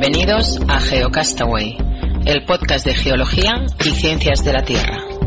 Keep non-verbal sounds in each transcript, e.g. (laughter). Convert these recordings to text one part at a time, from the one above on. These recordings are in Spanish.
Bienvenidos a GeoCastaway, el podcast de geología y ciencias de la Tierra.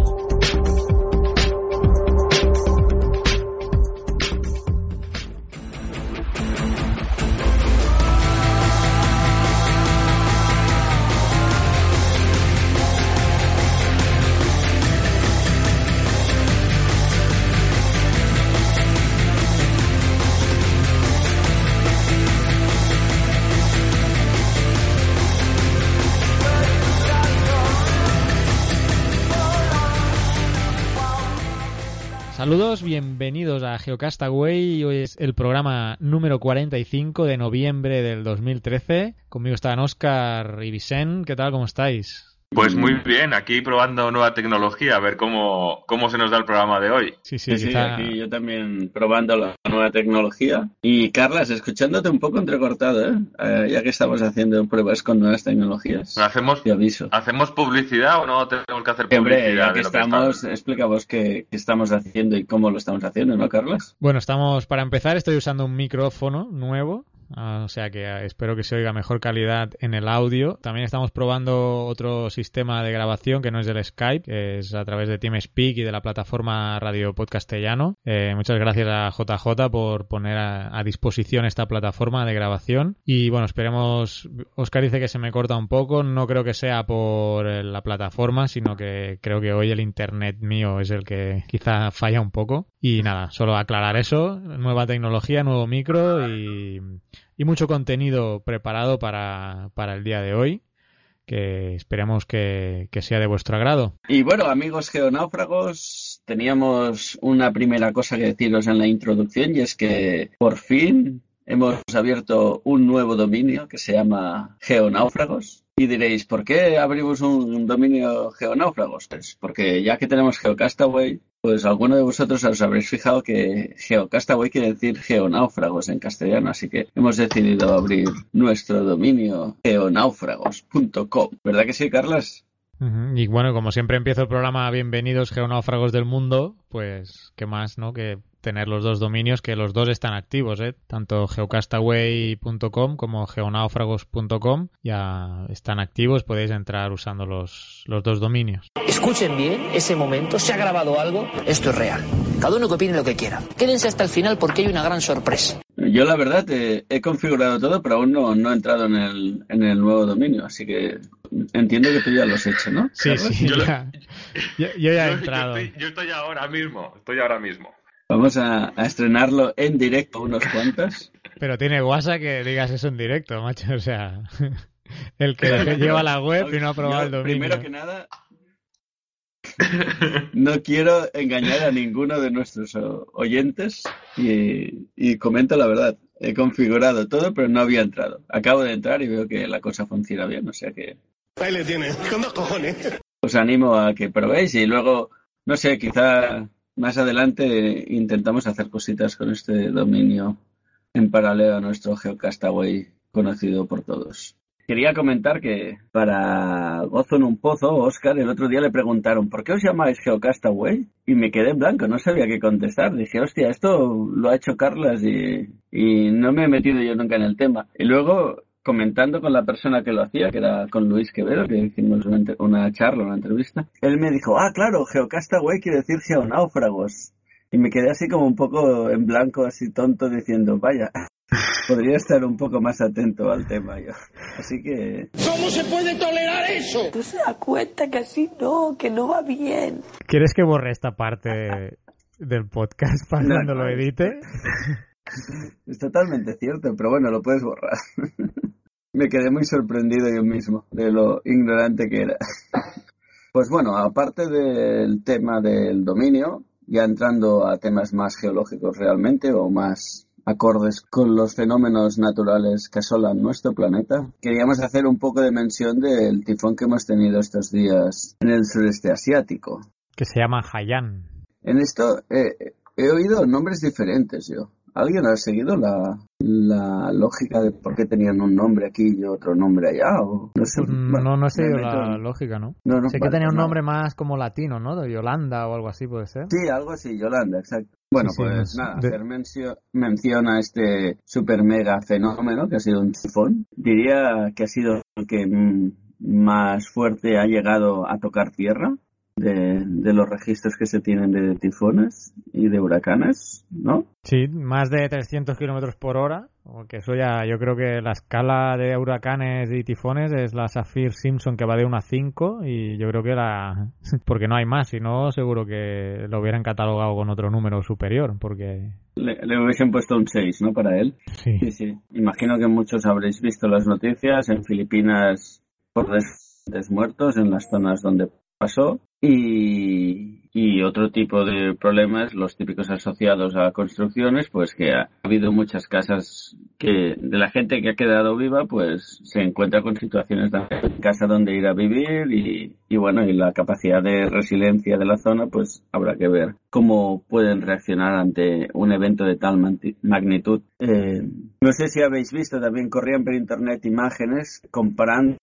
Saludos, bienvenidos a Geocastaway. Hoy es el programa número 45 de noviembre del 2013. Conmigo están Oscar y Vicente. ¿Qué tal? ¿Cómo estáis? Pues muy bien, aquí probando nueva tecnología, a ver cómo, cómo se nos da el programa de hoy. Sí, sí, Sí, aquí yo también probando la nueva tecnología. Y Carlas, escuchándote un poco entrecortado, ¿eh? Eh, ya que estamos haciendo pruebas con nuevas tecnologías. ¿Hacemos, Te aviso. ¿Hacemos publicidad o no tenemos que hacer Que, publicidad? Hombre, ya que lo que estamos, explícamos qué, qué estamos haciendo y cómo lo estamos haciendo, ¿no, Carlas? Bueno, estamos, para empezar, estoy usando un micrófono nuevo. Ah, o sea que ah, espero que se oiga mejor calidad en el audio. También estamos probando otro sistema de grabación que no es del Skype, es a través de TeamSpeak y de la plataforma Radio Podcastellano. Eh, muchas gracias a JJ por poner a, a disposición esta plataforma de grabación. Y bueno, esperemos. Oscar dice que se me corta un poco. No creo que sea por eh, la plataforma, sino que creo que hoy el internet mío es el que quizá falla un poco. Y nada, solo aclarar eso. Nueva tecnología, nuevo micro y, y mucho contenido preparado para, para el día de hoy. Que esperemos que, que sea de vuestro agrado. Y bueno, amigos geonáufragos, teníamos una primera cosa que deciros en la introducción y es que por fin hemos abierto un nuevo dominio que se llama Geonáufragos. Y diréis, ¿por qué abrimos un dominio Geonáufragos? Pues porque ya que tenemos Geocastaway, pues alguno de vosotros os habréis fijado que Geocastaway quiere decir geonáufragos en castellano, así que hemos decidido abrir nuestro dominio geonáufragos.com. ¿Verdad que sí, Carlas? Y bueno, como siempre empiezo el programa Bienvenidos Geonáufragos del Mundo, pues qué más, ¿no? Que tener los dos dominios, que los dos están activos, ¿eh? Tanto geocastaway.com como geonáufragos.com ya están activos, podéis entrar usando los, los dos dominios. Escuchen bien ese momento, se ha grabado algo, esto es real. Cada uno que opine lo que quiera. Quédense hasta el final porque hay una gran sorpresa. Yo la verdad eh, he configurado todo, pero aún no, no he entrado en el, en el nuevo dominio, así que entiendo que tú ya lo has hecho, ¿no? Sí, sí, Yo lo- ya, yo, yo ya he (laughs) Yo- entrado. Yo estoy, yo estoy ahora mismo, estoy ahora mismo. Vamos a, a estrenarlo en directo unos cuantos. Pero tiene guasa que digas eso en directo, macho, o sea... (laughs) El que lleva la web y no ha probado Yo, el dominio. Primero que nada, no quiero engañar a ninguno de nuestros oyentes y, y comento la verdad. He configurado todo, pero no había entrado. Acabo de entrar y veo que la cosa funciona bien, o sea que Ahí le tiene, con dos cojones. os animo a que probéis y luego, no sé, quizá más adelante intentamos hacer cositas con este dominio en paralelo a nuestro Geocastaway conocido por todos. Quería comentar que para Gozo en un Pozo, Oscar, el otro día le preguntaron ¿por qué os llamáis Geocastaway? Y me quedé en blanco, no sabía qué contestar. Dije, hostia, esto lo ha hecho Carlas y, y no me he metido yo nunca en el tema. Y luego comentando con la persona que lo hacía, que era con Luis Quevedo, que hicimos una, charla, una entrevista, él me dijo, ah, claro, Geocastaway quiere decir geonáufragos. Y me quedé así como un poco en blanco, así tonto, diciendo, vaya, (laughs) podría estar un poco más atento al tema yo. Así que, ¿Cómo se puede tolerar eso? ¿No se da cuenta que así no, que no va bien? ¿Quieres que borre esta parte del podcast para No, cuando no. lo edite? (laughs) es totalmente cierto, pero bueno, lo puedes borrar. (laughs) me quedé muy sorprendido yo mismo de lo ignorante que era. (laughs) Pues bueno, aparte del tema del dominio, ya entrando a temas más geológicos realmente o más acordes con los fenómenos naturales que asolan nuestro planeta, queríamos hacer un poco de mención del tifón que hemos tenido estos días en el sureste asiático. Que se llama Haiyan. En esto eh, he oído nombres diferentes yo. ¿Alguien ha seguido la, la lógica de por qué tenían un nombre aquí y otro nombre allá? O, no, sé, Pues bueno, no, no he seguido la en- lógica, ¿no? No, no, sé que tenía un no. nombre más como latino, ¿no? De Yolanda o algo así, puede ser. Sí, algo así, Yolanda, exacto. Bueno, Sí, pues es nada, de- hacer mencio- mención a este super mega fenómeno que ha sido un tifón. Diría que ha sido el que más fuerte ha llegado a tocar tierra de, de los registros que se tienen de tifones y de huracanes, ¿no? Sí, más de 300 kilómetros por hora. que eso ya, yo creo que la escala de huracanes y tifones es la Saffir Simpson que va de 1 a 5 y yo creo que la. (laughs) Porque no hay más, si no, seguro que lo hubieran catalogado con otro número superior, porque. Le, le hubiesen puesto un 6, ¿no? Para él. Sí. Sí, sí. Imagino que muchos habréis visto las noticias en Filipinas por des muertos en las zonas donde pasó. Y, y otro tipo de problemas, los típicos asociados a construcciones, pues que ha habido muchas casas que de la gente que ha quedado viva, pues se encuentra con situaciones de casa donde ir a vivir y, y bueno, y la capacidad de resiliencia de la zona, pues habrá que ver cómo pueden reaccionar ante un evento de tal magnitud. Eh, no sé si habéis visto, también corrían por internet imágenes comparando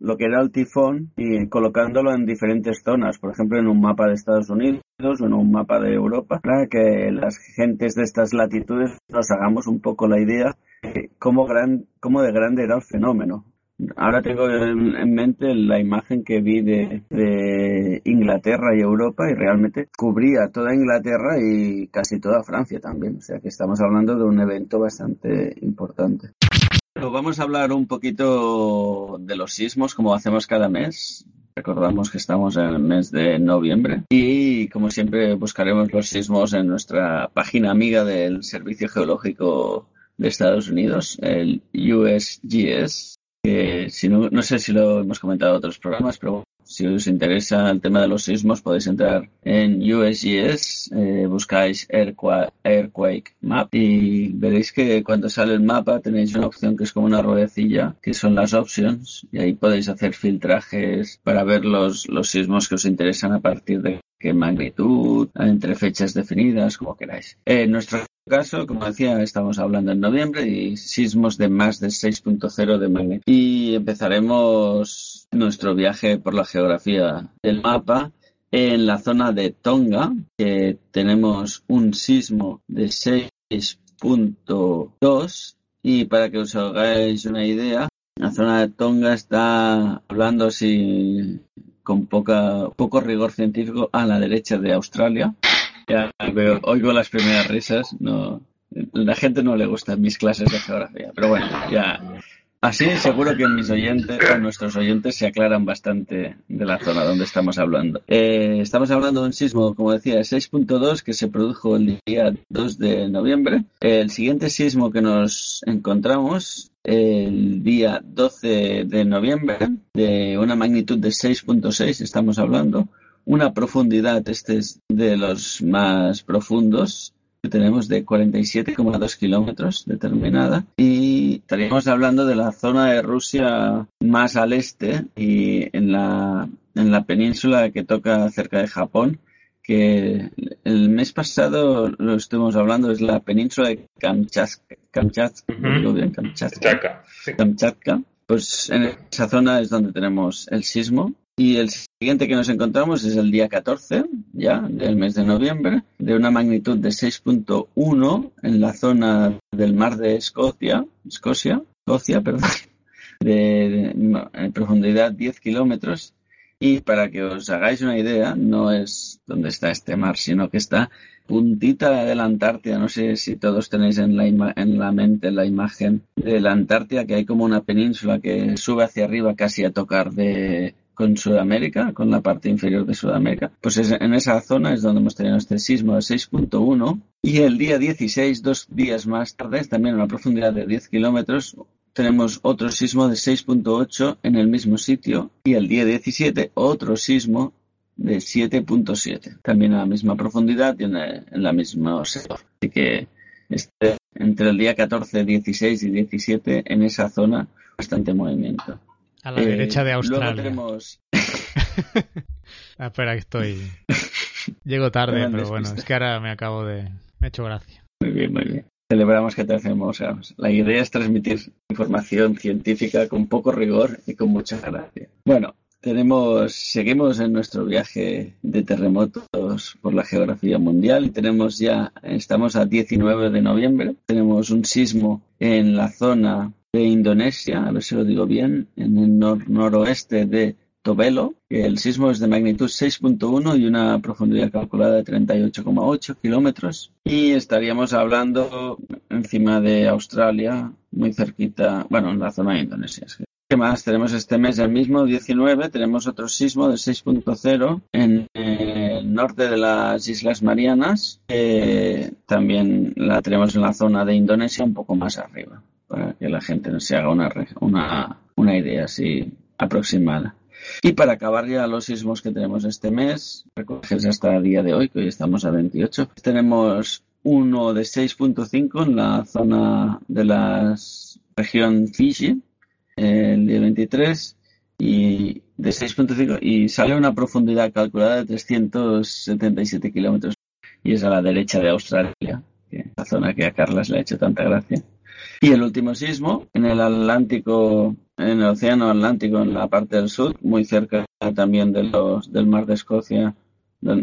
lo que era el tifón y colocándolo en diferentes zonas, por ejemplo en un mapa de Estados Unidos o en un mapa de Europa, para que las gentes de estas latitudes nos hagamos un poco la idea de cómo, gran, cómo de grande era el fenómeno. Ahora tengo en, en mente la imagen que vi de, Inglaterra y Europa y realmente cubría toda Inglaterra y casi toda Francia también. O sea que estamos hablando de un evento bastante importante. Vamos a hablar un poquito de los sismos como hacemos cada mes. Recordamos que estamos en el mes de noviembre y como siempre buscaremos los sismos en nuestra página amiga del Servicio Geológico de Estados Unidos, el USGS, que si no, no sé si lo hemos comentado en otros programas, pero si os interesa el tema de los sismos podéis entrar en USGS, eh, buscáis Earthquake Map y veréis que cuando sale el mapa tenéis una opción que es como una ruedecilla, que son las options, y ahí podéis hacer filtrajes para ver los, los sismos que os interesan a partir de qué magnitud, entre fechas definidas, como queráis. En nuestro caso, como decía, estamos hablando en noviembre y sismos de más de 6.0 de magnitud. Y empezaremos nuestro viaje por la geografía del mapa en la zona de Tonga, que tenemos un sismo de 6.2 y para que os hagáis una idea, la zona de Tonga está hablando así con poca, poco rigor científico a la derecha de Australia. Ya veo, oigo las primeras risas, no, la gente no le gustan mis clases de geografía, pero bueno, ya así seguro que mis oyentes, o nuestros oyentes se aclaran bastante de la zona donde estamos hablando. Eh, estamos hablando de un sismo, como decía, de 6.2 que se produjo el día 2 de noviembre. El siguiente sismo que nos encontramos el día 12 de noviembre de una magnitud de 6.6 estamos hablando. Una profundidad este es de los más profundos que tenemos de 47,2 kilómetros determinada y estaríamos hablando de la zona de Rusia más al este y en la en la península que toca cerca de Japón que el mes pasado lo estuvimos hablando es la península de Kamchatka, Kamchatka, digo bien, Kamchatka. Kamchatka. Pues en esa zona es donde tenemos el sismo. Y el siguiente que nos encontramos es el día 14, ya, del mes de noviembre, de una magnitud de 6.1 en la zona del mar de Escocia, Escocia, Escocia, perdón, (laughs) de, profundidad 10 kilómetros. Y para que os hagáis una idea, no es donde está este mar, sino que está puntita de la Antártida. No sé si todos tenéis en la, ima- en la mente la imagen de la Antártida, que hay como una península que sube hacia arriba casi a tocar de con Sudamérica, con la parte inferior de Sudamérica. Pues es- en esa zona es donde hemos tenido este sismo de 6.1 y el día 16, dos días más tarde, también una profundidad de 10 kilómetros, tenemos otro sismo de 6.8 en el mismo sitio y el día 17 otro sismo de 7.7, también a la misma profundidad y en, el- en la misma sector. Así que este, entre el día 14, 16 y 17 en esa zona bastante movimiento. A la Eh, derecha de Luego Australia. tenemos (laughs) Ah, espera, que estoy. (laughs) Llego tarde, pero bueno, es que ahora me acabo de. Me he hecho gracia. Muy bien, muy bien. Celebramos que te hacemos. vamos. La idea es transmitir información científica con poco rigor y con mucha gracia. Bueno, tenemos, seguimos en nuestro viaje de terremotos por la geografía mundial y tenemos ya, estamos a 19 de noviembre, tenemos un sismo en la zona de Indonesia, a ver si lo digo bien, en el noroeste de Tobelo, que el sismo es de magnitud 6.1 y una profundidad calculada de 38,8 kilómetros. Y estaríamos hablando encima de Australia, muy cerquita, bueno, en la zona de Indonesia. ¿Qué más? Tenemos este mes, el mismo 19, tenemos otro sismo de 6.0 en el norte de las Islas Marianas. también la tenemos en la zona de Indonesia, un poco más arriba, para que la gente se haga una, una, una idea así aproximada. Y para acabar ya los sismos que tenemos este mes, recogerse hasta el día de hoy, que hoy estamos a 28, tenemos uno de 6.5 en la zona de la región Fiji, el día 23, y de 6.5 y sale una profundidad calculada de 377 kilómetros y es a la derecha de Australia, que la zona que a Carlas le ha hecho tanta gracia. Y el último sismo en el Atlántico, en el Océano Atlántico, en la parte del sur, muy cerca también de los, del mar de Escocia,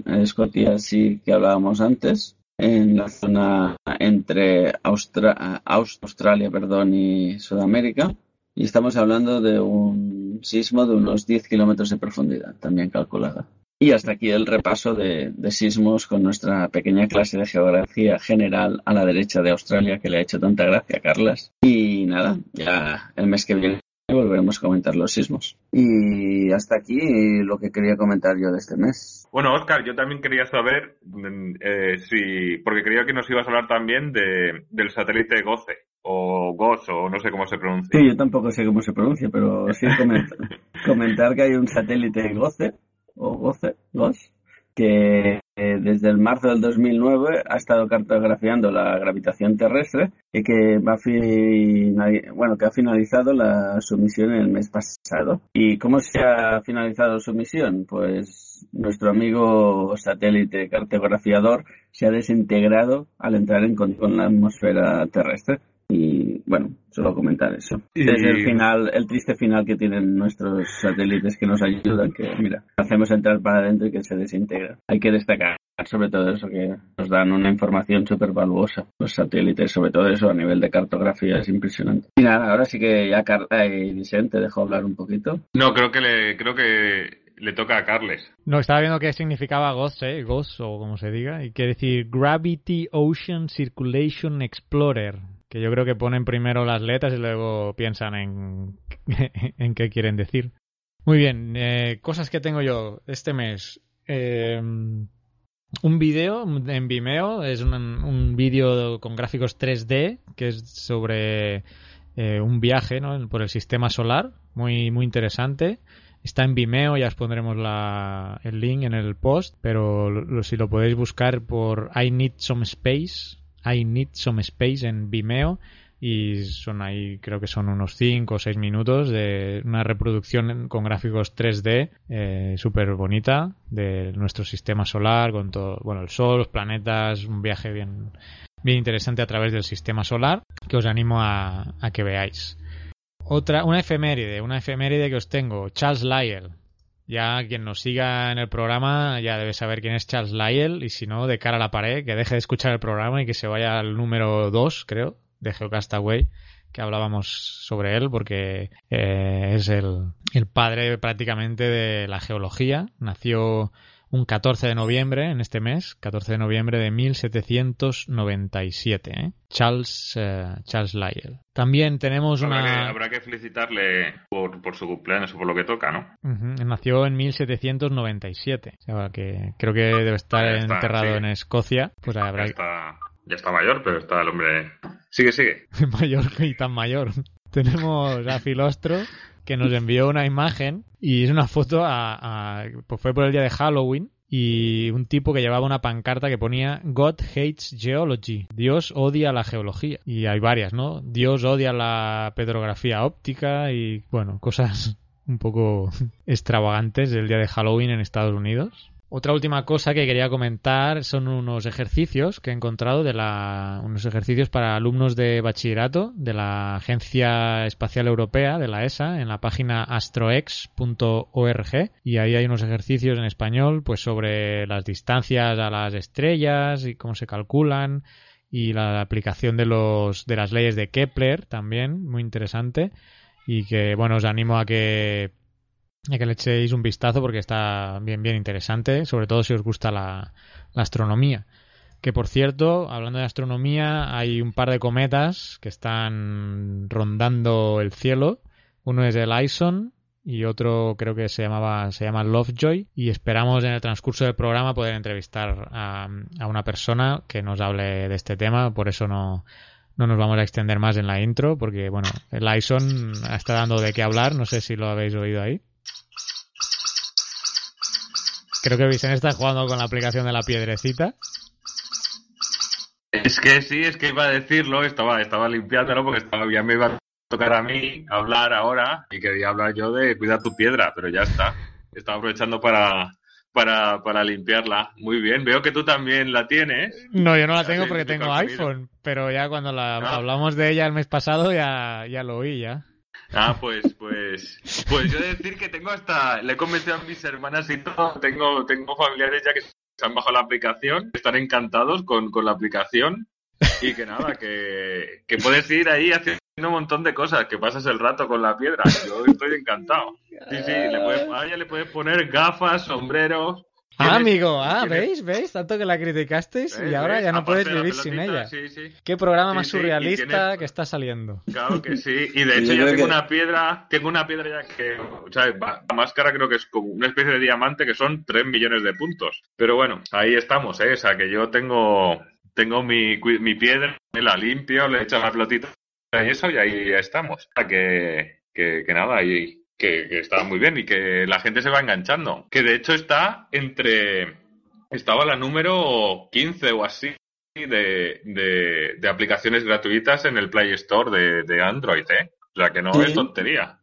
Escocia sí que hablábamos antes, en la zona entre Australia perdón, y Sudamérica. Y estamos hablando de un sismo de unos 10 kilómetros de profundidad, también calculada. Y hasta aquí el repaso de, sismos con nuestra pequeña clase de geografía general a la derecha de Australia que le ha hecho tanta gracia a Carlas. Y nada, ya el mes que viene volveremos a comentar los sismos. Y hasta aquí lo que quería comentar yo de este mes. Bueno, Oscar, yo también quería saber mm, eh, si, porque creía que nos ibas a hablar también de, del satélite GOCE o GOS o no sé cómo se pronuncia. Sí, yo tampoco sé cómo se pronuncia, pero sí comentar, (laughs) comentar que hay un satélite GOCE o Goce, que eh, desde el marzo del 2009 ha estado cartografiando la gravitación terrestre y que, va bueno, que ha finalizado la, su misión el mes pasado. ¿Y cómo se ha finalizado su misión? Pues nuestro amigo satélite cartografiador se ha desintegrado al entrar en contacto con la atmósfera terrestre y bueno, solo comentar eso. Desde el final, el triste final que tienen nuestros satélites que nos ayudan, que mira, hacemos entrar para adentro y que se desintegra. Hay que destacar sobre todo eso, que nos dan una información súper valuosa. Los satélites, sobre todo eso, a nivel de cartografía, es impresionante. Y nada, ahora sí que ya Carla y Vicente dejo hablar un poquito. No, creo que le, creo que le toca a Carles. No, estaba viendo qué significaba GOS, ¿eh? GOS, o como se diga, y quiere decir Gravity Ocean Circulation Explorer que yo creo que ponen primero las letras y luego piensan en, (laughs) en qué quieren decir. Muy bien, eh, cosas que tengo yo este mes. Eh, un vídeo en Vimeo, es un, un vídeo con gráficos 3D que es sobre eh, un viaje ¿no? por el sistema solar, muy, muy interesante. Está en Vimeo, ya os pondremos la, el link en el post, pero si lo podéis buscar por I Need Some Space, I Need Some Space en Vimeo y son ahí, creo que son unos 5 o 6 minutos de una reproducción con gráficos 3D eh, súper bonita de nuestro sistema solar, con todo, bueno, el Sol, los planetas, un viaje bien, bien interesante a través del sistema solar que os animo a, a que veáis. Otra, una efeméride, una efeméride que os tengo, Charles Lyell, ya quien nos siga en el programa ya debe saber quién es Charles Lyell y si no, de cara a la pared, que deje de escuchar el programa y que se vaya al número 2, creo, de Geocastaway, que hablábamos sobre él porque eh, es el, el padre prácticamente de la geología. Nació un 14 de noviembre en este mes, 14 de noviembre de 1797, ¿eh? Charles, eh, Charles Lyell. También tenemos una... habrá que felicitarle por, por, su cumpleaños o por lo que toca, ¿no? Nació en 1797, o sea, que creo que debe estar enterrado en Escocia. Pues habrá... ya, está, ya está mayor, pero está el hombre... Sigue, sigue. (laughs) mayor y tan mayor. (laughs) tenemos a Filostro que nos envió una imagen y es una foto a, pues fue por el día de Halloween y un tipo que llevaba una pancarta que ponía God hates geology. Dios odia la geología. Y hay varias, ¿no? Dios odia la petrografía óptica y, bueno, cosas (laughs) un poco (laughs) extravagantes del día de Halloween en Estados Unidos. Otra última cosa que quería comentar son unos ejercicios que he encontrado de la, unos ejercicios para alumnos de bachillerato de la Agencia Espacial Europea, de la ESA, en la página astroex.org y ahí hay unos ejercicios en español pues sobre las distancias a las estrellas y cómo se calculan y la aplicación de los de las leyes de Kepler también, muy interesante. Y que bueno, os animo a que a que le echéis un vistazo porque está bien, bien interesante, sobre todo si os gusta la, astronomía. Que por cierto, hablando de astronomía, hay un par de cometas que están rondando el cielo. Uno es el ISON y otro creo que se llamaba se llama Lovejoy y esperamos en el transcurso del programa poder entrevistar a, a una persona que nos hable de este tema. Por eso no, no nos vamos a extender más en la intro porque bueno, el ISON está dando de qué hablar. No sé si lo habéis oído ahí. Creo que Vicente está jugando con la aplicación de la piedrecita. Es que sí, es que iba a decirlo, estaba, estaba limpiándolo porque estaba, ya me iba a tocar a mí hablar ahora y quería hablar yo de cuidar tu piedra, pero ya está. Estaba aprovechando para, para, para limpiarla. Muy bien, veo que tú también la tienes. No, yo no la tengo porque tengo iPhone, pero ya cuando la, Ah. hablamos de ella el mes pasado ya, ya lo oí ya. Ah, pues, pues, pues yo decir que tengo hasta, le he convencido a mis hermanas y todo, tengo, tengo familiares ya que se han bajado la aplicación, están encantados con, con la aplicación y que nada, que, que puedes ir ahí haciendo un montón de cosas, que pasas el rato con la piedra. Yo estoy encantado. Sí, sí, le puedes, a ella le puedes poner gafas, sombreros. Ah, amigo, ah, ¿veis? ¿Veis? Tanto que la criticasteis y ahora ya no puedes vivir sin ella. Sí, sí. Qué programa Sí, más surrealista que está saliendo. Claro que sí, y de (laughs) hecho yo tengo que- una piedra, tengo una piedra ya que, ¿sabes? Va- La máscara creo que es como una especie de diamante que son 3 millones de puntos. Pero bueno, ahí estamos, ¿eh? O sea que yo tengo, tengo mi, mi piedra, me la limpio, le echo la pelotita y eso y ahí ya estamos. O sea que, que, que nada, y que, que está muy bien y que la gente se va enganchando. Que de hecho está entre, estaba la número 15 o así de, de, de aplicaciones gratuitas en el Play Store de, de Android, ¿eh? O sea que no Sí. es tontería.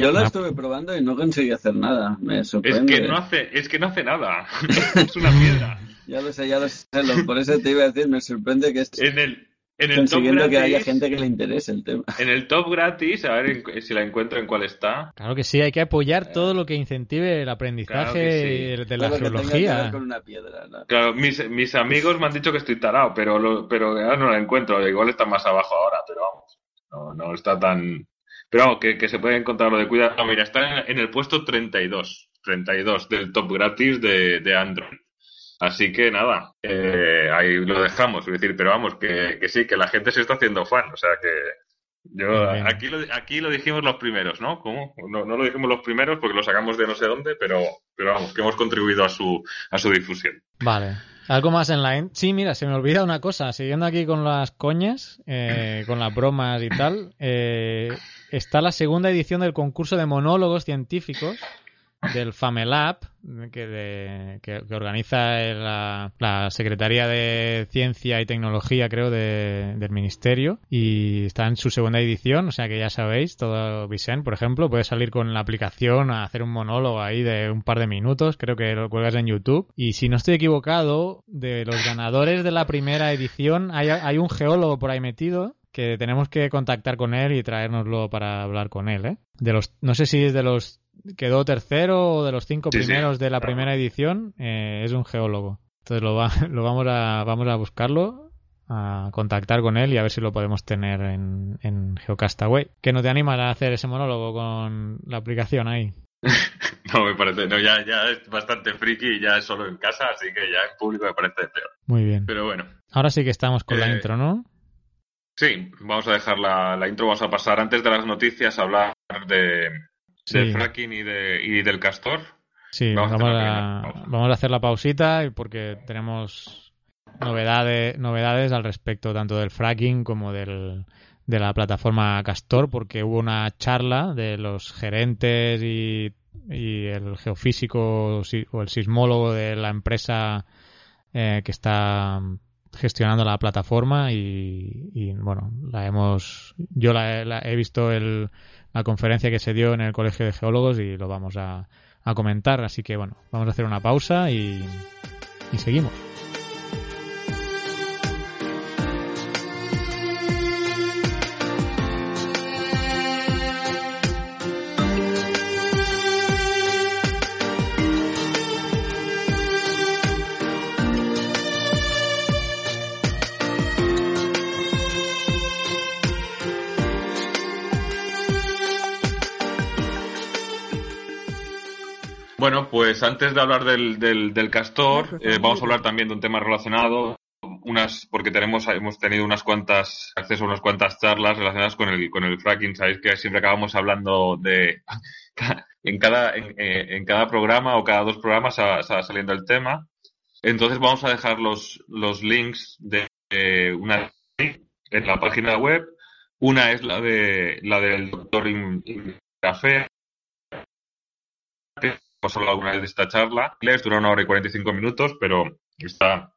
Yo la Ah. estuve probando y no conseguí hacer nada. Me Es sorprende. que no hace, es que no hace nada. (laughs) es una piedra. Ya lo sé, ya lo sé. Por eso te iba a decir, me sorprende que estés En el, en el top consiguiendo que haya gratis, gente que le interese el tema. en el top gratis, a ver en- si la encuentro en cuál está. Claro que sí, hay que apoyar todo lo que incentive el aprendizaje Claro sí. de la Todo geología. ver con una piedra. ¿no? Claro, mis, mis amigos me han dicho que estoy tarado, pero lo, pero ahora no la encuentro. Igual está más abajo ahora, pero vamos, no, no está tan. Pero vamos, que, que se puede encontrar lo de cuidado. No, mira, está en, en el puesto 32, 32 del top gratis de, de Android. Así que nada, eh, ahí lo dejamos. Es decir, pero vamos, que, que sí, que la gente se está haciendo fan. O sea que yo aquí lo, aquí lo dijimos los primeros, ¿no? ¿Cómo? No, no lo dijimos los primeros porque lo sacamos de no sé dónde, pero, pero vamos, que hemos contribuido a su, a su difusión. Vale. ¿Algo más en la... Sí, mira, se me olvida una cosa. Siguiendo aquí con las coñas, eh, con las bromas y tal, eh, está la segunda edición del concurso de monólogos científicos del FAMELAB, que, de- que, organiza la, la Secretaría de Ciencia y Tecnología, creo, de- del Ministerio. Y está en su segunda edición, o sea que ya sabéis, todo Vicent, por ejemplo, puede salir con la aplicación a hacer un monólogo ahí de un par de minutos, creo que lo cuelgas en YouTube. Y si no estoy equivocado, de los ganadores de la primera edición, hay, hay un geólogo por ahí metido que tenemos que contactar con él y traérnoslo para hablar con él, ¿eh? De los, no sé si es de los quedó tercero de los cinco Sí, sí, primeros de la claro. primera edición, eh, es un geólogo. Entonces lo, va, (laughs) lo vamos a vamos a buscarlo, a contactar con él y a ver si lo podemos tener en, en Geocastaway. ¿Que no te animas a hacer ese monólogo con la aplicación ahí? (laughs) No, me parece, no, ya, ya es bastante friki y ya es solo en casa, así que ya en público me parece peor. Muy bien. Pero bueno, Ahora sí que estamos con la Eh, intro, ¿no? sí, vamos a dejar la, la intro, vamos a pasar antes de las noticias a hablar de, Sí. del fracking y, de, y del castor. Sí, Vamos a vamos, a, vamos hacer la pausita porque tenemos novedades, novedades al respecto tanto del fracking como del, de la plataforma Castor, porque hubo una charla de los gerentes y, y el geofísico o el sismólogo de la empresa eh, que está gestionando la plataforma y, y, bueno, la hemos yo la, la he visto el, la conferencia que se dio en el Colegio de Geólogos y lo vamos a, a comentar. Así que bueno, vamos a hacer una pausa y, y seguimos. Bueno, pues antes de hablar del, del, del castor, eh, vamos a hablar también de un tema relacionado, unas, porque tenemos, hemos tenido unas cuantas, acceso a unas cuantas charlas relacionadas con el, con el fracking. Sabéis que siempre acabamos hablando de, (laughs) en cada, en, eh, en cada programa o cada dos programas va saliendo el tema. Entonces vamos a dejar los, los links de eh, una en la página web. Una es la de la del doctor hemos hablado alguna vez de esta charla. Dura una hora y 45 minutos, pero está,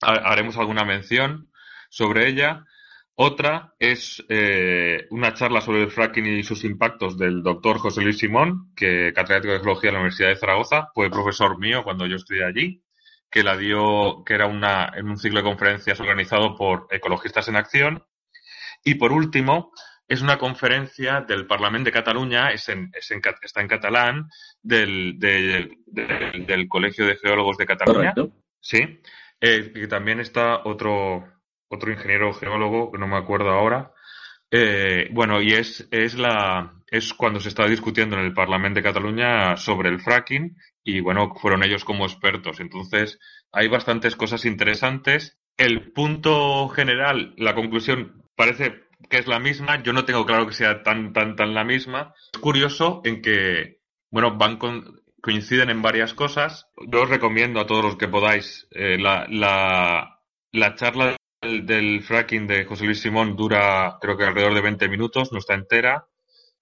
haremos alguna mención sobre ella. Otra es eh, una charla sobre el fracking y sus impactos del doctor José Luis Simón, que catedrático de Geología de la Universidad de Zaragoza, fue profesor mío cuando yo estudié allí, que la dio, que era una, en un ciclo de conferencias organizado por Ecologistas en Acción. Y por último, es una conferencia del Parlamento de Cataluña, es en, es en, está en catalán, del, del, del, del, Colegio de Geólogos de Cataluña. Correcto. Sí. Eh, y también está otro, otro ingeniero geólogo, que no me acuerdo ahora. Eh, bueno, y es, es, la, es cuando se está discutiendo en el Parlamento de Cataluña sobre el fracking y bueno, fueron ellos como expertos. Entonces, hay bastantes cosas interesantes. El punto general, la conclusión parece que es la misma. Yo no tengo claro que sea tan, tan, tan la misma. Es curioso en que, bueno, van con, coinciden en varias cosas. Yo os recomiendo a todos los que podáis eh, la, la, la, charla del, fracking de José Luis Simón dura creo que alrededor de 20 minutos, no está entera.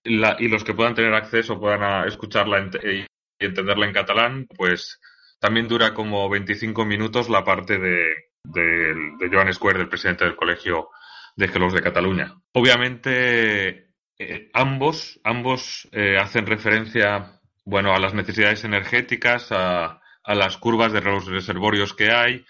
Y los que puedan tener acceso puedan a escucharla y entenderla en catalán, pues también dura como 25 minutos la parte de, de, de Joan Square, del presidente del colegio de Geólogos de Cataluña. Obviamente, eh, ambos, ambos eh, hacen referencia, bueno, a las necesidades energéticas, a, a, las curvas de los reservorios que hay,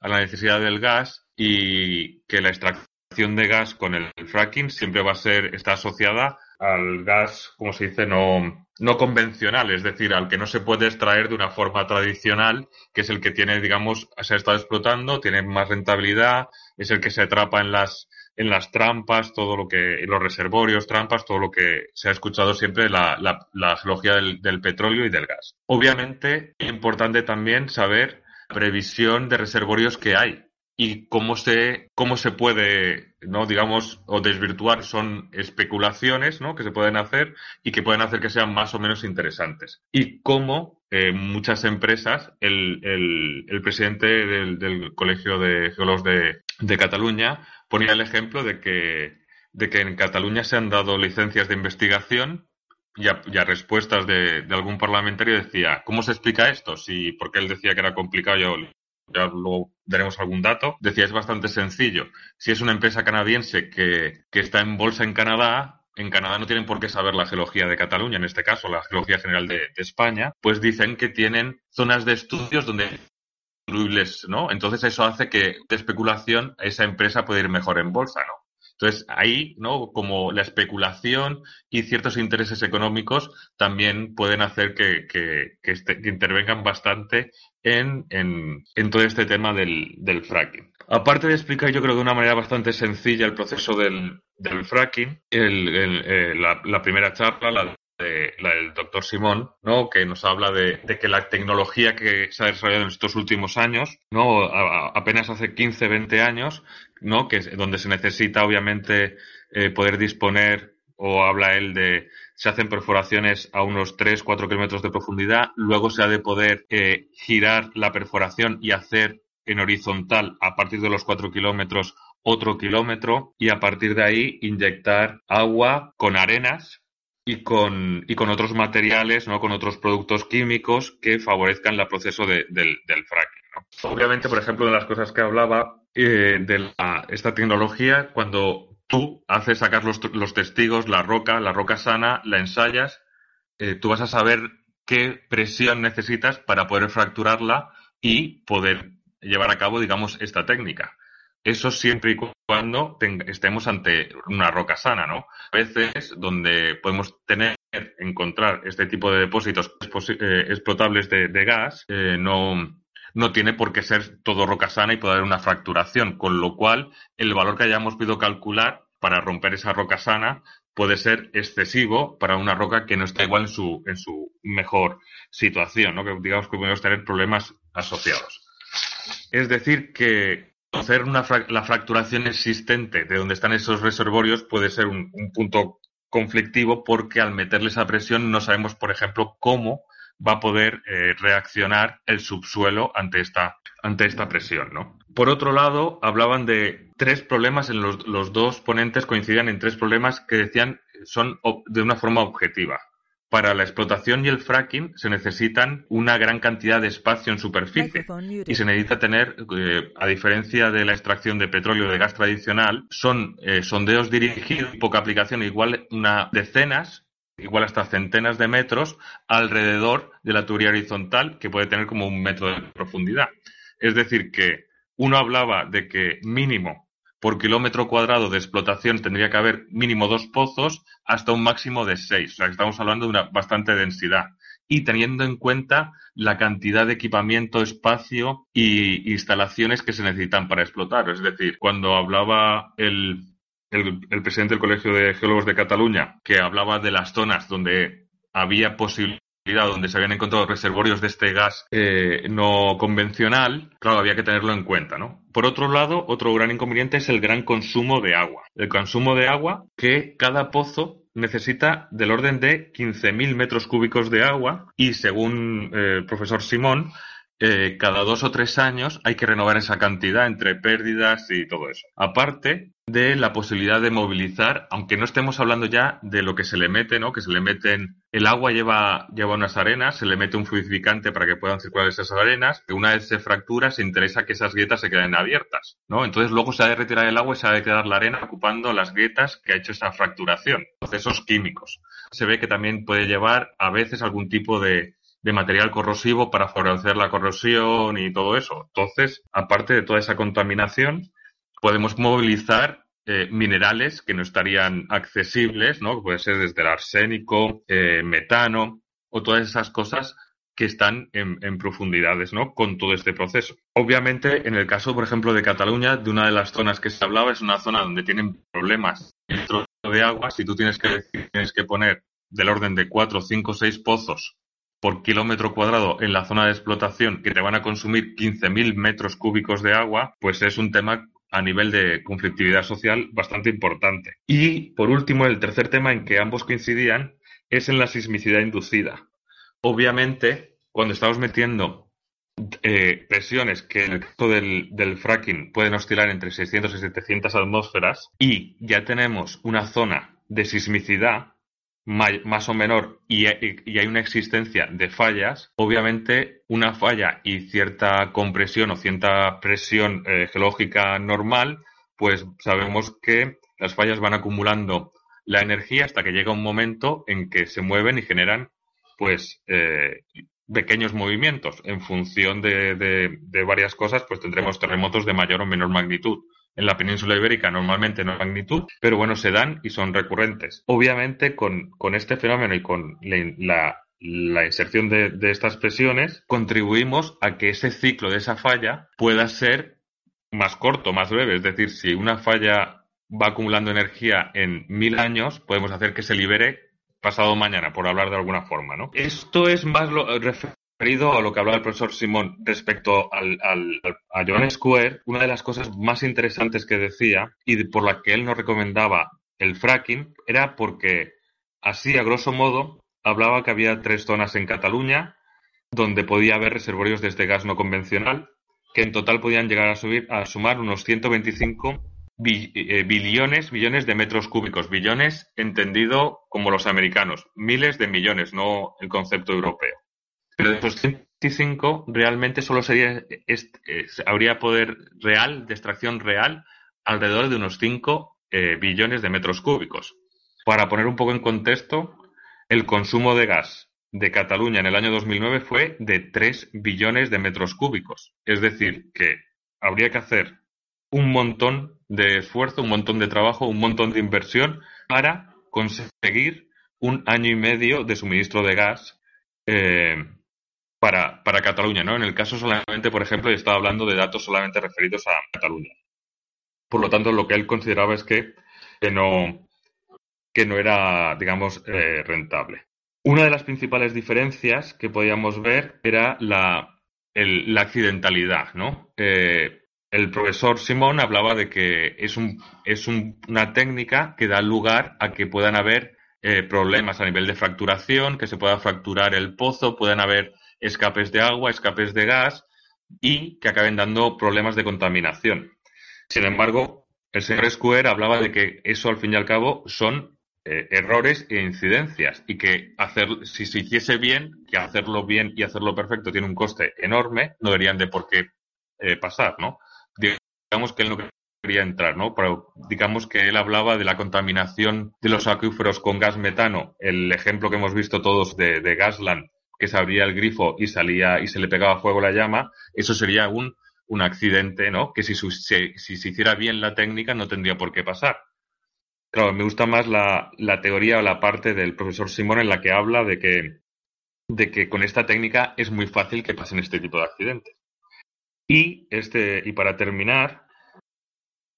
a la necesidad del gas y que la extracción de gas con el fracking siempre va a ser, está asociada al gas, como se dice, no, no convencional, es decir, al que no se puede extraer de una forma tradicional, que es el que tiene, digamos, se ha estado explotando, tiene más rentabilidad, es el que se atrapa en las en las trampas, todo lo que, en los reservorios, trampas, todo lo que se ha escuchado siempre la, la, la geología del, petróleo y del gas. Obviamente, es importante también saber la previsión de reservorios que hay y cómo se, cómo se puede, ¿no? digamos, o desvirtuar son especulaciones ¿no? que se pueden hacer y que pueden hacer que sean más o menos interesantes. Y cómo eh, muchas empresas, el, el, el presidente del, del, Colegio de Geólogos de, de Cataluña ponía el ejemplo de que, de que en Cataluña se han dado licencias de investigación y a, respuestas de, algún parlamentario decía, ¿cómo se explica esto? Si, porque él decía que era complicado, ya luego daremos algún dato. Decía, es bastante sencillo. Si es una empresa canadiense que, que está en bolsa en Canadá, en Canadá no tienen por qué saber la geología de Cataluña, en este caso la geología general de, de España, pues dicen que tienen zonas de estudios donde ¿no? Entonces eso hace que de especulación esa empresa puede ir mejor en bolsa, ¿no? Entonces ahí, ¿no? Como la especulación y ciertos intereses económicos también pueden hacer que, que, este, que intervengan bastante en, en, todo este tema del, del, fracking. Aparte de explicar, yo creo de una manera bastante sencilla el proceso del, del fracking, el, eh, la, la, primera charla, la de, la del doctor Simón, ¿no? que nos habla de, que la tecnología que se ha desarrollado en estos últimos años, ¿no? Apenas hace 15, 20 años, ¿no? que donde se necesita obviamente eh, poder disponer, o habla él de, se hacen perforaciones a unos 3, 4 kilómetros de profundidad, luego se ha de poder eh, girar la perforación y hacer en horizontal a partir de los 4 kilómetros otro kilómetro y a partir de ahí inyectar agua con arenas y con, y con otros materiales, ¿no? con otros productos químicos que favorezcan el proceso de, del, fracking. ¿no? Obviamente, por ejemplo, de las cosas que hablaba eh, de la, esta tecnología, cuando tú haces sacar los, los, testigos, la roca, la roca sana, la ensayas, eh, tú vas a saber qué presión necesitas para poder fracturarla y poder llevar a cabo, digamos, esta técnica. Eso siempre y cuando estemos ante una roca sana, ¿no? A veces donde podemos tener, encontrar este tipo de depósitos eh, explotables de, gas, eh, no, no tiene por qué ser todo roca sana y poder haber una fracturación, con lo cual el valor que hayamos podido calcular para romper esa roca sana puede ser excesivo para una roca que no está igual en su, en su mejor situación, ¿no? que digamos que podemos tener problemas asociados. Es decir, que conocer la fracturación existente de donde están esos reservorios puede ser un, punto conflictivo porque al meterle esa presión no sabemos, por ejemplo, cómo va a poder eh, reaccionar el subsuelo ante esta, ante esta presión, ¿no? Por otro lado, hablaban de tres problemas, en los, los dos ponentes coincidían en tres problemas que decían son de una forma objetiva. Para la explotación y el fracking se necesitan una gran cantidad de espacio en superficie y se necesita tener, eh, a diferencia de la extracción de petróleo o de gas tradicional, son eh, sondeos dirigidos, poca aplicación, igual una decenas, igual hasta centenas de metros alrededor de la tubería horizontal que puede tener como un metro de profundidad. Es decir, que uno hablaba de que mínimo por kilómetro cuadrado de explotación tendría que haber mínimo dos pozos hasta un máximo de seis. O sea, estamos hablando de una bastante densidad. Y teniendo en cuenta la cantidad de equipamiento, espacio y instalaciones que se necesitan para explotar. Es decir, cuando hablaba el, el, el presidente del Colegio de Geólogos de Cataluña, que hablaba de las zonas donde había posibilidad donde se habían encontrado reservorios de este gas eh, no convencional, claro, había que tenerlo en cuenta, ¿no? Por otro lado, otro gran inconveniente es el gran consumo de agua. El consumo de agua que cada pozo necesita del orden de 15.000 metros cúbicos de agua y según eh, el profesor Simón, eh, cada dos o tres años hay que renovar esa cantidad entre pérdidas y todo eso. Aparte de la posibilidad de movilizar, aunque no estemos hablando ya de lo que se le mete, ¿no? Que se le meten, el agua lleva, lleva unas arenas, se le mete un fluidificante para que puedan circular esas arenas, que una vez se fractura se interesa que esas grietas se queden abiertas, ¿no? Entonces luego se ha de retirar el agua y se ha de quedar la arena ocupando las grietas que ha hecho esa fracturación, procesos químicos. Se ve que también puede llevar a veces algún tipo de, de material corrosivo para favorecer la corrosión y todo eso. Entonces, aparte de toda esa contaminación, podemos movilizar eh, minerales que no estarían accesibles, ¿no? Puede ser desde el arsénico, eh, metano o todas esas cosas que están en, profundidades, ¿no? Con todo este proceso. Obviamente, en el caso, por ejemplo, de Cataluña, de una de las zonas que se hablaba, es una zona donde tienen problemas de agua. Si tú tienes que, tienes que poner del orden de cuatro, cinco, seis pozos por kilómetro cuadrado en la zona de explotación que te van a consumir 15.000 metros cúbicos de agua, pues es un tema a nivel de conflictividad social bastante importante. Y por último, el tercer tema en que ambos coincidían es en la sismicidad inducida. Obviamente, cuando estamos metiendo eh, presiones que en el caso del, del, fracking pueden oscilar entre 600 y 700 atmósferas y ya tenemos una zona de sismicidad más o menor y, hay una existencia de fallas, obviamente una falla y cierta compresión o cierta presión eh, geológica normal, pues sabemos que las fallas van acumulando la energía hasta que llega un momento en que se mueven y generan pues eh, pequeños movimientos. En función de, de varias cosas, pues tendremos terremotos de mayor o menor magnitud en la península ibérica normalmente no hay magnitud, pero bueno, se dan y son recurrentes. Obviamente, con, este fenómeno y con la, inserción de, de, estas presiones, contribuimos a que ese ciclo de esa falla pueda ser más corto, más breve. Es decir, si una falla va acumulando energía en mil años, podemos hacer que se libere pasado mañana, por hablar de alguna forma, ¿no? Esto es más lo, referido a lo que hablaba el profesor Simón respecto al, a Joan Square, una de las cosas más interesantes que decía y por la que él nos recomendaba el fracking era porque así, a grosso modo, hablaba que había tres zonas en Cataluña donde podía haber reservorios de este gas no convencional que en total podían llegar a subir a sumar unos 125 eh, billones, millones de metros cúbicos, billones entendido como los americanos, miles de millones, no el concepto europeo. Pero de esos 125 realmente solo sería, habría poder real, de extracción real, alrededor de unos 5 eh, billones de metros cúbicos. Para poner un poco en contexto, el consumo de gas de Cataluña en el año 2009 fue de 3 billones de metros cúbicos. Es decir, que habría que hacer un montón de esfuerzo, un montón de trabajo, un montón de inversión para conseguir un año y medio de suministro de gas eh, para, para Cataluña, ¿no? En el caso solamente, por ejemplo, he estado hablando de datos solamente referidos a Cataluña. Por lo tanto, lo que él consideraba es que, que no, que no era, digamos, eh, rentable. Una de las principales diferencias que podíamos ver era la, el- la accidentalidad, ¿no? Eh, el profesor Simón hablaba de que es, un, es un- una técnica que da lugar a que puedan haber eh, problemas a nivel de fracturación, que se pueda fracturar el pozo, puedan haber escapes de agua, escapes de gas y que acaben dando problemas de contaminación. Sin embargo, el señor Square hablaba de que eso al fin y al cabo son eh, errores e incidencias y que hacer, si se hiciese bien, que hacerlo bien y hacerlo perfecto tiene un coste enorme, no deberían de por qué eh, pasar, ¿no? Digamos que él no quería entrar, ¿no? Pero digamos que él hablaba de la contaminación de los acuíferos con gas metano, el ejemplo que hemos visto todos de, de Gasland, que se abría el grifo y salía y se le pegaba fuego la llama, eso sería un, un accidente, ¿no? Que si, se- si se hiciera bien la técnica no tendría por qué pasar. Claro, me gusta más la, la teoría o la parte del profesor Simón en la que habla de que, de que con esta técnica es muy fácil que pasen este tipo de accidentes. Y, este, y para terminar,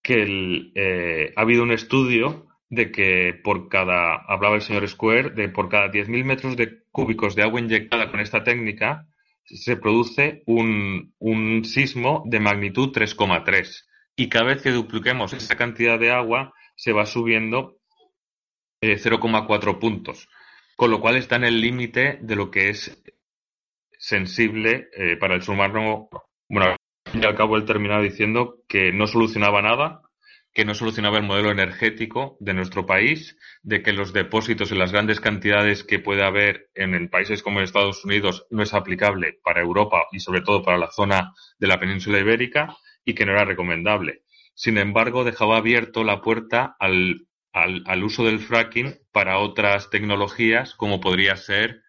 que eh, ha habido un estudio de que por cada, hablaba el señor Square, de por cada 10.000 metros de cúbicos de agua inyectada con esta técnica, se produce un, un sismo de magnitud 3,3. Y cada vez que dupliquemos esa cantidad de agua, se va subiendo eh, 0,4 puntos. Con lo cual está en el límite de lo que es sensible eh, para el humano. Bueno, y al cabo él terminaba diciendo que no solucionaba nada, que no solucionaba el modelo energético de nuestro país, de que los depósitos en las grandes cantidades que puede haber en, países como Estados Unidos no es aplicable para Europa y sobre todo para la zona de la península ibérica y que no era recomendable. Sin embargo, dejaba abierto la puerta al, uso del fracking para otras tecnologías como podría ser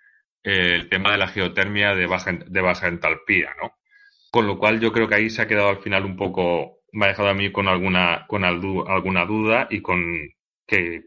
eh, el tema de la geotermia de baja, de baja entalpía, ¿no? Con lo cual yo creo que ahí se ha quedado al final un poco, me ha dejado a mí con alguna, con alguna duda y con que,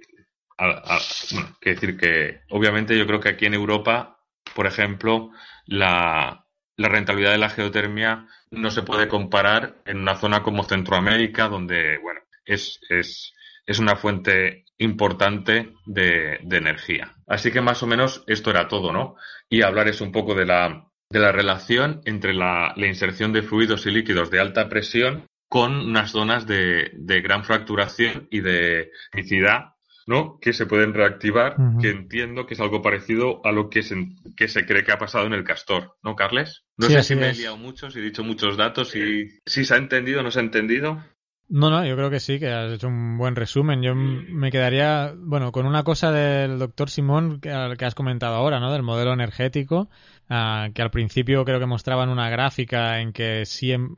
a- a- bueno, que decir que obviamente yo creo que aquí en Europa, por ejemplo, la, rentabilidad de la geotermia no se puede comparar en una zona como Centroamérica, donde, bueno, es, es, es una fuente importante de, energía. Así que más o menos esto era todo, ¿no? Y hablar es un poco de la, de la relación entre la inserción de fluidos y líquidos de alta presión con unas zonas de, de gran fracturación y de sismicidad, ¿no? Que se pueden reactivar, que entiendo que es algo parecido a lo que se, que se cree que ha pasado en el castor, ¿no, Carles? No Sí, sé si me he liado mucho, si he dicho muchos datos, y si se ha entendido o no se ha entendido. No, no, yo creo que sí, que has hecho un buen resumen. Yo m- me quedaría, bueno, con una cosa del doctor Simón que, que has comentado ahora, ¿no? Del modelo energético, ah, que al principio creo que mostraban una gráfica en que,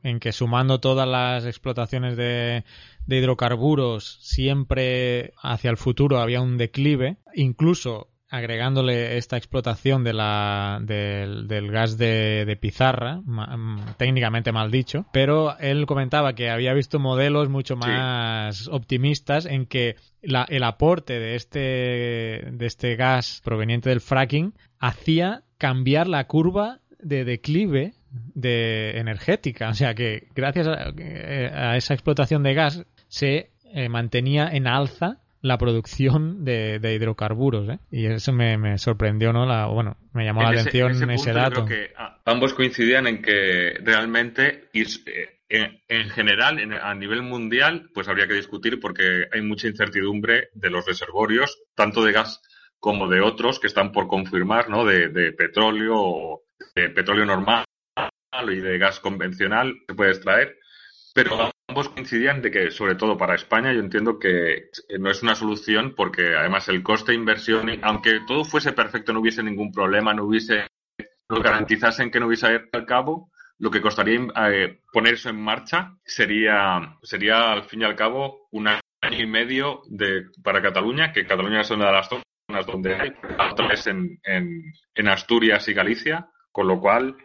en que sumando todas las explotaciones de, de hidrocarburos, siempre hacia el futuro había un declive, incluso agregándole esta explotación de la, del, del gas de, de pizarra, ma- mm, técnicamente mal dicho, pero él comentaba que había visto modelos mucho más optimistas en que la- el aporte de este, de este gas proveniente del fracking hacía cambiar la curva de declive de energética. O sea que gracias a, eh, a esa explotación de gas se eh, mantenía en alza la producción de, de hidrocarburos, ¿eh? Y eso me, me sorprendió, ¿no? La, bueno, me llamó la ese- atención en ese, ese punto yo dato. creo que ah, ambos coincidían en que realmente eh, en, en general en- a nivel mundial pues habría que discutir porque hay mucha incertidumbre de los reservorios tanto de gas como de otros que están por confirmar no de, de petróleo de petróleo normal y de gas convencional se puede extraer. Pero ambos coincidían de que, sobre todo para España, yo entiendo que no es una solución porque además el coste de inversión, aunque todo fuese perfecto, no hubiese ningún problema, no hubiese, nos garantizasen que no hubiese al cabo, lo que costaría eh, poner eso en marcha sería, sería al fin y al cabo un año y medio de, para Cataluña, que Cataluña es una de las zonas donde hay, otra es en, en, Asturias y Galicia, con lo cual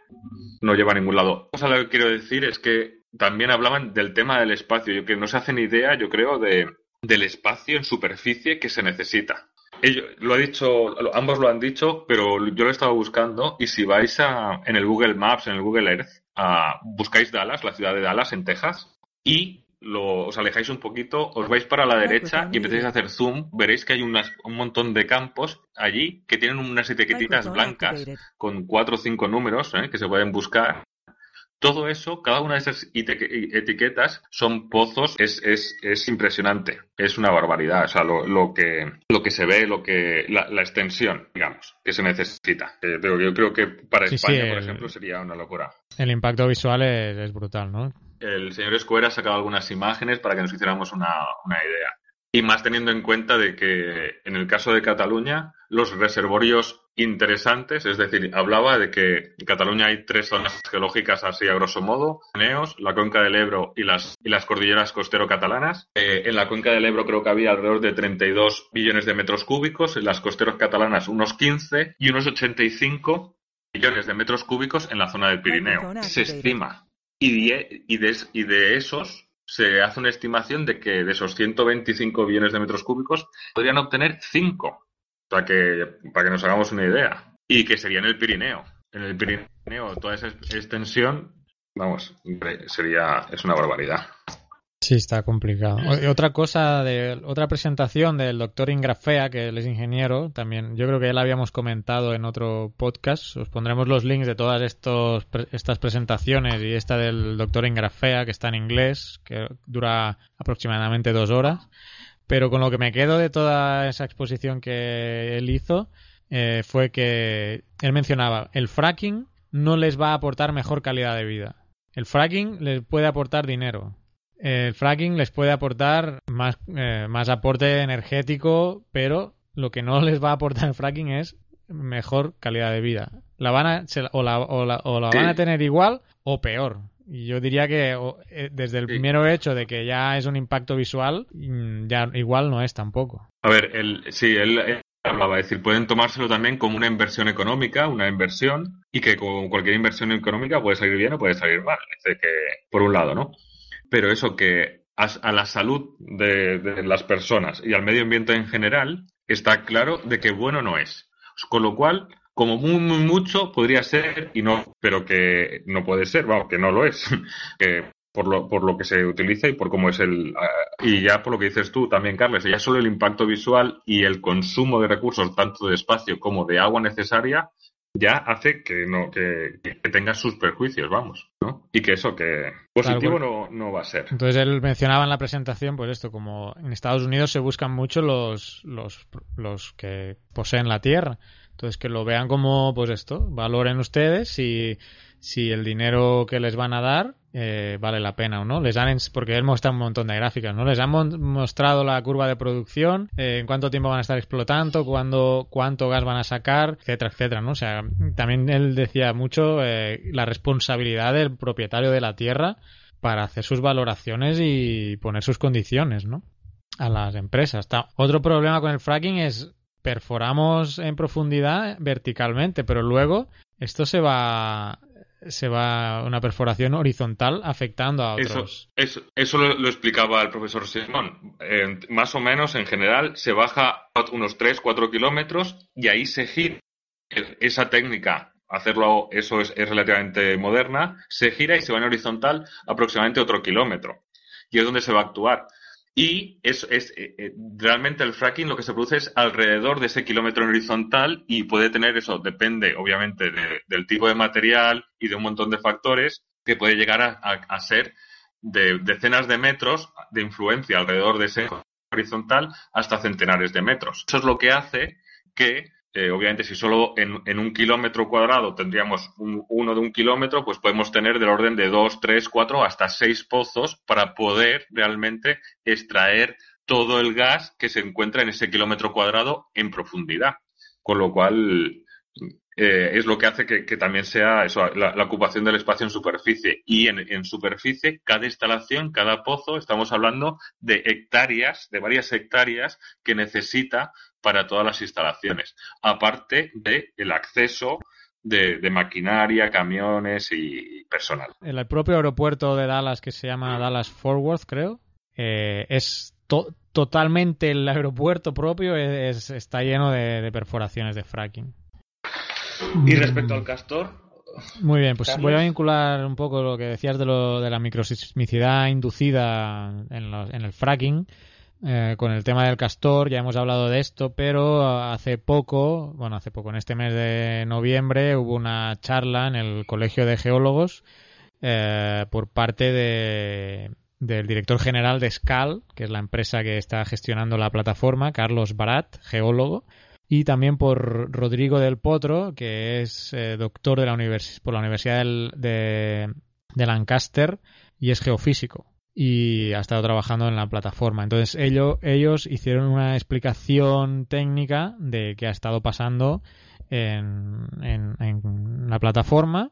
no lleva a ningún lado. Cosa lo que quiero decir es que también hablaban del tema del espacio, yo que no se hacen idea, yo creo, de, del espacio en superficie que se necesita. Ellos, lo ha dicho, ambos lo han dicho, pero yo lo he estado buscando y si vais a, en el Google Maps, en el Google Earth, a, buscáis Dallas, la ciudad de Dallas en Texas, y lo, os alejáis un poquito, os vais para la derecha y empezáis a hacer zoom, veréis que hay unas, un montón de campos allí que tienen unas etiquetitas blancas con cuatro o cinco números ¿eh? que se pueden buscar todo eso, cada una de esas etiquetas son pozos, es, es, es impresionante, es una barbaridad, o sea, lo, lo que, lo que se ve, lo que, la, la extensión, digamos, que se necesita. Eh, yo creo que para Sí, España, sí, por el- ejemplo, sería una locura. El impacto visual es, es brutal, ¿no? El señor Escuera ha sacado algunas imágenes para que nos hiciéramos una, una idea. Y más teniendo en cuenta de que en el caso de Cataluña, los reservorios interesantes, es decir, hablaba de que en Cataluña hay tres zonas geológicas así a grosso modo, Neos, la cuenca del Ebro y las, y las cordilleras costero-catalanas. Eh, en la cuenca del Ebro creo que había alrededor de 32 billones de metros cúbicos, en las costeros catalanas unos 15 y unos 85 billones de metros cúbicos en la zona del Pirineo. Se estima. Y de, y, de, y de esos se hace una estimación de que de esos 125 billones de metros cúbicos podrían obtener 5. Para que, para que nos hagamos una idea. Y que sería en el Pirineo. En el Pirineo, toda esa extensión, vamos, sería, es una barbaridad. Sí, está complicado. O- Otra cosa, de otra presentación del doctor Ingrafea, que él es ingeniero, también yo creo que ya la habíamos comentado en otro podcast. Os pondremos los links de todas estos, estas presentaciones y esta del doctor Ingrafea, que está en inglés, que dura aproximadamente dos horas. Pero con lo que me quedo de toda esa exposición que él hizo eh, fue que él mencionaba el fracking no les va a aportar mejor calidad de vida. El fracking les puede aportar dinero. El fracking les puede aportar más, eh, más aporte energético, pero lo que no (laughs) les va a aportar el fracking es mejor calidad de vida. La van a, se o la, o la- o la Sí. van a tener igual o peor. Y yo diría que o, eh, desde el Sí. mero hecho de que ya es un impacto visual, mm, ya igual no es tampoco. A ver, él, sí, él, él hablaba, es decir, pueden tomárselo también como una inversión económica, una inversión, y que con cualquier inversión económica puede salir bien o puede salir mal. Es decir, que, por un lado, ¿no? Pero eso que a, la salud de, las personas y al medio ambiente en general, está claro de que bueno no es. Con lo cual, como muy, muy mucho podría ser y no, pero que no puede ser, vamos, que no lo es. (laughs) por lo, por lo que se utiliza y por cómo es el. ah, y ya por lo que dices tú también, Carles, ya solo el impacto visual y el consumo de recursos, tanto de espacio como de agua necesaria, ya hace que no que, que tenga sus perjuicios, vamos, ¿no? Y que eso, que positivo no, no va a ser. Entonces él mencionaba en la presentación, pues esto, como en Estados Unidos se buscan mucho los, los, los que poseen la tierra. Entonces que lo vean como, pues esto, valoren ustedes si, si el dinero que les van a dar eh, vale la pena o no. Les han, porque él muestra un montón de gráficas, ¿no? Les han mostrado la curva de producción, eh, en cuánto tiempo van a estar explotando, cuándo, cuánto gas van a sacar, etcétera, etcétera, ¿no? O sea, también él decía mucho eh, la responsabilidad del propietario de la tierra para hacer sus valoraciones y poner sus condiciones, ¿no? A las empresas. Otro problema con el fracking es perforamos en profundidad verticalmente, pero luego esto se va se va una perforación horizontal afectando a otros. eso, eso lo, lo explicaba el profesor Simón. Eh, más o menos, en general, se baja unos 3-4 kilómetros y ahí se gira esa técnica. Hacerlo, eso es, es relativamente moderna. Se gira y se va en horizontal aproximadamente otro kilómetro. Y es donde se va a actuar. Y es, es eh, eh, realmente el fracking lo que se produce es alrededor de ese kilómetro en horizontal y puede tener eso, depende obviamente de- del tipo de material y de un montón de factores que puede llegar a, a- a ser de decenas de metros de influencia alrededor de ese horizontal hasta centenares de metros. Eso es lo que hace que, obviamente, si solo en, un kilómetro cuadrado tendríamos un- uno de un kilómetro, pues podemos tener del orden de dos, tres, cuatro, hasta seis pozos para poder realmente extraer todo el gas que se encuentra en ese kilómetro cuadrado en profundidad. Con lo cual, eh, es lo que hace que, también sea eso, la, ocupación del espacio en superficie. Y en, en, superficie, cada instalación, cada pozo, estamos hablando de hectáreas, de varias hectáreas que necesita para todas las instalaciones, aparte del el acceso de, maquinaria, camiones y personal. En el propio aeropuerto de Dallas, que se llama Dallas Fort Worth, creo, eh, es totalmente el aeropuerto propio es, está lleno de, perforaciones de fracking. Y respecto al castor. Muy bien, pues voy a vincular un poco lo que decías de, lo, de la microsismicidad inducida en, en el fracking eh, con el tema del castor, ya hemos hablado de esto, pero hace poco, bueno, hace poco, en este mes de noviembre, hubo una charla en el Colegio de Geólogos eh, por parte de, del director general de SCAL, que es la empresa que está gestionando la plataforma, Carlos Barat, geólogo, y también por Rodrigo del Potro, que es eh, doctor de la por la Universidad de Lancaster y es geofísico y ha estado trabajando en la plataforma. Entonces ellos, ellos hicieron una explicación técnica de qué ha estado pasando en, en, la plataforma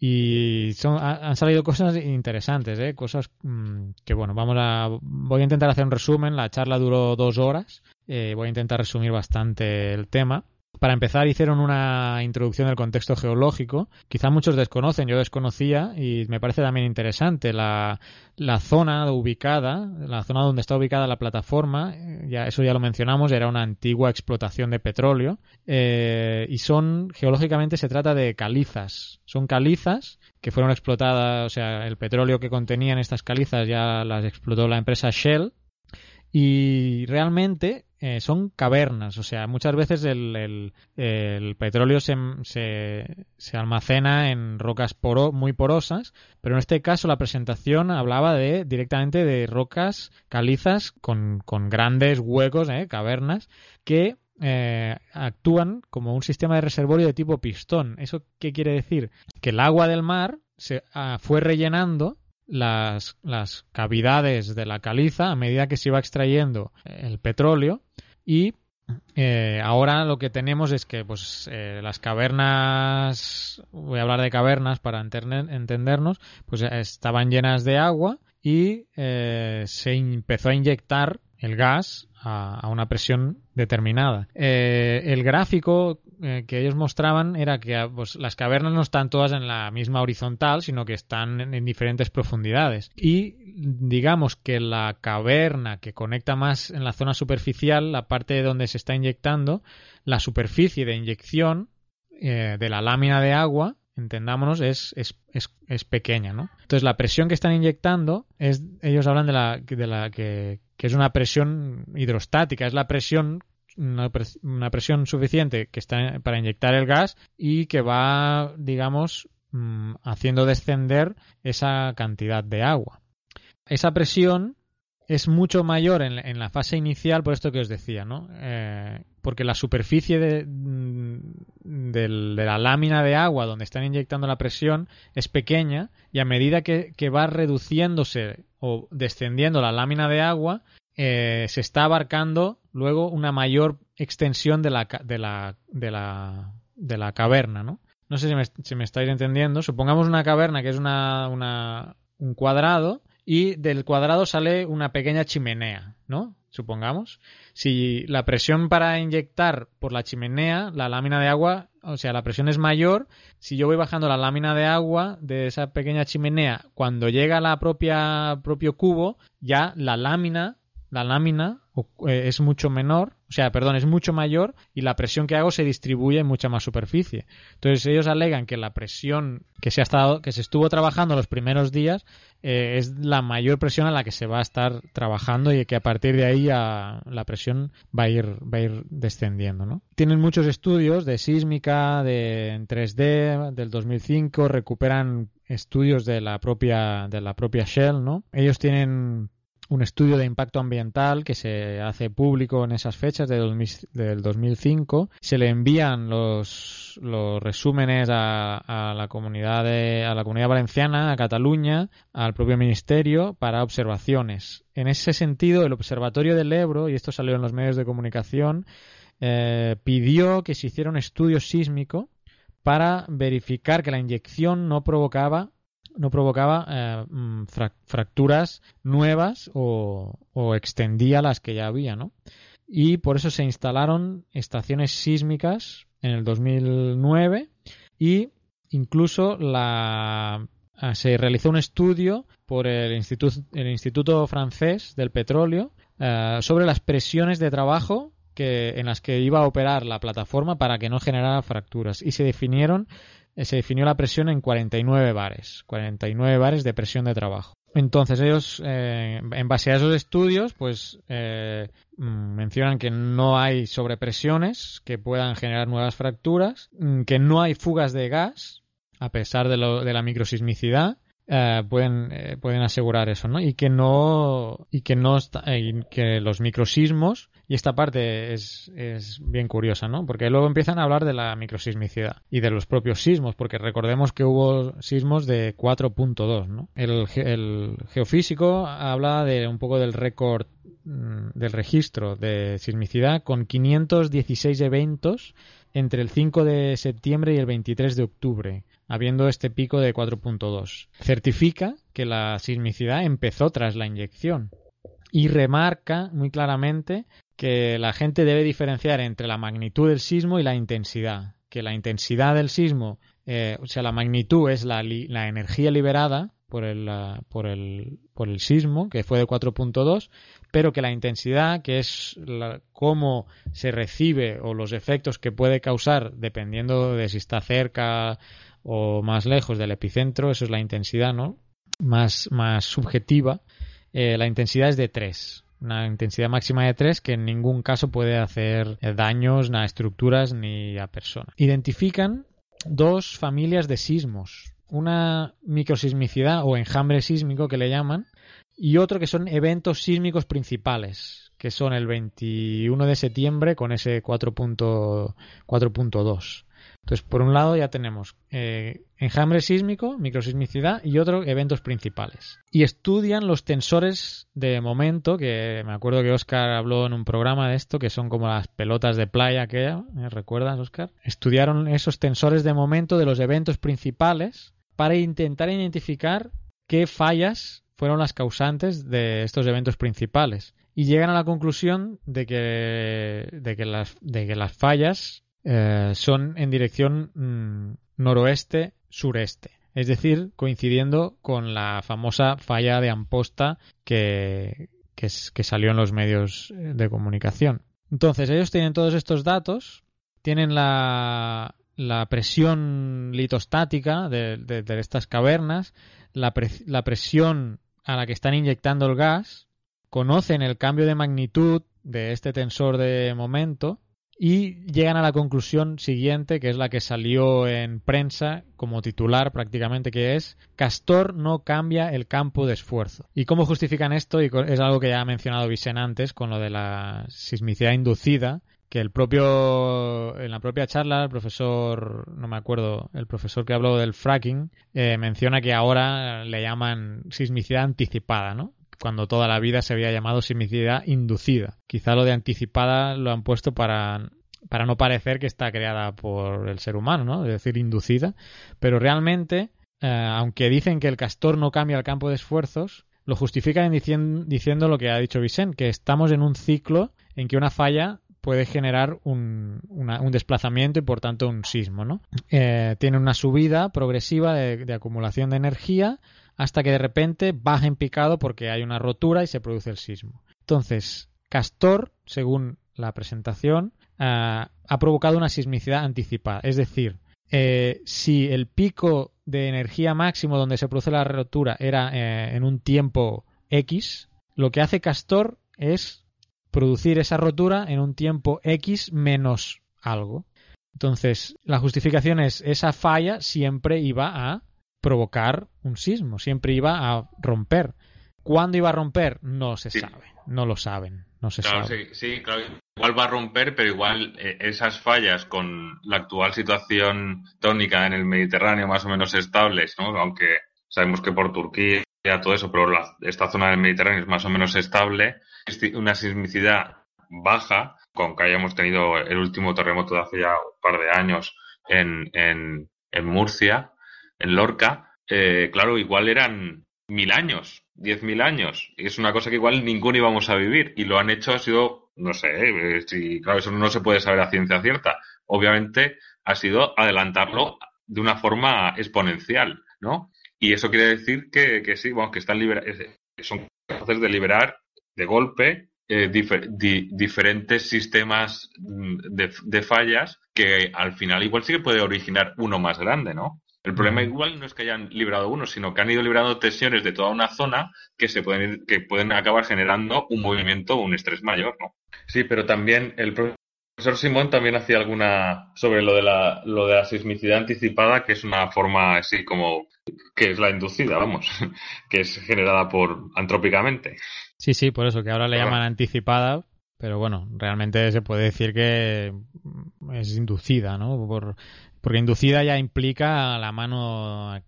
y son, han salido cosas interesantes, ¿eh? cosas mm, que bueno, vamos a voy a intentar hacer un resumen. La charla duró dos horas. Eh, voy a intentar resumir bastante el tema. Para empezar, hicieron una introducción del contexto geológico. Quizá muchos desconocen, yo desconocía y me parece también interesante la, zona ubicada, la zona donde está ubicada la plataforma. Ya, eso ya lo mencionamos, era una antigua explotación de petróleo. Eh, y son, geológicamente, se trata de calizas. Son calizas que fueron explotadas, o sea, el petróleo que contenían estas calizas ya las explotó la empresa Shell y realmente eh, son cavernas, o sea, muchas veces el, el, petróleo se, se, almacena en rocas poro, muy porosas, pero en este caso la presentación hablaba de directamente de rocas calizas con, con grandes huecos, eh, cavernas, que eh, actúan como un sistema de reservorio de tipo pistón. ¿Eso qué quiere decir? Que el agua del mar se ah, fue rellenando las, las cavidades de la caliza a medida que se iba extrayendo el petróleo y eh, ahora lo que tenemos es que pues eh, las cavernas voy a hablar de cavernas para entendernos pues estaban llenas de agua y eh, se empezó a inyectar el gas a, una presión determinada. Eh, el gráfico eh, que ellos mostraban era que ah, pues, las cavernas no están todas en la misma horizontal, sino que están en, diferentes profundidades. Y digamos que la caverna que conecta más en la zona superficial, la parte donde se está inyectando, la superficie de inyección eh, de la lámina de agua entendámonos, es, es, es, pequeña, ¿no? Entonces la presión que están inyectando es, ellos hablan de la, de la que, que es una presión hidrostática, es la presión una, presión suficiente que está para inyectar el gas y que va, digamos, mm, haciendo descender esa cantidad de agua. Esa presión es mucho mayor en, la fase inicial, por esto que os decía, ¿no? Eh, porque la superficie de, mm, de, la lámina de agua donde están inyectando la presión es pequeña y a medida que, va reduciéndose o descendiendo la lámina de agua, eh, se está abarcando luego una mayor extensión de la, de la, de la, de la caverna, ¿no? No sé si me, si me estáis entendiendo. Supongamos una caverna que es una, una, un cuadrado y del cuadrado sale una pequeña chimenea, ¿no? Supongamos. Si la presión para inyectar por la chimenea, la lámina de agua, o sea, la presión es mayor, si yo voy bajando la lámina de agua de esa pequeña chimenea, cuando llega a la propia propio cubo, ya la lámina, la lámina eh, es mucho menor o sea, perdón, es mucho mayor y la presión que hago se distribuye en mucha más superficie. Entonces ellos alegan que la presión que se ha estado, que se estuvo trabajando los primeros días eh, es la mayor presión a la que se va a estar trabajando y que a partir de ahí la presión va a ir va a ir descendiendo, ¿no? Tienen muchos estudios de sísmica, de en 3D del 2005, recuperan estudios de la propia de la propia Shell, ¿no? Ellos tienen un estudio de impacto ambiental que se hace público en esas fechas de del 2005. Se le envían los, los resúmenes a, la comunidad de, a la comunidad valenciana, a Cataluña, al propio ministerio para observaciones. En ese sentido, el Observatorio del Ebro, y esto salió en los medios de comunicación, eh, pidió que se hiciera un estudio sísmico para verificar que la inyección no provocaba no provocaba eh, mm, fra- fracturas nuevas o, extendía las que ya había, ¿no? Y por eso se instalaron estaciones sísmicas en el 2009 y incluso la, ah, se realizó un estudio por el Instituto, Francés del Petróleo eh, sobre las presiones de trabajo que, en las que iba a operar la plataforma para que no generara fracturas y se definieron se definió la presión en 49 bares, 49 bares de presión de trabajo. Entonces ellos, eh, en base a esos estudios, pues eh, mm, mencionan que no hay sobrepresiones que puedan generar nuevas fracturas, mm, que no hay fugas de gas, a pesar de, lo- de la microsismicidad, eh, pueden, eh, pueden asegurar eso, ¿no? Y que no, y que no eh, y que los microsismos, y esta parte es, es bien curiosa, ¿no? Porque luego empiezan a hablar de la microsismicidad y de los propios sismos, porque recordemos que hubo sismos de 4.2, ¿no? El, el geofísico habla de un poco del récord mm, del registro de sismicidad con 516 eventos entre el 5 de septiembre y el 23 de octubre, habiendo este pico de 4.2. Certifica que la sismicidad empezó tras la inyección y remarca muy claramente que la gente debe diferenciar entre la magnitud del sismo y la intensidad. Que la intensidad del sismo, eh, o sea, la magnitud es la, la energía liberada por el, por, el, por el sismo, que fue de 4.2, pero que la intensidad, que es la- cómo se recibe o los efectos que puede causar dependiendo de si está cerca o más lejos del epicentro, eso es la intensidad, ¿no? Más, más subjetiva. Eh, la intensidad es de 3. Una intensidad máxima de 3 que en ningún caso puede hacer eh, daños a estructuras ni a personas. Identifican dos familias de sismos. Una microsismicidad o enjambre sísmico que le llaman y otro que son eventos sísmicos principales, que son el 21 de septiembre con ese 4.2. 4.2. Entonces, por un lado ya tenemos eh, enjambre sísmico, microsismicidad y otro eventos principales. Y estudian los tensores de momento, que me acuerdo que Oscar habló en un programa de esto, que son como las pelotas de playa aquella, ¿eh? ¿recuerdas, Oscar? Estudiaron esos tensores de momento de los eventos principales para intentar identificar qué fallas fueron las causantes de estos eventos principales. Y llegan a la conclusión de que, de que, las, de que las fallas eh, son en dirección mm, noroeste-sureste. Es decir, coincidiendo con la famosa falla de Amposta que, que, salió en los medios eh, de comunicación. Entonces, ellos tienen todos estos datos, tienen la, la presión litostática de, de- estas cavernas, la, la presión a la que están inyectando el gas, conocen el cambio de magnitud de este tensor de momento y llegan a la conclusión siguiente, que es la que salió en prensa como titular prácticamente, que es Castor no cambia el campo de esfuerzo. ¿Y cómo justifican esto? Y es algo que ya ha mencionado Vicen antes con lo de la sismicidad inducida, que el propio en la propia charla el profesor no me acuerdo el profesor que habló del fracking eh, menciona que ahora le llaman sismicidad anticipada no cuando toda la vida se había llamado sismicidad inducida quizá lo de anticipada lo han puesto para para no parecer que está creada por el ser humano no es decir inducida pero realmente eh, aunque dicen que el castor no cambia el campo de esfuerzos lo justifican dicien- diciendo lo que ha dicho Vicent, que estamos en un ciclo en que una falla puede generar un, un desplazamiento y por tanto un sismo. ¿no? Eh, tiene una subida progresiva de, de acumulación de energía hasta que de repente baja en picado porque hay una rotura y se produce el sismo. Entonces, Castor, según la presentación, ah, ha provocado una sismicidad anticipada. Es decir, eh, si el pico de energía máximo donde se produce la rotura era eh, en un tiempo X, lo que hace Castor es producir esa rotura en un tiempo X menos algo. Entonces, la justificación es esa falla siempre iba a provocar un sismo, siempre iba a romper. ¿Cuándo iba a romper? No se Sí. sabe, no lo saben, no se Claro, sabe. sí, sí, claro. Igual va a romper, pero igual eh, esas fallas con la actual situación tónica en el Mediterráneo más o menos estables, ¿no? Aunque sabemos que por Turquía todo eso, pero la- esta zona del Mediterráneo es más o menos estable, una sismicidad baja, con que hayamos tenido el último terremoto de hace ya un par de años en, en, en Murcia, en Lorca, eh, claro, igual eran mil años, diez mil años. Y es una cosa que igual ninguno íbamos a vivir. Y lo han hecho, ha sido, no sé, eh, si, claro, eso no se puede saber a ciencia cierta. Obviamente ha sido adelantarlo de una forma exponencial, ¿no? Y eso quiere decir que, que sí, bueno, que están libera que son capaces de liberar de golpe eh, diferentes sistemas de, de, fallas que al final igual sí que puede originar uno más grande, ¿no? El problema igual no es que hayan librado uno, sino que han ido librando tensiones de toda una zona que se pueden que pueden acabar generando un movimiento o un estrés mayor, ¿no? Sí, pero también el profesor Simón también hacía alguna sobre lo de la lo de la sismicidad anticipada, que es una forma así como que es la inducida, vamos, (laughs) que es generada por antrópicamente. Sí, sí, por eso que ahora le llaman anticipada, pero bueno, realmente se puede decir que es inducida, ¿no? Por, porque inducida ya implica la mano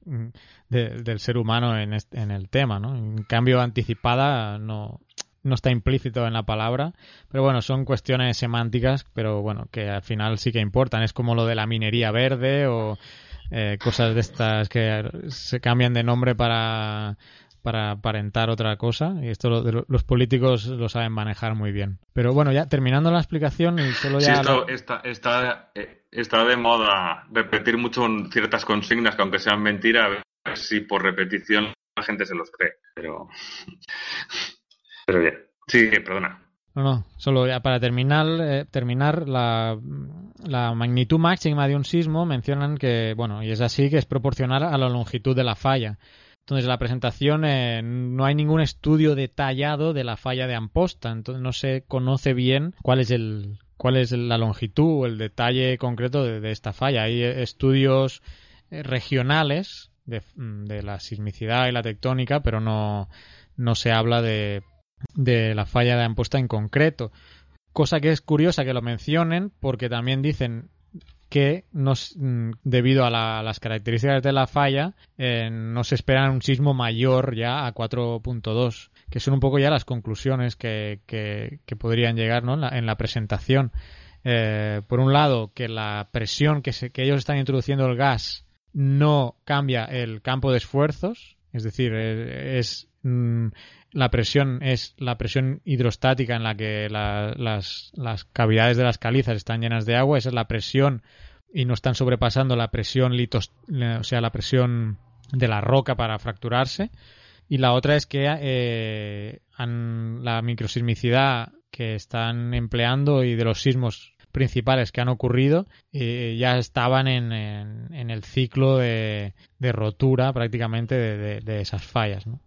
del ser humano en, en, el tema, ¿no? En cambio, anticipada no, no está implícito en la palabra, pero bueno, son cuestiones semánticas, pero bueno, que al final sí que importan. Es como lo de la minería verde o eh, cosas de estas que se cambian de nombre para para aparentar otra cosa y esto lo, los políticos lo saben manejar muy bien. Pero bueno, ya terminando la explicación y solo ya... Sí, esto está, está, eh, está, de moda repetir mucho ciertas consignas que aunque sean mentiras, a ver si por repetición la gente se los cree. Pero, pero bien. Sí, perdona. No, no, solo ya para terminar, eh, terminar la, la, magnitud máxima de un sismo mencionan que, bueno, y es así, que es proporcional a la longitud de la falla. Entonces, la presentación eh, no hay ningún estudio detallado de la falla de Amposta, entonces no se conoce bien cuál es el cuál es la longitud o el detalle concreto de, esta falla. Hay eh, estudios eh, regionales de, de, la sismicidad y la tectónica, pero no, no se habla de, de la falla de Amposta en concreto. Cosa que es curiosa que lo mencionen porque también dicen que nos, mm, debido a, las características de la falla eh, no se espera un sismo mayor ya a 4.2 que son un poco ya las conclusiones que, que, podrían llegar ¿no? en, la, presentación eh, por un lado que la presión que, se, que ellos están introduciendo el gas no cambia el campo de esfuerzos es decir eh, es, mm, la presión es la presión hidrostática en la que las, las, cavidades de las calizas están llenas de agua, esa es la presión y no están sobrepasando la presión litos, o sea, la presión de la roca para fracturarse. Y la otra es que eh, la microsismicidad que están empleando y de los sismos principales que han ocurrido eh, ya estaban en, en, el ciclo de, de rotura prácticamente de, de esas fallas. ¿no?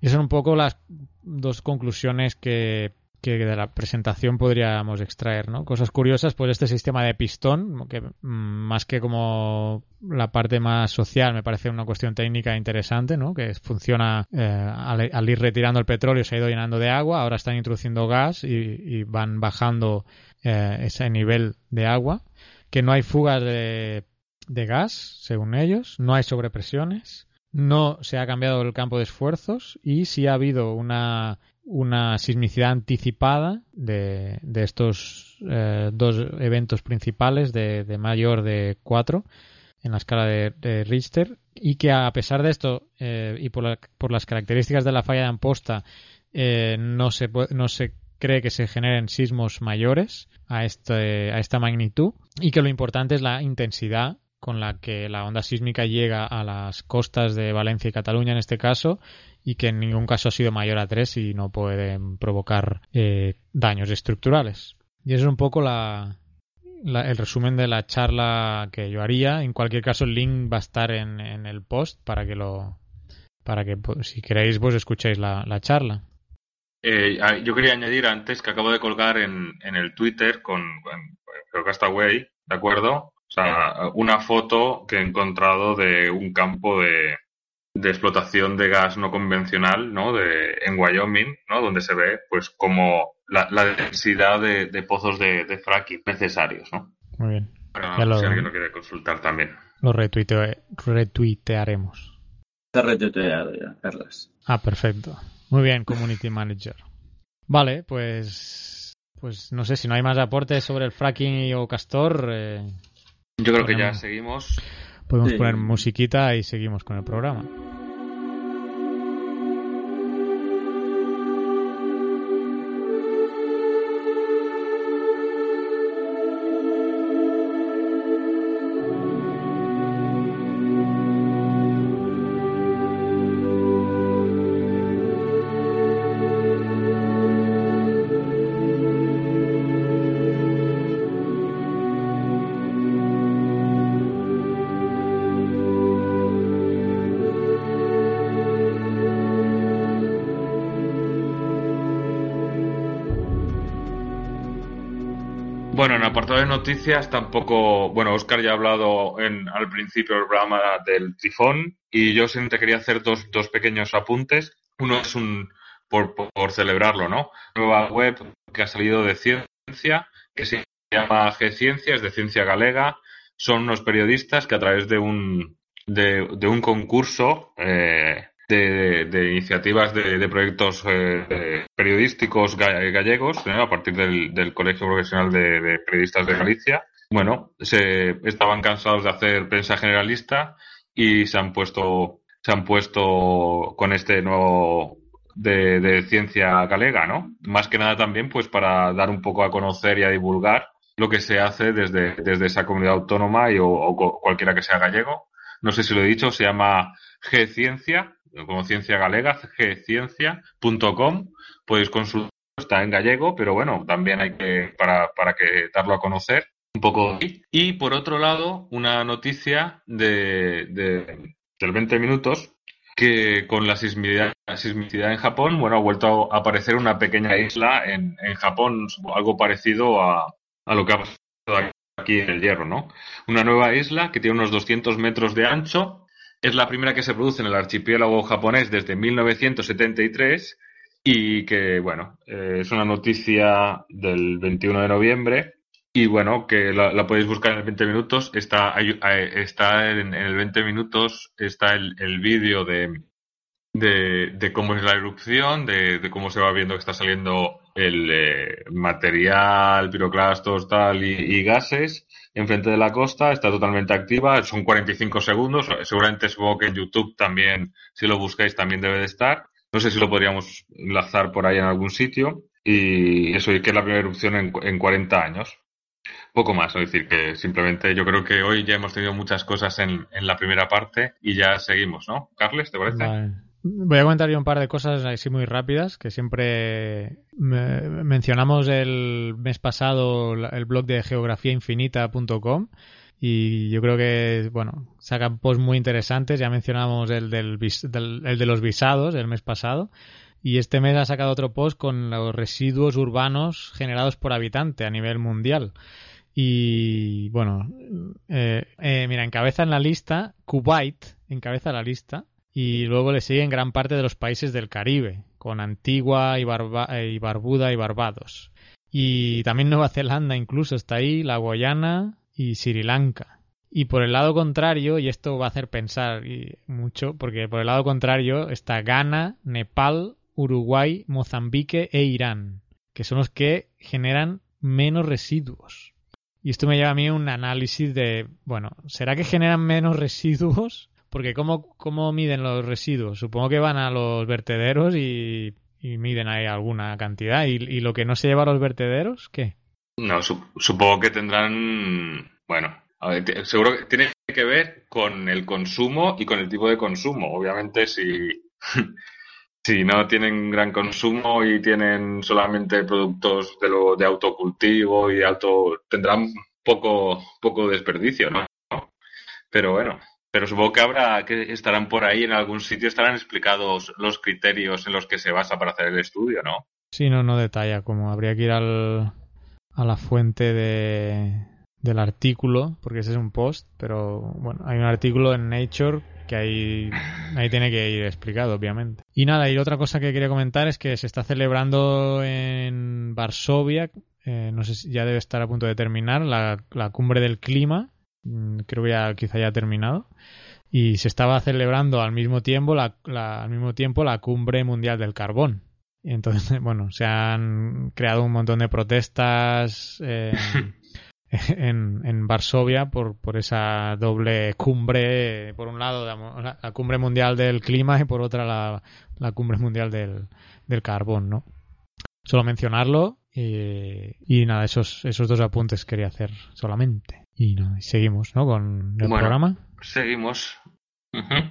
Y son un poco las dos conclusiones que, de la presentación podríamos extraer, ¿no? Cosas curiosas, pues este sistema de pistón, que mm, más que como la parte más social me parece una cuestión técnica interesante, ¿no? Que funciona eh, al, ir retirando el petróleo se ha ido llenando de agua, ahora están introduciendo gas y, van bajando eh, ese nivel de agua, que no hay fugas de gas, según ellos, no hay sobrepresiones no se ha cambiado el campo de esfuerzos y sí ha habido una, una sismicidad anticipada de, de estos eh, dos eventos principales de, de, mayor de 4 en la escala de, Richter y que a pesar de esto eh, y por, por, las características de la falla de Amposta eh, no, se, no se cree que se generen sismos mayores a, este, a esta magnitud y que lo importante es la intensidad con la que la onda sísmica llega a las costas de Valencia y Cataluña en este caso y que en ningún caso ha sido mayor a 3 y no pueden provocar eh, daños estructurales. Y eso es un poco la, el resumen de la charla que yo haría. En cualquier caso el link va a estar en, en el post para que lo para que pues, si queréis pues escuchéis la, la charla. Eh, yo quería añadir antes que acabo de colgar en, en el Twitter con, Castaway, ¿de acuerdo? O sea, una foto que he encontrado de un campo de, de explotación de gas no convencional, ¿no? De, en Wyoming, ¿no? Donde se ve, pues, como la, la densidad de, de pozos de, de, fracking necesarios, ¿no? Muy bien. Para lo, si alguien lo quiere consultar también. Lo retuite, retuitearemos. Está retuiteado ya, Carlos. Ah, perfecto. Muy bien, Community Manager. Vale, pues... Pues no sé si no hay más aportes sobre el fracking o castor. Eh, Yo creo que ya seguimos. Podemos Sí. poner musiquita y seguimos con el programa. Noticias tampoco, bueno, Oscar ya ha hablado en, al principio del programa del tifón y yo simplemente quería hacer dos, dos pequeños apuntes. Uno es un, por, por, por celebrarlo, ¿no? Nueva web que ha salido de ciencia, que se llama G-Ciencia, es de Ciencia Galega. Son unos periodistas que a través de un, de, de un concurso eh, de, iniciativas de, de proyectos eh, periodísticos ga- gallegos, ¿no? a partir del, Colegio Profesional de, Periodistas de Galicia. Bueno, se estaban cansados de hacer prensa generalista y se han puesto se han puesto con este nuevo de, de ciencia galega, ¿no? Más que nada también, pues para dar un poco a conocer y a divulgar lo que se hace desde, desde esa comunidad autónoma y, o, o cu- cualquiera que sea gallego. No sé si lo he dicho, se llama G-Ciencia, como ciencia galega, gciencia.com. Podéis consultar, está en gallego, pero bueno, también hay que, para, para que darlo a conocer un poco. Y por otro lado, una noticia de, de- del 20 minutos que con la sismicidad, la sismicidad en Japón, bueno, ha vuelto a aparecer una pequeña isla en, en Japón, algo parecido a, a lo que ha pasado aquí en el Hierro, ¿no? Una nueva isla que tiene unos 200 metros de ancho, es la primera que se produce en el archipiélago japonés desde 1973 y que, bueno, eh, es una noticia del 21 de noviembre y, bueno, que la, podéis buscar en el 20 minutos. Está, está en, el 20 minutos está el, el vídeo de, de, de cómo es la erupción, de cómo se va viendo que está saliendo el eh, material, piroclastos, tal, y, gases enfrente de la costa, está totalmente activa, son 45 segundos, seguramente supongo que en YouTube también, si lo buscáis, también debe de estar. No sé si lo podríamos enlazar por ahí en algún sitio. Y eso, y que es la primera erupción en, en 40 años. Poco más, es decir, que simplemente yo creo que hoy ya hemos tenido muchas cosas en, en la primera parte y ya seguimos, ¿no? Carles, ¿te parece? Vale. Voy a comentar yo un par de cosas así muy rápidas, que siempre me- mencionamos el mes pasado el blog de geografiainfinita.com y yo creo que, bueno, sacan posts muy interesantes. Ya mencionamos el, del, del- el de los visados el mes pasado y este mes ha sacado otro post con los residuos urbanos generados por habitante a nivel mundial. Y bueno, eh, eh, mira, encabeza en la lista, Kuwait encabeza la lista y luego le siguen gran parte de los países del Caribe, con Antigua y, Barba- y Barbuda y Barbados. Y también Nueva Zelanda incluso está ahí, la Guayana y Sri Lanka. Y por el lado contrario, y esto va a hacer pensar mucho, porque por el lado contrario está Ghana, Nepal, Uruguay, Mozambique e Irán, que son los que generan menos residuos. Y esto me lleva a mí un análisis de, bueno, ¿será que generan menos residuos? Porque ¿cómo, cómo miden los residuos? Supongo que van a los vertederos y, miden ahí alguna cantidad. ¿Y, lo que no se lleva a los vertederos, qué? No, su- supongo que tendrán, bueno, a ver, seguro que tiene que ver con el consumo y con el tipo de consumo. Obviamente, si, (laughs) si no tienen gran consumo y tienen solamente productos de, lo, de autocultivo y alto, tendrán poco, poco desperdicio, ¿no? Pero bueno, pero supongo que habrá, que estarán por ahí en algún sitio, estarán explicados los criterios en los que se basa para hacer el estudio, ¿no? Sí, no, no detalla, como habría que ir al, a la fuente de, del artículo, porque ese es un post, pero bueno, hay un artículo en Nature que ahí, ahí tiene que ir explicado, obviamente. Y nada, y otra cosa que quería comentar es que se está celebrando en Varsovia, eh, no sé si ya debe estar a punto de terminar, la, la cumbre del clima, creo que ya quizá ya ha terminado, y se estaba celebrando al mismo tiempo la, la- al mismo tiempo la cumbre mundial del carbón. Y entonces, (laughs) bueno, se han creado un montón de protestas eh, (laughs) en, en Varsovia por, por esa doble cumbre, por un lado la, la cumbre mundial del clima y por otra la, la cumbre mundial del, del carbón, ¿no? Solo mencionarlo y, y nada, esos, esos dos apuntes quería hacer solamente. Y nada, y seguimos, ¿no? Con el Bueno. programa. Seguimos. Ujú.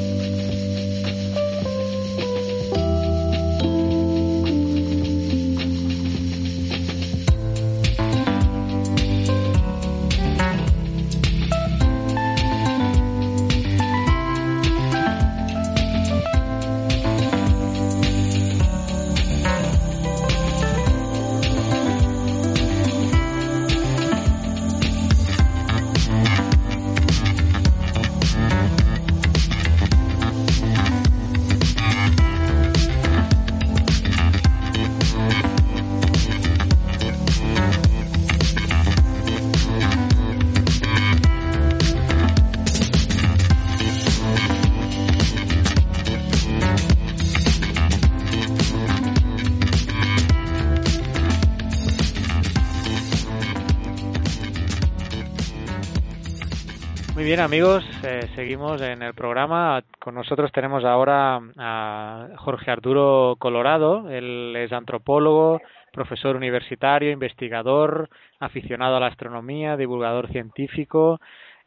Bien amigos, eh, seguimos en el programa. Con nosotros tenemos ahora a Jorge Arturo Colorado. Él es antropólogo, profesor universitario, investigador, aficionado a la astronomía, divulgador científico,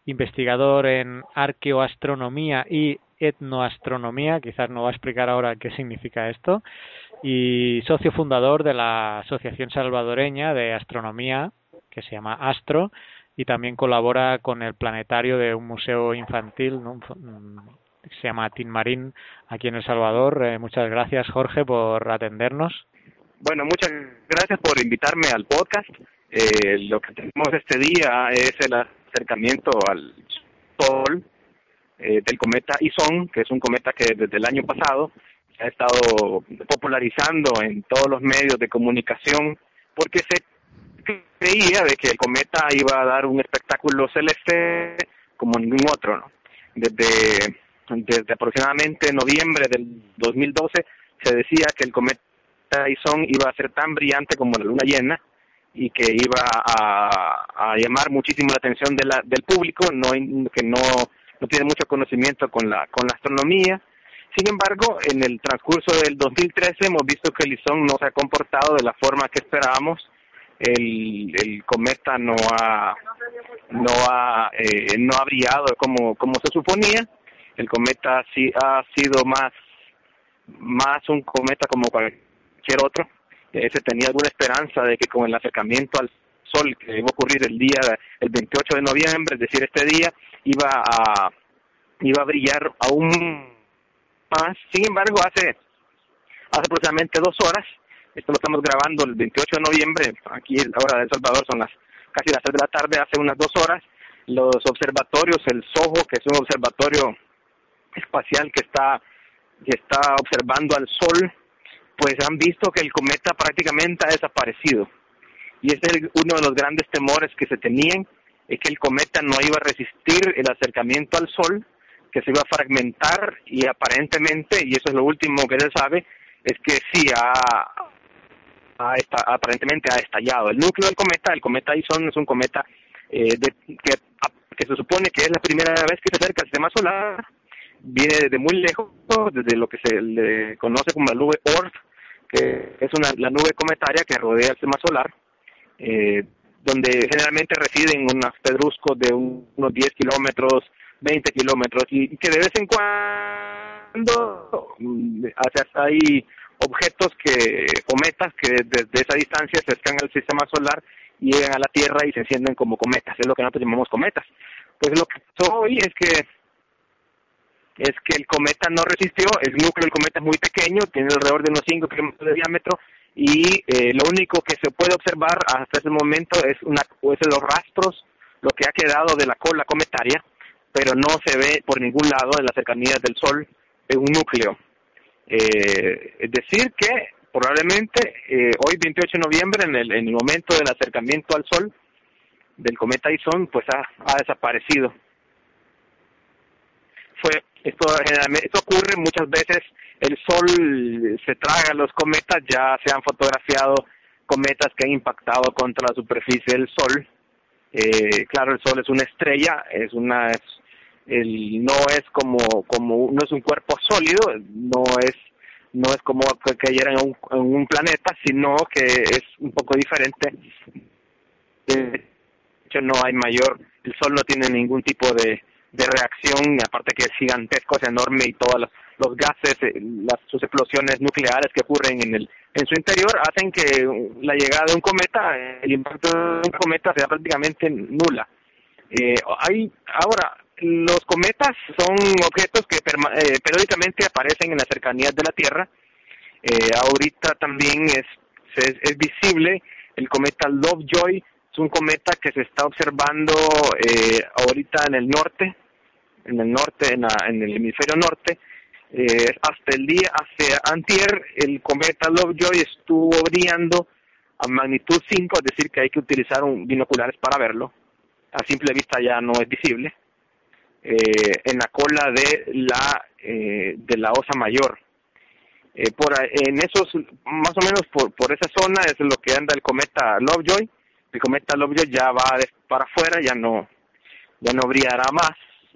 investigador en arqueoastronomía y etnoastronomía. Quizás nos va a explicar ahora qué significa esto. Y socio fundador de la Asociación Salvadoreña de Astronomía, que se llama ASTRO, y también colabora con el planetario de un museo infantil ¿no? Mm, que se llama Tin Marín aquí en El Salvador. Eh, muchas gracias Jorge por atendernos. Bueno, muchas gracias por invitarme al podcast. Eh, lo que tenemos este día es el acercamiento al Sol eh, del cometa Ison, que es un cometa que desde el año pasado ha estado popularizando en todos los medios de comunicación porque se creía de que el cometa iba a dar un espectáculo celeste como ningún otro, ¿no? Desde, desde aproximadamente noviembre del 2012 se decía que el cometa Ison iba a ser tan brillante como la luna llena y que iba a, a llamar muchísimo la atención de la, del público, no que no, no tiene mucho conocimiento con la, con la astronomía. Sin embargo, en el transcurso del 2013 hemos visto que el Ison no se ha comportado de la forma que esperábamos el, cometa no ha no ha eh, no ha brillado como como se suponía. El cometa sí ha sido más más un cometa como cualquier otro. Se tenía alguna esperanza de que con el acercamiento al sol que iba a ocurrir el día el 28 de noviembre es decir este día iba a iba a brillar aún más. Sin embargo hace hace aproximadamente dos horas esto lo estamos grabando el 28 de noviembre, aquí a la hora de El Salvador son las casi las 3 de la tarde, hace unas dos horas, los observatorios, el SOHO, que es un observatorio espacial que está, que está observando al Sol, pues han visto que el cometa prácticamente ha desaparecido. Y ese es uno de los grandes temores que se tenían, es que el cometa no iba a resistir el acercamiento al Sol, que se iba a fragmentar y aparentemente, y eso es lo último que se sabe, es que sí ha, ha esta- aparentemente ha estallado. El núcleo del cometa, el cometa Ison es un cometa eh, de, que, que se supone que es la primera vez que se acerca al sistema solar, viene desde muy lejos, desde lo que se le conoce como la nube Oort, que es una, la nube cometaria que rodea el sistema solar, eh, donde generalmente residen unos pedruscos de un- unos 10 kilómetros, 20 kilómetros, y que de vez en cuando mm, hacia- hay objetos que, cometas que desde esa distancia se acercan al sistema solar y llegan a la Tierra y se encienden como cometas, es lo que nosotros llamamos cometas. Pues lo que pasó hoy es que es que el cometa no resistió, el núcleo del cometa es muy pequeño, tiene alrededor de unos 5 kilómetros de diámetro y eh, lo único que se puede observar hasta ese momento es, una, es los rastros, lo que ha quedado de la cola cometaria, pero no se ve por ningún lado en las cercanías del Sol un núcleo. Eh, es decir, que probablemente eh, hoy 28 de noviembre, en el, en el momento del acercamiento al Sol del cometa Ison, pues ha, desaparecido. Fue esto esto ocurre muchas veces el Sol se traga los cometas, ya se han fotografiado cometas que han impactado contra la superficie del Sol. Eh, claro, el Sol es una estrella, es una el, no es como como no es un cuerpo sólido, no es no es como que cayera en un, planeta, sino que es un poco diferente. De hecho, no hay mayor, el Sol no tiene ningún tipo de, de reacción, aparte que es gigantesco, es enorme y todos los, los gases, eh, las, sus explosiones nucleares que ocurren en el en su interior hacen que la llegada de un cometa, el impacto de un cometa sea prácticamente nula. Eh, hay ahora los cometas son objetos que eh, periódicamente aparecen en las cercanías de la Tierra. Eh, ahorita también es, es, es visible el cometa Lovejoy, es un cometa que se está observando eh, ahorita en el norte, en el norte, en, la, en el hemisferio norte. Eh, hasta el día, hace antier, el cometa Lovejoy estuvo brillando a magnitud 5, es decir, que hay que utilizar un binoculares para verlo. A simple vista ya no es visible. Eh, en la cola de la eh, de la osa mayor. Eh, por en esos más o menos por por esa zona es lo que anda el cometa Lovejoy. El cometa Lovejoy ya va de, para afuera, ya no ya no brillará más,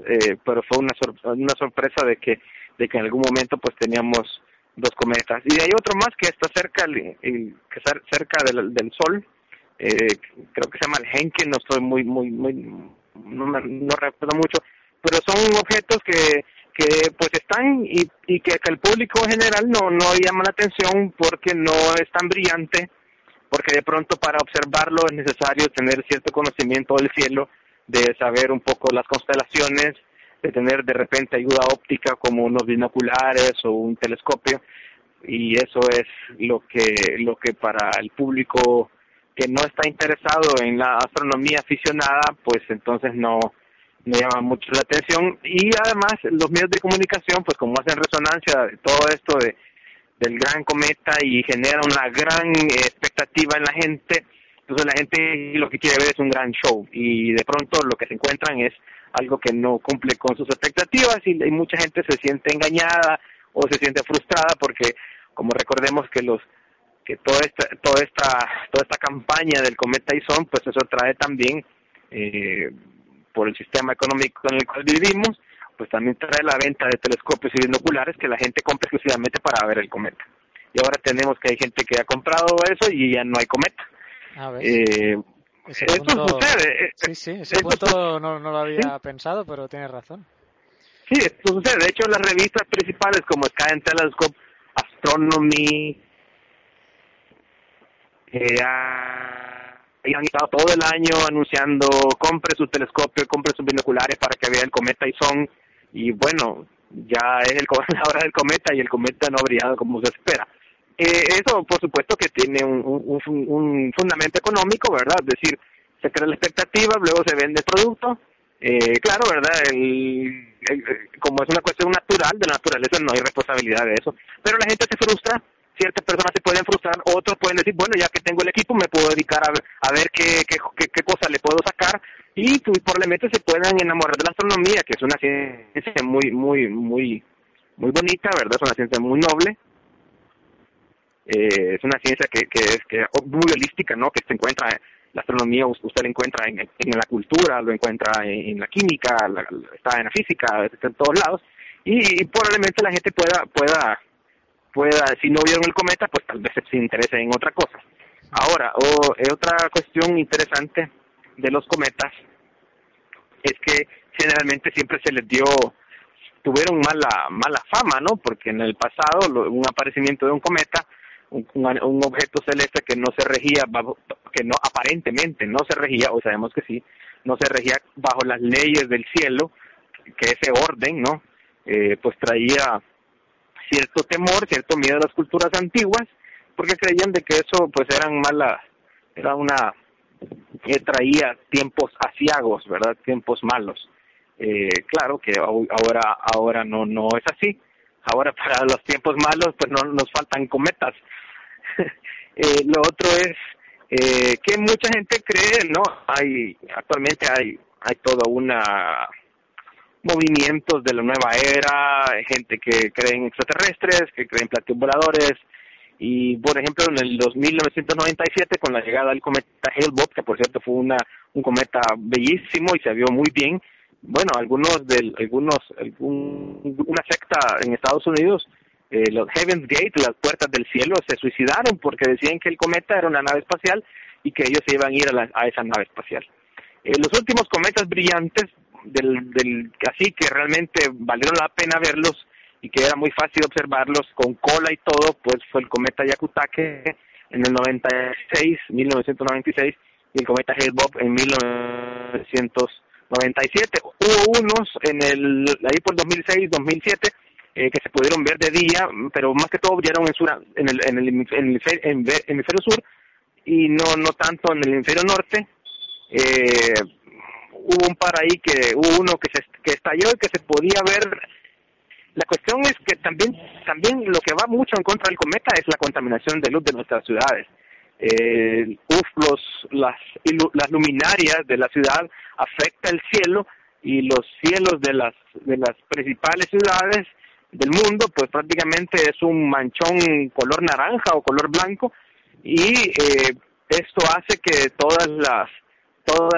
eh, pero fue una sor una sorpresa de que de que en algún momento pues teníamos dos cometas y hay otro más que está cerca que está cerca del, del sol eh, creo que se llama el Henke no estoy muy muy muy no, no recuerdo mucho pero son objetos que que pues están y, y que, el público en general no no llama la atención porque no es tan brillante porque de pronto para observarlo es necesario tener cierto conocimiento del cielo de saber un poco las constelaciones de tener de repente ayuda óptica como unos binoculares o un telescopio y eso es lo que lo que para el público que no está interesado en la astronomía aficionada pues entonces no no llama mucho la atención. Y además los medios de comunicación pues como hacen resonancia de todo esto de del gran cometa y genera una gran expectativa en la gente entonces la gente lo que quiere ver es un gran show. Y de pronto lo que se encuentran es algo que no cumple con sus expectativas y, y mucha gente se siente engañada o se siente frustrada porque como recordemos que los que toda esta toda esta toda esta campaña del cometa Ison pues eso trae también eh, por el sistema económico en el cual vivimos pues también trae la venta de telescopios y binoculares que la gente compra exclusivamente para ver el cometa y ahora tenemos que hay gente que ha comprado eso y ya no hay cometa A ver. eh, Ese esto punto- sucede eh, Sí, sí, ese esto punto no, no lo había pensado, pero tienes razón. Sí, esto sucede. De hecho, las revistas principales como Sky and Telescope, Astronomy, eh, y han estado todo el año anunciando compre su telescopio, compre sus binoculares para que vea el cometa Ison y bueno, ya es el, (laughs) la del cometa y el cometa no ha brillado como se espera. Eh, eso, por supuesto, que tiene un, un, un- un fundamento económico, ¿verdad? Es decir, se crea la expectativa, luego se vende el producto. Eh, claro, ¿verdad? El- como es una cuestión natural, de la naturaleza no hay responsabilidad de eso. Pero la gente se frustra, ciertas personas se pueden frustrar, otros pueden decir, bueno, ya que tengo el equipo, me puedo dedicar a a ver qué, qué, qué, cosa le puedo sacar y probablemente se puedan enamorar de la astronomía, que es una ciencia muy, muy, muy, muy bonita, ¿verdad? Es una ciencia muy noble. Eh, es una ciencia que, que es que muy holística, ¿no? Que se encuentra, la astronomía us- usted la encuentra en, en la cultura, lo encuentra en, en la química, la- está en la física, está en todos lados y, y probablemente la gente pueda, pueda, pueda, si no vieron el cometa, pues tal vez se interese en otra cosa. Ahora, o, eh, otra cuestión interesante de los cometas es que generalmente siempre se les dio tuvieron mala mala fama, ¿no? Porque en el pasado lo- un aparecimiento de un cometa, un, un, objeto celeste que no se regía que no aparentemente no se regía, o sabemos que sí, no se regía bajo las leyes del cielo, que ese orden, ¿no? eh, pues traía cierto temor, cierto miedo a las culturas antiguas, porque creían de que eso pues eran malas, era una que traía tiempos asiagos, ¿verdad? Tiempos malos. Eh, claro que ahora ahora no no es así. Ahora (laughs) para los tiempos malos pues no nos faltan cometas. (laughs) eh, lo otro es eh, que mucha gente cree, ¿no? Hay actualmente hay hay toda una movimientos de la nueva era, gente que cree en extraterrestres, que cree en platillos voladores, y por ejemplo en el 1997 con la llegada del cometa Hale-Bopp, que por cierto fue una un cometa bellísimo y se vio muy bien, bueno, algunos del algunos una secta en Estados Unidos eh, los Heaven's Gate, las puertas del cielo, se suicidaron porque decían que el cometa era una nave espacial y que ellos se iban a ir a, a esa nave espacial. Eh, los últimos cometas brillantes del, del así que realmente valieron la pena verlos y que era muy fácil observarlos con cola y todo, pues fue el cometa Yakutake en el 96, 1996 y el cometa Hale-Bopp en 1997. Hubo unos en el ahí por 2006, 2007 eh, que se pudieron ver de día, pero más que todo brillaron en, sur, en el, en el hemisferio sur y no no tanto en el hemisferio norte. Eh, hubo un par ahí que hubo uno que se que estalló y que se podía ver. La cuestión es que también también lo que va mucho en contra del cometa es la contaminación de luz de nuestras ciudades. Eh, uf, los las las luminarias de la ciudad afecta el cielo y los cielos de las de las principales ciudades del mundo pues prácticamente es un manchón color naranja o color blanco y eh, esto hace que todas las todo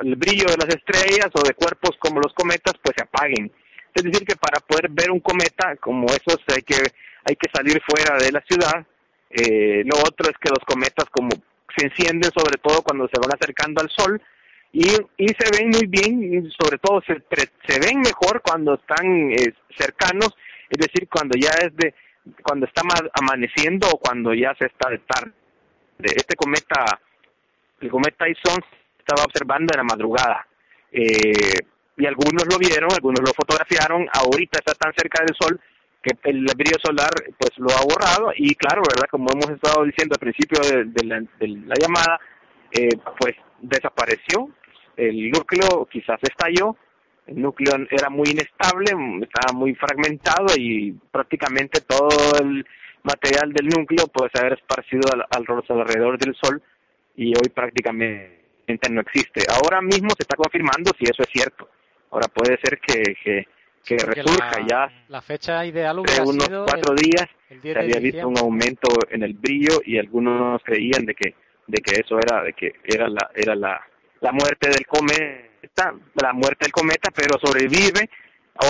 el brillo de las estrellas o de cuerpos como los cometas pues se apaguen. Es decir que para poder ver un cometa como esos hay que hay que salir fuera de la ciudad. Eh, lo otro es que los cometas como se encienden sobre todo cuando se van acercando al sol y, y se ven muy bien sobre todo se, se ven mejor cuando están eh, cercanos, es decir, cuando ya es de cuando está amaneciendo o cuando ya se está de tarde. Este cometa, el cometa Ison estaba observando en la madrugada. Eh, y algunos lo vieron, algunos lo fotografiaron, ahorita está tan cerca del sol que el brillo solar pues lo ha borrado y claro, ¿verdad? Como hemos estado diciendo al principio de, la, llamada, eh, pues desapareció, el núcleo quizás estalló, el núcleo era muy inestable, estaba muy fragmentado y prácticamente todo el material del núcleo puede haber esparcido al, alrededor del Sol y hoy prácticamente no existe. Ahora mismo se está confirmando si eso es cierto. Ahora puede ser que, que, que resurja ya. La fecha ideal hubiera unos cuatro días se había visto un aumento en el brillo y algunos creían de que de que eso era de que era la era la la muerte del cometa la muerte del cometa pero sobrevive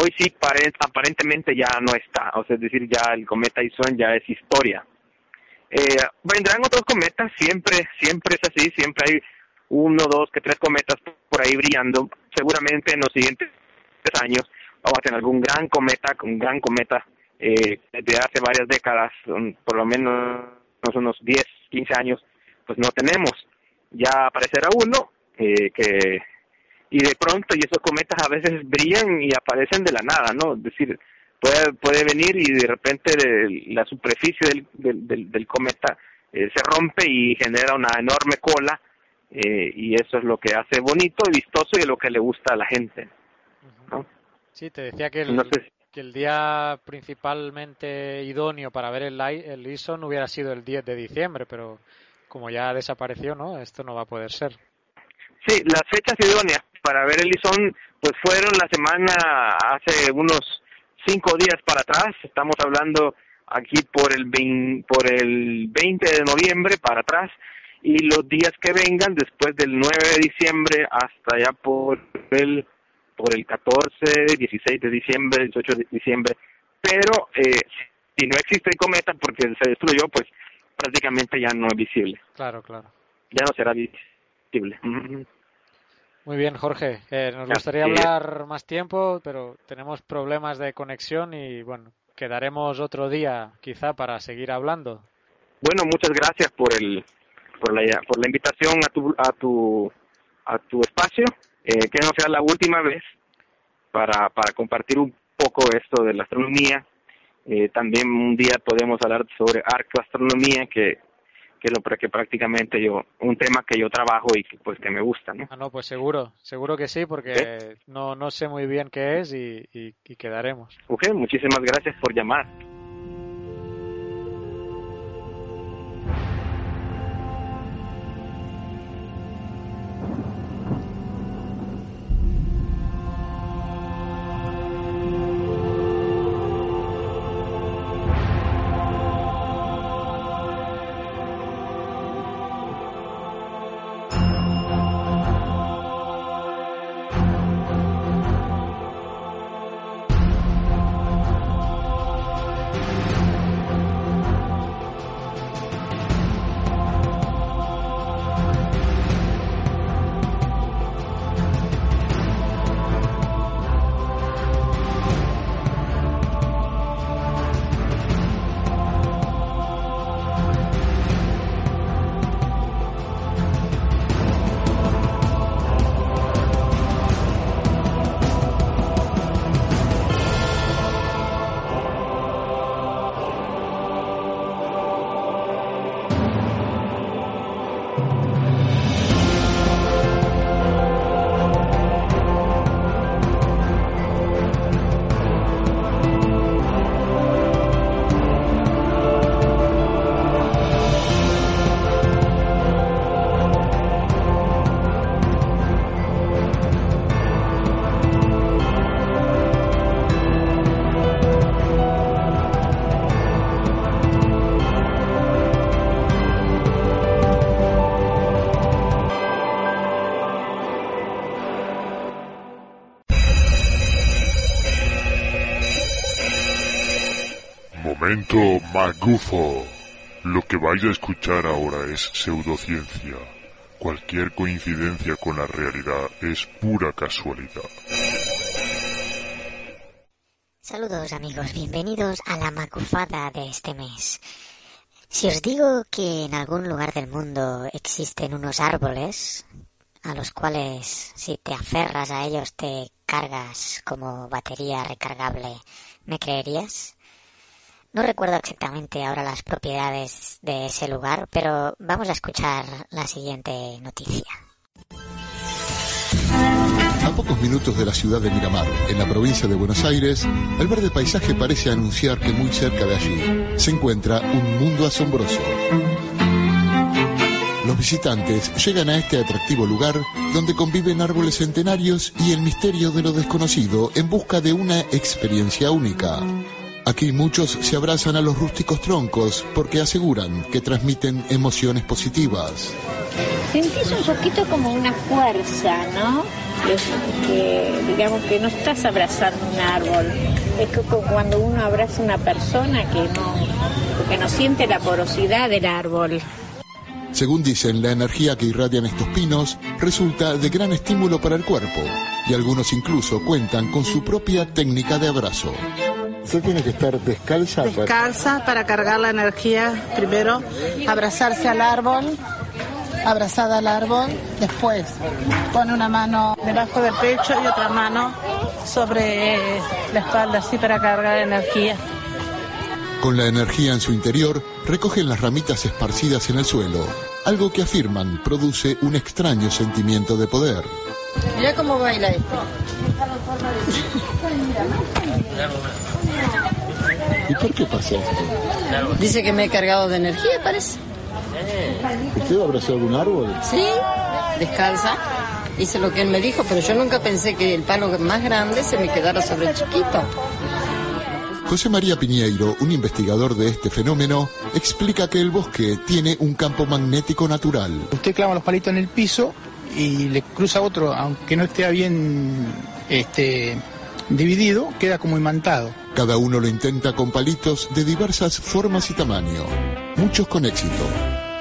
hoy sí aparentemente ya no está o sea es decir ya el cometa Ison ya es historia eh, vendrán otros cometas siempre siempre es así siempre hay uno, dos, que tres cometas por ahí brillando. Seguramente en los siguientes tres años vamos a tener algún gran cometa, un gran cometa eh, de hace varias décadas, por lo menos unos 10, 15 años, pues no tenemos. Ya aparecerá uno eh, que y de pronto y esos cometas a veces brillan y aparecen de la nada, ¿no? Es decir, puede puede venir y de repente la superficie del, del, del, cometa eh, se rompe y genera una enorme cola eh, y eso es lo que hace bonito y vistoso y lo que le gusta a la gente. ¿no? Sí, te decía que el, que el día principalmente idóneo para ver el, el ISON hubiera sido el 10 de diciembre, pero como ya desapareció, ¿no? Esto no va a poder ser. Sí, las fechas idóneas para ver el ISON pues fueron la semana hace unos cinco días para atrás, estamos hablando aquí por el por el 20 de noviembre para atrás y los días que vengan después del 9 de diciembre hasta ya por el por el 14, 16 de diciembre, 18 de diciembre, pero eh, si no existe el cometa porque se destruyó, pues prácticamente ya no es visible. Claro, claro. Ya no será visible. Muy bien, Jorge. Eh, nos gustaría hablar más tiempo, pero tenemos problemas de conexión y bueno, quedaremos otro día quizá para seguir hablando. Bueno, muchas gracias por el por la, por la invitación a tu, a tu, a tu espacio, eh, que no sea la última vez para, para compartir un poco esto de la astronomía. Eh, también un día podemos hablar sobre arcoastronomía, que que lo que prácticamente yo un tema que yo trabajo y que pues que me gusta no ah, no pues seguro seguro que sí porque no no sé muy bien qué es y, y, y quedaremos. Ok muchísimas gracias por llamar Momento magufo. Lo que vais a escuchar ahora es pseudociencia. Cualquier coincidencia con la realidad es pura casualidad. Saludos amigos, bienvenidos a la macufada de este mes. Si os digo que en algún lugar del mundo existen unos árboles a los cuales si te aferras a ellos te cargas como batería recargable, ¿me creerías? No recuerdo exactamente ahora las propiedades de ese lugar, pero vamos a escuchar la siguiente noticia. A pocos minutos de la ciudad de Miramar, en la provincia de Buenos Aires, el verde paisaje parece anunciar que muy cerca de allí se encuentra un mundo asombroso. Los visitantes llegan a este atractivo lugar donde conviven árboles centenarios y el misterio de lo desconocido en busca de una experiencia única. Aquí muchos se abrazan a los rústicos troncos porque aseguran que transmiten emociones positivas. Sentís un poquito como una fuerza, ¿no? que, digamos que no estás abrazando un árbol. Es como cuando uno abraza a una persona que no, que no siente la porosidad del árbol. Según dicen, la energía que irradian estos pinos resulta de gran estímulo para el cuerpo y algunos incluso cuentan con su propia técnica de abrazo. Usted tiene que estar descalza. Descalza para, cargar la energía. Primero, abrazarse al árbol, abrazada al árbol. Después, pone una mano debajo del pecho y otra mano sobre la espalda, así para cargar la energía. Con la energía en su interior, recogen las ramitas esparcidas en el suelo, algo que afirman produce un extraño sentimiento de poder. Mira cómo baila esto. ¿Y por qué pasa esto? Dice que me he cargado de energía, parece. ¿Usted abrazó algún árbol? Sí, descalza. Hice lo que él me dijo, pero yo nunca pensé que el palo más grande se me quedara sobre el chiquito. José María Piñeiro, un investigador de este fenómeno, explica que el bosque tiene un campo magnético natural. Usted clava los palitos en el piso y le cruza otro, aunque no esté bien este, dividido, queda como imantado. Cada uno lo intenta con palitos de diversas formas y tamaño, muchos con éxito,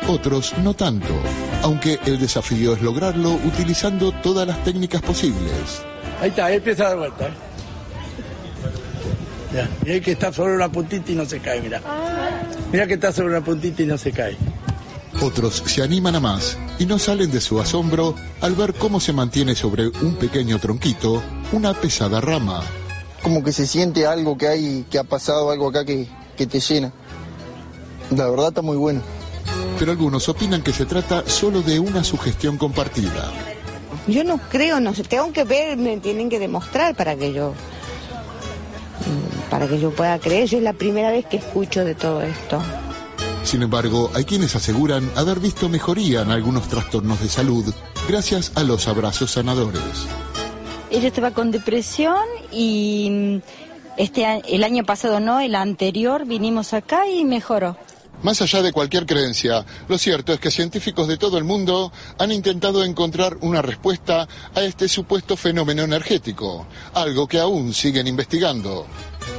otros no tanto, aunque el desafío es lograrlo utilizando todas las técnicas posibles. Ahí está, ahí empieza a dar vuelta. ¿eh? Ya, mira que está sobre una puntita y no se cae, mira. Mira que está sobre una puntita y no se cae. Otros se animan a más y no salen de su asombro al ver cómo se mantiene sobre un pequeño tronquito una pesada rama. como que se siente algo que hay, que ha pasado algo acá que, que te llena. La verdad está muy bueno. Pero algunos opinan que se trata solo de una sugestión compartida. Yo no creo, no sé, tengo que ver, me tienen que demostrar para que yo para que yo pueda creer. Yo es la primera vez que escucho de todo esto. Sin embargo, hay quienes aseguran haber visto mejoría en algunos trastornos de salud gracias a los abrazos sanadores. Ella estaba con depresión y mm, este el año pasado no, el anterior vinimos acá y mejoró. Más allá de cualquier creencia, lo cierto es que científicos de todo el mundo han intentado encontrar una respuesta a este supuesto fenómeno energético, algo que aún siguen investigando.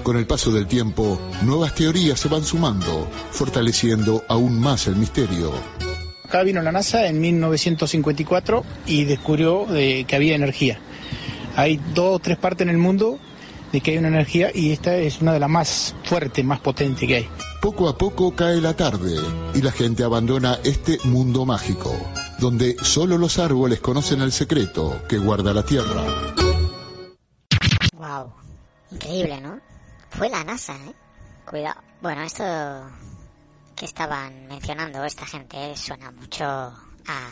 Con el paso del tiempo, nuevas teorías se van sumando, fortaleciendo aún más el misterio. Acá vino la NASA en 1954 y descubrió eh, que había energía. Hay dos o tres partes en el mundo de que hay una energía y esta es una de las más fuertes, más potentes que hay. Poco a poco cae la tarde y la gente abandona este mundo mágico, donde solo los árboles conocen el secreto que guarda la Tierra. Wow, increíble, ¿no? Fue la NASA, ¿eh? Cuidado. Bueno, esto que estaban mencionando esta gente suena mucho a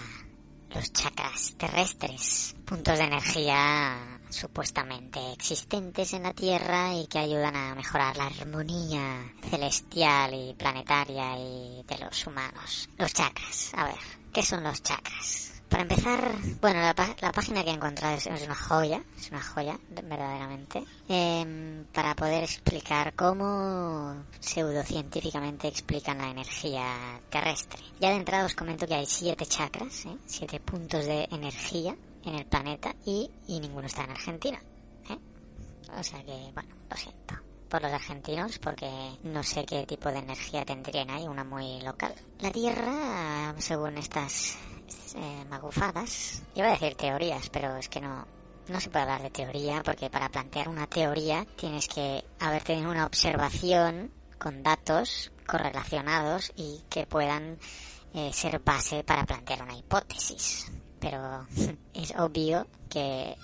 los chakras terrestres, puntos de energía supuestamente existentes en la Tierra y que ayudan a mejorar la armonía celestial y planetaria y de los humanos. Los chakras, a ver, ¿qué son los chakras? Para empezar, bueno, la, página que he encontrado es, una joya, es una joya, verdaderamente, em, para poder explicar cómo pseudocientíficamente explican la energía terrestre. Ya de entrada os comento que hay siete chakras, ¿eh? siete puntos de energía en el planeta y, y ninguno está en Argentina. ¿eh? O sea que, bueno, lo siento por los argentinos porque no sé qué tipo de energía tendrían ahí, una muy local. La Tierra, según estas eh, magufadas, iba a decir teorías, pero es que no, no se puede hablar de teoría porque para plantear una teoría tienes que haber tenido una observación con datos correlacionados y que puedan eh, ser base para plantear una hipótesis pero (laughs) es obvio que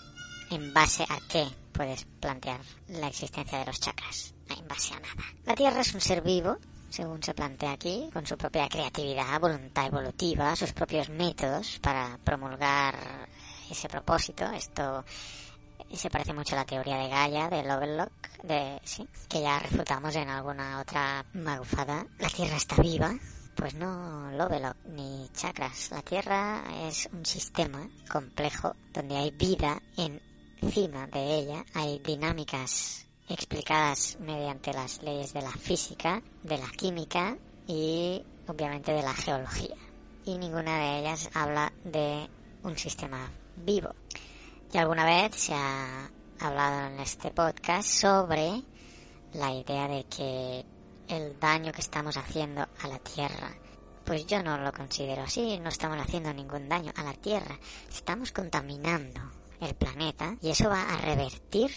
en base a qué puedes plantear la existencia de los chakras. En base a nada. La Tierra es un ser vivo, según se plantea aquí, con su propia creatividad, voluntad evolutiva, sus propios métodos para promulgar ese propósito. Esto se parece mucho a la teoría de Gaia, de sí, que ya refutamos en alguna otra magufada. La Tierra está viva, pues no Lovelock ni chakras. La Tierra es un sistema complejo donde hay vida encima de ella, hay dinámicas explicadas mediante las leyes de la física, de la química y obviamente de la geología. Y ninguna de ellas habla de un sistema vivo. Y alguna vez se ha hablado en este podcast sobre la idea de que el daño que estamos haciendo a la Tierra. Pues yo no lo considero así, no estamos haciendo ningún daño a la Tierra, estamos contaminando el planeta y eso va a revertir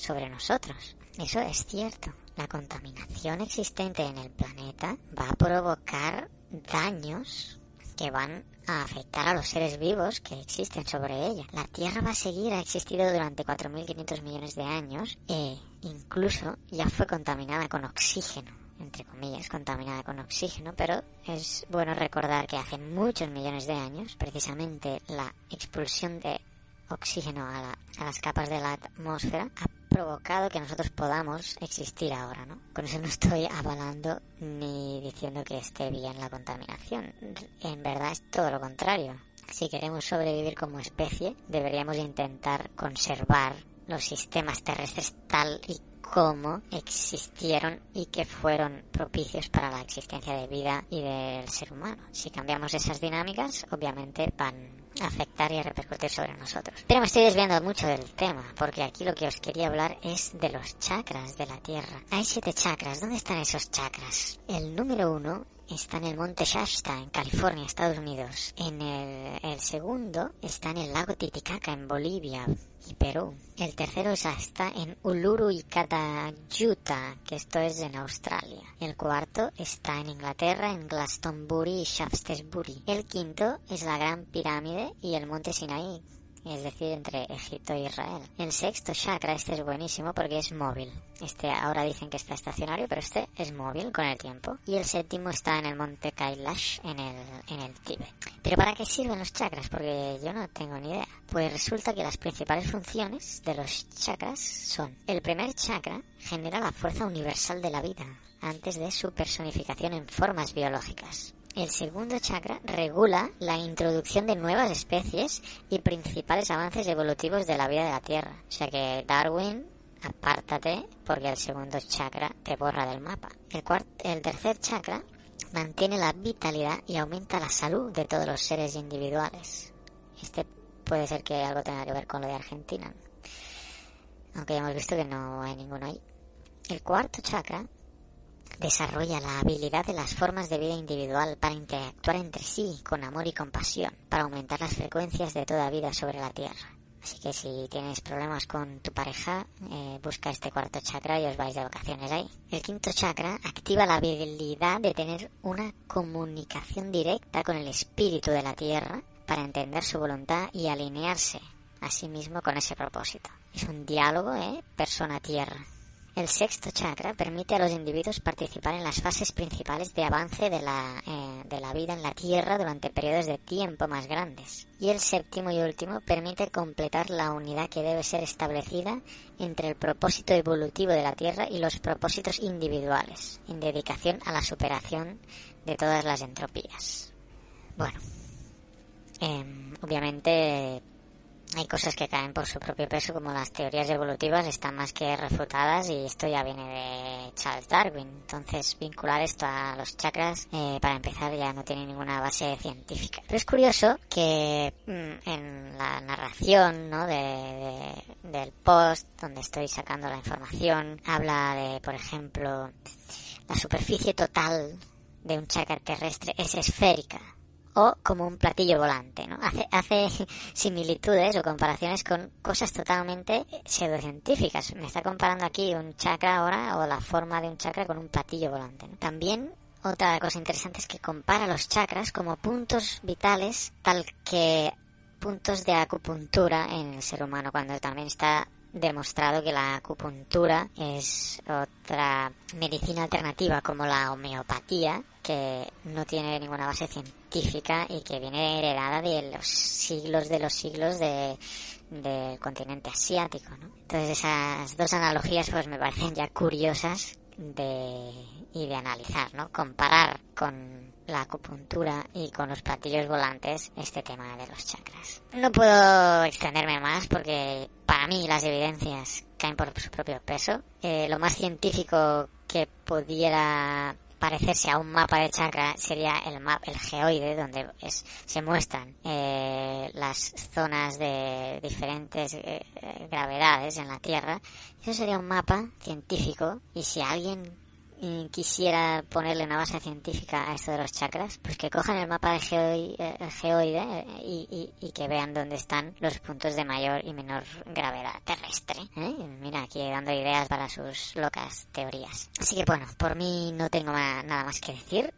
sobre nosotros. Eso es cierto. La contaminación existente en el planeta va a provocar daños que van a afectar a los seres vivos que existen sobre ella. La Tierra va a seguir, ha existido durante 4.500 millones de años e incluso ya fue contaminada con oxígeno entre comillas, contaminada con oxígeno, pero es bueno recordar que hace muchos millones de años, precisamente la expulsión de oxígeno a, las capas de la atmósfera provocado que nosotros podamos existir ahora, ¿no? Con eso no estoy avalando ni diciendo que esté bien la contaminación. En verdad es todo lo contrario. Si queremos sobrevivir como especie, deberíamos intentar conservar los sistemas terrestres tal y cómo existieron y que fueron propicios para la existencia de vida y del ser humano. Si cambiamos esas dinámicas, obviamente van afectar y a repercutir sobre nosotros. Pero me estoy desviando mucho del tema, porque aquí lo que os quería hablar es de los chakras de la Tierra. Hay siete chakras. ¿Dónde están esos chakras? El número uno está en el monte Shasta, en California, Estados Unidos. En el, segundo está en el lago Titicaca, en Bolivia y Perú. El tercero está en Uluru y Katayuta, que esto es en Australia. El cuarto está en Inglaterra, en Glastonbury y Shaftesbury. El quinto es la Gran Pirámide y el Monte Sinaí, es decir, entre Egipto e Israel. El sexto chakra, este es buenísimo porque es móvil. Este ahora dicen que está estacionario, pero este es móvil con el tiempo. Y el séptimo está en el monte Kailash, en el, en el Tíbet. Pero ¿para qué sirven los chakras? Porque yo no tengo ni idea. Pues resulta que las principales funciones de los chakras son, el primer chakra genera la fuerza universal de la vida, antes de su personificación en formas biológicas. El segundo chakra regula la introducción de nuevas especies y principales avances evolutivos de la vida de la Tierra. O sea que Darwin, apártate porque el segundo chakra te borra del mapa. El, el tercer chakra mantiene la vitalidad y aumenta la salud de todos los seres individuales. Este puede ser que algo tenga que ver con lo de Argentina. Aunque ya hemos visto que no hay ninguno ahí. El cuarto chakra desarrolla la habilidad de las formas de vida individual para interactuar entre sí con amor y compasión, para aumentar las frecuencias de toda vida sobre la Tierra. Así que si tienes problemas con tu pareja, eh, busca este cuarto chakra y os vais de vacaciones ahí. El quinto chakra activa la habilidad de tener una comunicación directa con el espíritu de la Tierra para entender su voluntad y alinearse a sí mismo con ese propósito. Es un diálogo, ¿eh? Persona-Tierra. El sexto chakra permite a los individuos participar en las fases principales de avance de la, eh, de la vida en la Tierra durante periodos de tiempo más grandes. Y el séptimo y último permite completar la unidad que debe ser establecida entre el propósito evolutivo de la Tierra y los propósitos individuales, en dedicación a la superación de todas las entropías. Bueno, em, obviamente hay cosas que caen por su propio peso, como las teorías evolutivas están más que refutadas y esto ya viene de Charles Darwin. Entonces, vincular esto a los chakras, eh, para empezar, ya no tiene ninguna base científica. Pero es curioso que mm, en la narración ¿no? de, del post, donde estoy sacando la información, habla de, por ejemplo, la superficie total de un chakra terrestre es esférica o como un platillo volante, ¿no? Hace, hace (laughs) similitudes o comparaciones con cosas totalmente pseudocientíficas. Me está comparando aquí un chakra ahora o la forma de un chakra con un platillo volante. También otra cosa interesante es que compara los chakras como puntos vitales tal que puntos de acupuntura en el ser humano cuando también está demostrado que la acupuntura es otra medicina alternativa como la homeopatía que no tiene ninguna base científica y que viene heredada de los siglos de los siglos de, del continente asiático. ¿no? Entonces esas dos analogías pues me parecen ya curiosas de, y de analizar, ¿no? Comparar con la acupuntura y con los platillos volantes este tema de los chakras. No puedo extenderme más porque para mí las evidencias caen por su propio peso. Eh, lo más científico que pudiera parecerse a un mapa de chakra sería el mapa, el geoide, donde se muestran eh, las zonas de diferentes eh, gravedades en la Tierra. Eso sería un mapa científico y si alguien quisiera ponerle una base científica a esto de los chakras, pues que cojan el mapa de geoide, eh, geoide y, y, que vean dónde están los puntos de mayor y menor gravedad terrestre. ¿eh? Mira, aquí dando ideas para sus locas teorías. Así que bueno, por mí no tengo nada más que decir.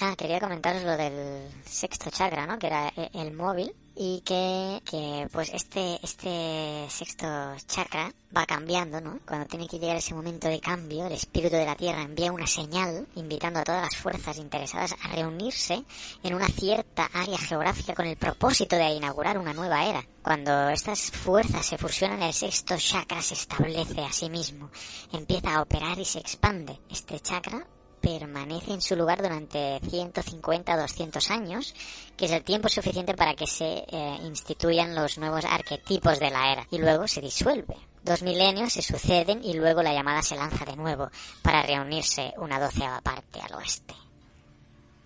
Ah, quería comentaros lo del sexto chakra, ¿no? Que era e, el móvil y que, que pues este, este sexto chakra va cambiando, ¿no? Cuando tiene que llegar ese momento de cambio, el espíritu de la Tierra envía una señal invitando a todas las fuerzas interesadas a reunirse en una cierta área geográfica con el propósito de inaugurar una nueva era. Cuando estas fuerzas se fusionan, el sexto chakra se establece a sí mismo, empieza a operar y se expande. Este chakra permanece en su lugar durante 150 200 años, que es el tiempo suficiente para que se eh, instituyan los nuevos arquetipos de la era, y luego se disuelve. Dos milenios se suceden y luego la llamada se lanza de nuevo para reunirse una doceava parte al oeste.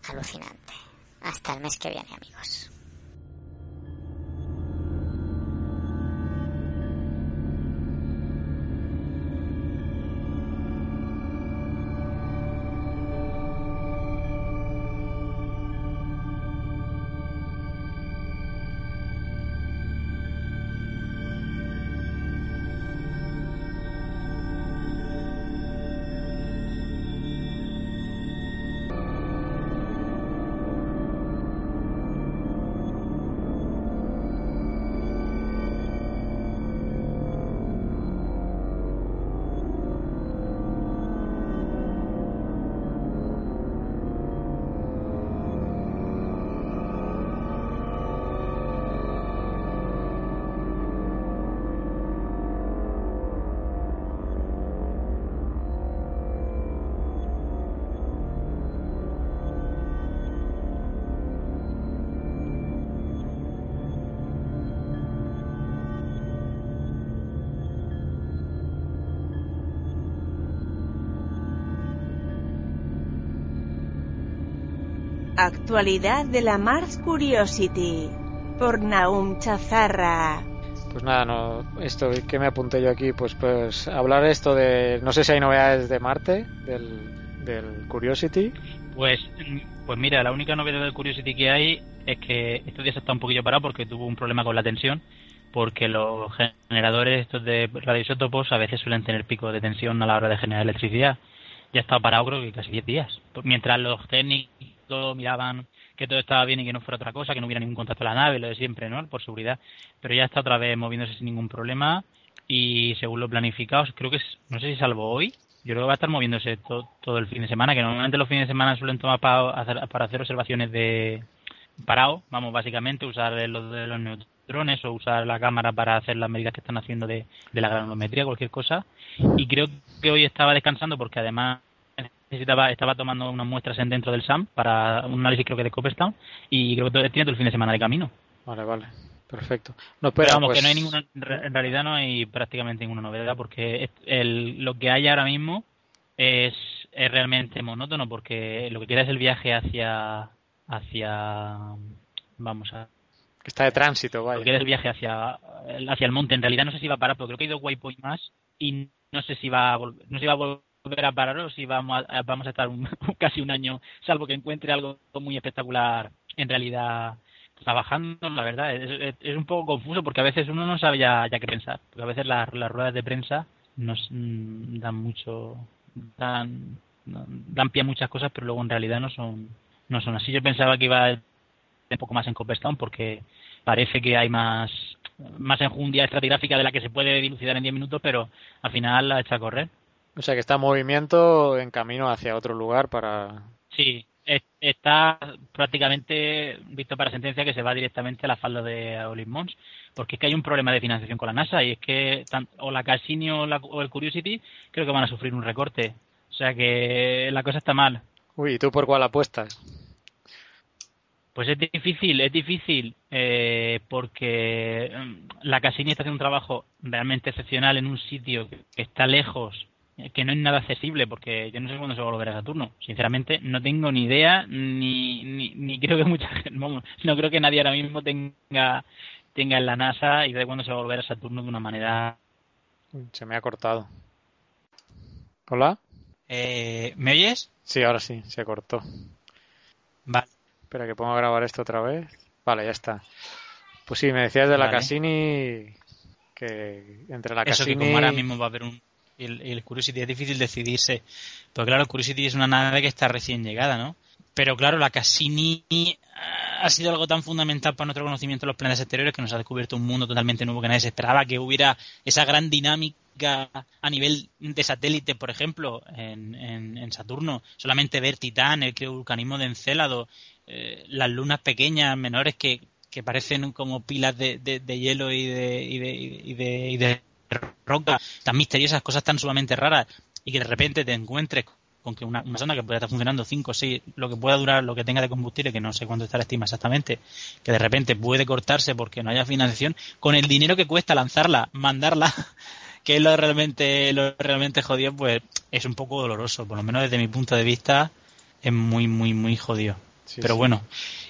Alucinante. Hasta el mes que viene, amigos. Actualidad de la Mars Curiosity por Naum Chazarra. Pues nada, no, esto que me apunté yo aquí, pues pues hablar esto de, no sé si hay novedades de Marte, del, del Curiosity. Pues, pues mira, la única novedad del Curiosity que hay es que estos días está un poquillo parado porque tuvo un problema con la tensión, porque los generadores estos de radioisótopos a veces suelen tener pico de tensión a la hora de generar electricidad. Ya está parado creo que casi 10 días. Mientras los técnicos miraban que todo estaba bien y que no fuera otra cosa, que no hubiera ningún contacto a la nave, lo de siempre, ¿no? Por seguridad. Pero ya está otra vez moviéndose sin ningún problema y según lo planificado, creo que es, no sé si salvo hoy, yo creo que va a estar moviéndose todo el fin de semana, que normalmente los fines de semana suelen tomar para hacer, para hacer observaciones de parado, vamos, básicamente usar los de los neutrones o usar la cámara para hacer las medidas que están haciendo de, de la granometría, cualquier cosa. Y creo que hoy estaba descansando porque además necesitaba estaba tomando unas muestras en dentro del SAM para un análisis creo que de Copperstown y creo que tiene todo el fin de semana de camino. Vale, vale. Perfecto. No, pero, vamos, que no hay pues ninguna, en realidad no hay prácticamente ninguna novedad porque el, lo que hay ahora mismo es, es realmente monótono porque lo que queda es el viaje hacia, hacia, vamos a... Que está de tránsito, vaya. Lo que queda es el viaje hacia, hacia el monte. En realidad no sé si va a parar, pero creo que hay dos waypoints más y no sé si va a, no sé si va a volver a parar o si vamos a, vamos a estar (laughs) casi un año, salvo que encuentre algo muy espectacular en realidad trabajando, la verdad, es, un poco confuso porque a veces uno no sabe ya, ya qué pensar. Porque a veces las, ruedas de prensa nos mm, dan mucho, dan, dan pie a muchas cosas, pero luego en realidad no son, no son así. Yo pensaba que iba un poco más en Copperstone porque parece que hay más, más enjundia estratigráfica de la que se puede dilucidar en 10 minutos, pero al final la echa a correr. O sea que está en movimiento en camino hacia otro lugar para. Sí, está prácticamente visto para sentencia que se va directamente a la falda de Olin Mons, porque es que hay un problema de financiación con la NASA y es que o la Cassini o, el Curiosity creo que van a sufrir un recorte. O sea que la cosa está mal. Uy, ¿y tú por cuál apuestas? Pues es difícil, es difícil, eh, porque mm, la Cassini está haciendo un trabajo realmente excepcional en un sitio que está lejos que no es nada accesible porque yo no sé cuándo se va a volver a Saturno. Sinceramente, no tengo ni idea, ni, ni, creo que mucha gente, no creo que nadie ahora mismo tenga, tenga en la NASA y de cuándo se va a volver a Saturno de una manera. Se me ha cortado. ¿Hola? Eh, ¿Me oyes? Sí, ahora sí, se cortó. Vale. Espera que ponga a grabar esto otra vez. Vale, ya está. Pues sí, me decías de la Cassini que entre la Eso Cassini... que como ahora mismo va a haber un el, el Curiosity es difícil decidirse. Porque claro, el Curiosity es una nave que está recién llegada, ¿no? Pero claro, la Cassini ah, ha sido algo tan fundamental para nuestro conocimiento de los planetas exteriores que nos ha descubierto un mundo totalmente nuevo que nadie se esperaba, que hubiera esa gran dinámica a nivel de satélite, por ejemplo, en, en, Saturno. Solamente ver Titán, el vulcanismo de Encélado, eh, las lunas pequeñas, menores, que, que parecen como pilas de, de, hielo y de, y de, y de, y de roca, tan misteriosas, cosas tan sumamente raras, y que de repente te encuentres con que una, una sonda que pueda estar funcionando 5 o 6, lo que pueda durar, lo que tenga de combustible, que no sé cuánto está la estima exactamente, que de repente puede cortarse porque no haya financiación, con el dinero que cuesta lanzarla, mandarla, (laughs) que es lo realmente, lo realmente jodido, pues es un poco doloroso, por lo menos desde mi punto de vista, es muy, muy, muy jodido. Pero bueno,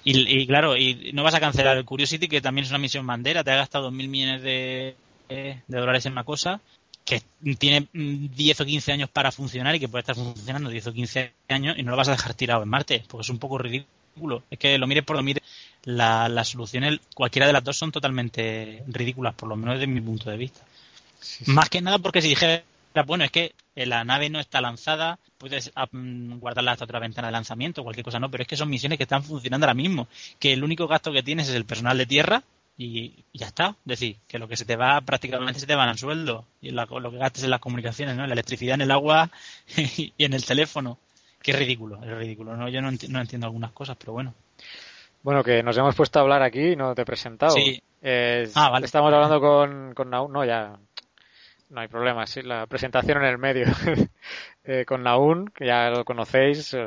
y, claro, y no vas a cancelar el Curiosity, que también es una misión bandera, te ha gastado mil millones de, de dólares en una cosa que tiene 10 o 15 años para funcionar y que puede estar funcionando 10 o 15 años y no lo vas a dejar tirado en Marte, porque es un poco ridículo. Es que lo mires por lo mires, la, las soluciones, cualquiera de las dos son totalmente ridículas, por lo menos desde mi punto de vista. Más que nada porque si dijera, bueno, es que la nave no está lanzada, puedes ah, mm, guardarla hasta otra ventana de lanzamiento, cualquier cosa, no, pero es que son misiones que están funcionando ahora mismo, que el único gasto que tienes es el personal de tierra, y ya está. Es decir, que lo que se te va prácticamente se te van al sueldo y lo que gastes en las comunicaciones, ¿no? En la electricidad, en el agua (laughs) y en el teléfono. Es ridículo, es ridículo. ¿no? Yo no, entiendo algunas cosas, pero bueno. Bueno, que nos hemos puesto a hablar aquí y no te he presentado. Sí. ah, vale. Estamos hablando con, con No, ya no hay problema, sí, la presentación en el medio (laughs) eh, con Naun, que ya lo conocéis, eh,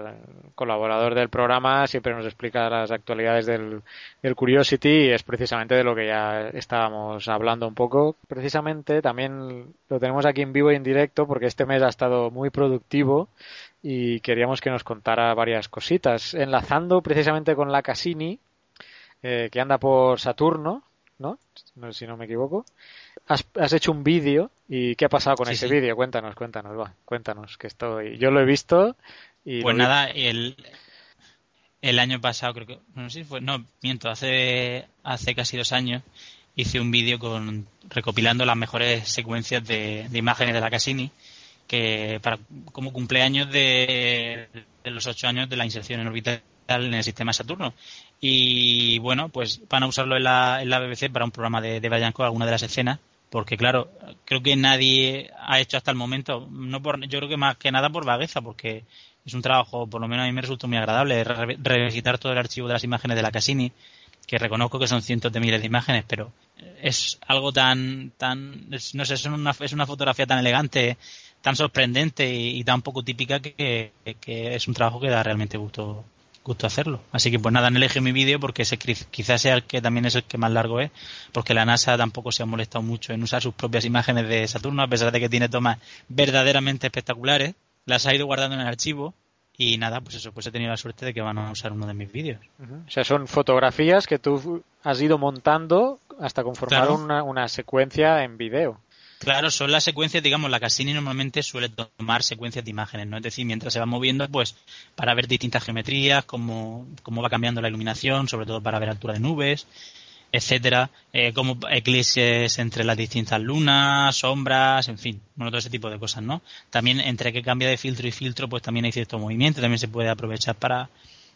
colaborador del programa, siempre nos explica las actualidades del, del, Curiosity y es precisamente de lo que ya estábamos hablando un poco. Precisamente también lo tenemos aquí en vivo y en directo porque este mes ha estado muy productivo y queríamos que nos contara varias cositas, enlazando precisamente con la Cassini, eh, que anda por Saturno, ¿no? No si no me equivoco. Has, has hecho un vídeo y ¿qué ha pasado con Sí, ese sí. vídeo? Cuéntanos, cuéntanos, va, cuéntanos, que estoy, yo lo he visto y Pues nada, el, el año pasado creo que, no sé si fue, no, miento, hace, hace casi dos años hice un vídeo con recopilando las mejores secuencias de, de imágenes de la Cassini, que para como cumpleaños de, los ocho años de la inserción en orbital en el sistema Saturno. Y bueno, pues van a usarlo en la, en la BBC para un programa de, de Coe, alguna de las escenas, porque claro, creo que nadie ha hecho hasta el momento, no por, yo creo que más que nada por vagueza, porque es un trabajo, por lo menos a mí me resultó muy agradable, re- revisitar todo el archivo de las imágenes de la Cassini, que reconozco que son cientos de miles de imágenes, pero es algo tan, tan, no sé, es una, es una fotografía tan elegante, tan sorprendente y, y tan poco típica que, que es un trabajo que da realmente gusto, gusto hacerlo. Así que pues nada, han elegido mi vídeo porque ese quizás sea el que también es el que más largo es, porque la NASA tampoco se ha molestado mucho en usar sus propias imágenes de Saturno, a pesar de que tiene tomas verdaderamente espectaculares, las ha ido guardando en el archivo y nada, pues eso, pues he tenido la suerte de que van a usar uno de mis vídeos. Ujú. O sea, son fotografías que tú has ido montando hasta conformar Claro. una, una secuencia en vídeo. Claro, son las secuencias, digamos, la Cassini normalmente suele tomar secuencias de imágenes, ¿no? Es decir, mientras se va moviendo, pues, para ver distintas geometrías, cómo, cómo va cambiando la iluminación, sobre todo para ver altura de nubes, etcétera, eh, como eclipses entre las distintas lunas, sombras, en fin, bueno, todo ese tipo de cosas, ¿no? También entre que cambia de filtro y filtro, pues también hay cierto movimiento, también se puede aprovechar para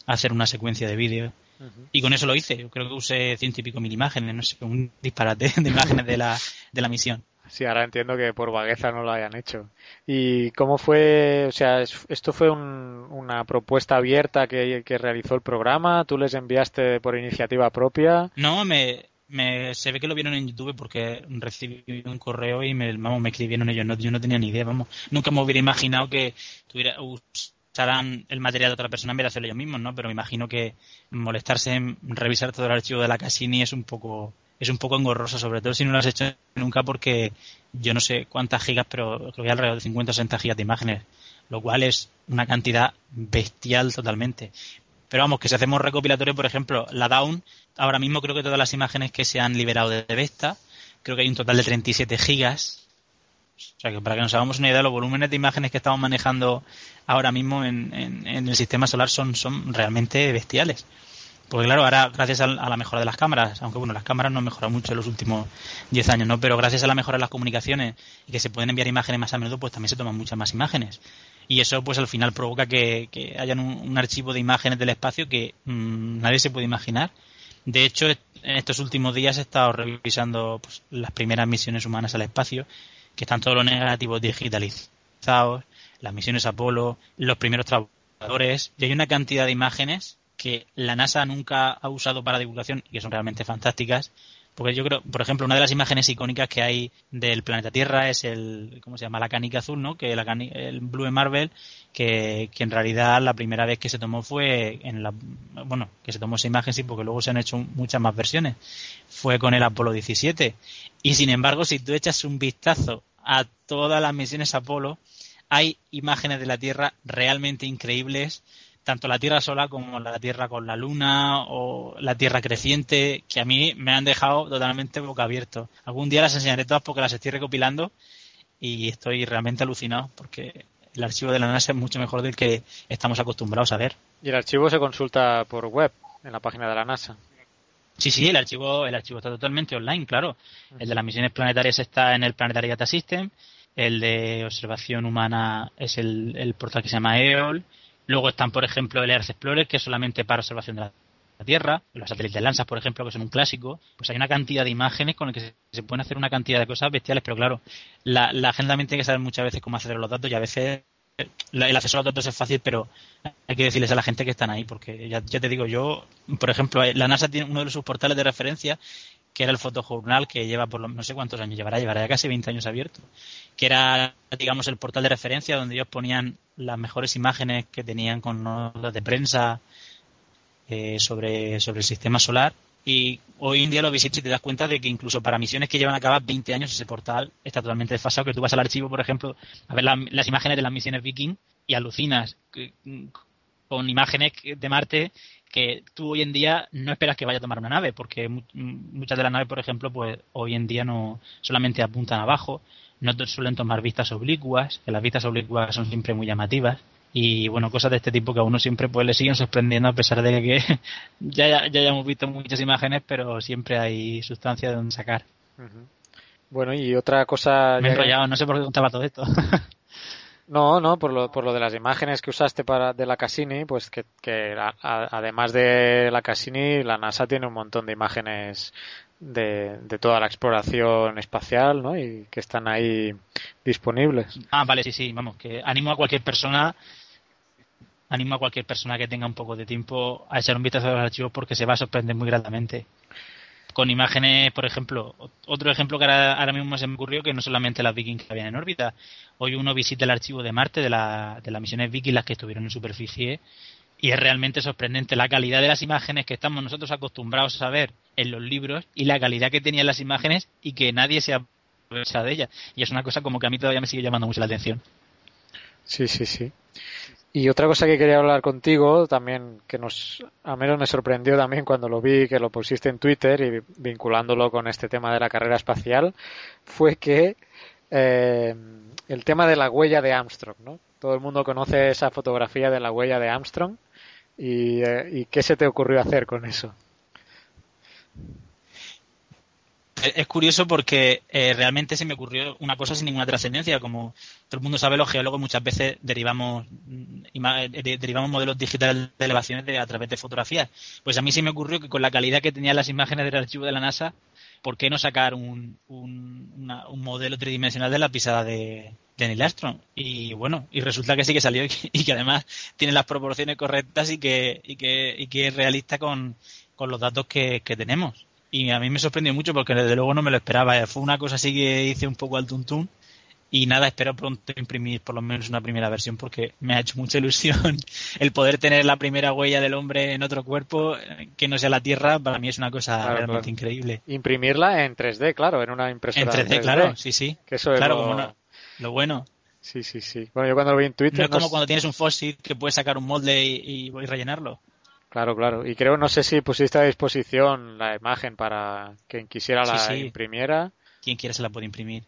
hacer una secuencia de vídeo. Y con eso lo hice. Yo creo que usé ciento y pico mil imágenes, no sé, un disparate de imágenes de la, de la misión. Sí, ahora entiendo que por vagueza no lo hayan hecho. ¿Y cómo fue? O sea, es- esto fue un- una propuesta abierta que, realizó el programa. ¿Tú les enviaste por iniciativa propia? No, me, me, se ve que lo vieron en YouTube porque recibí un correo y me, vamos, me escribieron ellos. Yo no tenía ni idea, vamos. Nunca me hubiera imaginado que tuviera, usaran el material de otra persona en vez de hacerlo ellos mismos, ¿no? Pero me imagino que molestarse en revisar todo el archivo de la Cassini es un poco es un poco engorroso, sobre todo si no lo has hecho nunca porque yo no sé cuántas gigas, pero creo que alrededor de 50 o 60 gigas de imágenes, lo cual es una cantidad bestial totalmente. Pero vamos, que si hacemos recopilatorio, por ejemplo, la Down, ahora mismo creo que todas las imágenes que se han liberado de Vesta, creo que hay un total de 37 gigas. O sea que para que nos hagamos una idea, los volúmenes de imágenes que estamos manejando ahora mismo en, en- en el sistema solar son, son realmente bestiales. Porque claro, ahora gracias a, la mejora de las cámaras, aunque bueno, las cámaras no han mejorado mucho en los últimos 10 años, ¿no? Pero gracias a la mejora de las comunicaciones y que se pueden enviar imágenes más a menudo, pues también se toman muchas más imágenes. Y eso pues al final provoca que, que hayan un, un archivo de imágenes del espacio que mm, nadie se puede imaginar. De hecho, en estos últimos días he estado revisando pues, las primeras misiones humanas al espacio, que están todos los negativos digitalizados, las misiones Apolo, los primeros trabajadores, y hay una cantidad de imágenes que la NASA nunca ha usado para divulgación y que son realmente fantásticas. Porque yo creo, por ejemplo, una de las imágenes icónicas que hay del planeta Tierra es el, ¿cómo se llama? La canica azul, ¿no? Que la cani- el Blue Marvel, que, que en realidad la primera vez que se tomó fue en la, bueno, que se tomó esa imagen sí, porque luego se han hecho muchas más versiones. Fue con el Apolo 17. Y sin embargo, si tú echas un vistazo a todas las misiones Apolo, hay imágenes de la Tierra realmente increíbles, tanto la Tierra sola como la Tierra con la Luna o la Tierra creciente, que a mí me han dejado totalmente boca abierto. Algún día las enseñaré todas porque las estoy recopilando y estoy realmente alucinado porque el archivo de la NASA es mucho mejor del que estamos acostumbrados a ver. Y el archivo se consulta por web, en la página de la NASA. Sí, sí, el archivo, el archivo está totalmente online, claro. El de las misiones planetarias está en el Planetary Data System, el de observación humana es el, el portal que se llama EOL, luego están, por ejemplo, el Earth Explorer, que es solamente para observación de la Tierra, los satélites Landsat, por ejemplo, que son un clásico, pues hay una cantidad de imágenes con las que se, pueden hacer una cantidad de cosas bestiales, pero claro, la, la gente también tiene que saber muchas veces cómo acceder a los datos y a veces el acceso a los datos es fácil, pero hay que decirles a la gente que están ahí, porque ya, ya te digo, yo, por ejemplo, la NASA tiene uno de sus portales de referencia, que era el fotojournal, que lleva por lo, no sé cuántos años llevará, llevará ya casi 20 años abierto, que era, digamos, el portal de referencia donde ellos ponían las mejores imágenes que tenían con notas de prensa eh, sobre, sobre el sistema solar. Y hoy en día lo visitas y te das cuenta de que incluso para misiones que llevan a cabo 20 años ese portal está totalmente desfasado, que tú vas al archivo, por ejemplo, a ver la- las imágenes de las misiones viking y alucinas con imágenes de Marte que tú hoy en día no esperas que vaya a tomar una nave, porque mu- muchas de las naves, por ejemplo, pues hoy en día no solamente apuntan abajo, no suelen tomar vistas oblicuas, que las vistas oblicuas son siempre muy llamativas. Y bueno, cosas de este tipo que a uno siempre pues le siguen sorprendiendo a pesar de que ya, (laughs) ya, ya hayamos visto muchas imágenes, pero siempre hay sustancia de donde sacar. Bueno, y otra cosa... Me he que- enrollado, no sé por qué contaba todo esto. (laughs) No, no, por lo, por lo de las imágenes que usaste para de la Cassini, pues que, que además de la Cassini, la NASA tiene un montón de imágenes de, de toda la exploración espacial, ¿no? Y que están ahí disponibles. Ah, vale, sí, sí, vamos, que animo a cualquier persona, animo a cualquier persona que tenga un poco de tiempo a echar un vistazo a los archivos porque se va a sorprender muy gratamente. Con imágenes, por ejemplo, ot- otro ejemplo que ahora, ahora mismo se me ocurrió que no solamente las Viking que habían en órbita. Hoy uno visita el archivo de Marte de, la, de las misiones Viking, las que estuvieron en superficie, y es realmente sorprendente la calidad de las imágenes que estamos nosotros acostumbrados a ver en los libros y la calidad que tenían las imágenes y que nadie se aprovecha de ellas. Y es una cosa como que a mí todavía me sigue llamando mucho la atención. Sí, sí, sí. Y otra cosa que quería hablar contigo, también que nos, a menos me sorprendió también cuando lo vi, que lo pusiste en Twitter y vinculándolo con este tema de la carrera espacial, fue que eh, el tema de la huella de Armstrong, ¿no? Todo el mundo conoce esa fotografía de la huella de Armstrong y, eh, y qué se te ocurrió hacer con eso. Es es curioso porque eh, realmente se me ocurrió una cosa sin ninguna trascendencia. Como todo el mundo sabe, los geólogos muchas veces derivamos mm, de- derivamos modelos digitales de elevaciones a través de fotografías. Pues a mí se me ocurrió que con la calidad que tenían las imágenes del archivo de la NASA, ¿por qué no sacar un, un, una- un modelo tridimensional de la pisada de, de Neil Armstrong? Y bueno, y resulta que sí que salió y que, y que además tiene las proporciones correctas y que, y que, y que es realista con, con los datos que, que tenemos. Y a mí me sorprendió mucho porque desde luego no me lo esperaba. Fue una cosa así que hice un poco al tuntún y nada, espero pronto imprimir por lo menos una primera versión porque me ha hecho mucha ilusión (laughs) el poder tener la primera huella del hombre en otro cuerpo eh, que no sea la Tierra. Para mí es una cosa Claro, realmente claro. increíble. Imprimirla en 3D, claro, en una impresora En 3D, claro, sí, sí. Que eso es Claro, lo- como no- lo bueno. Sí, sí, sí. Bueno, yo cuando lo vi en Twitter... No es como no cuando tienes un fósil que puedes sacar un molde y, y, y rellenarlo. Claro, claro. Y creo, no sé si pusiste a disposición la imagen para quien quisiera la Sí, sí. imprimiera. Quien quiera se la puede imprimir.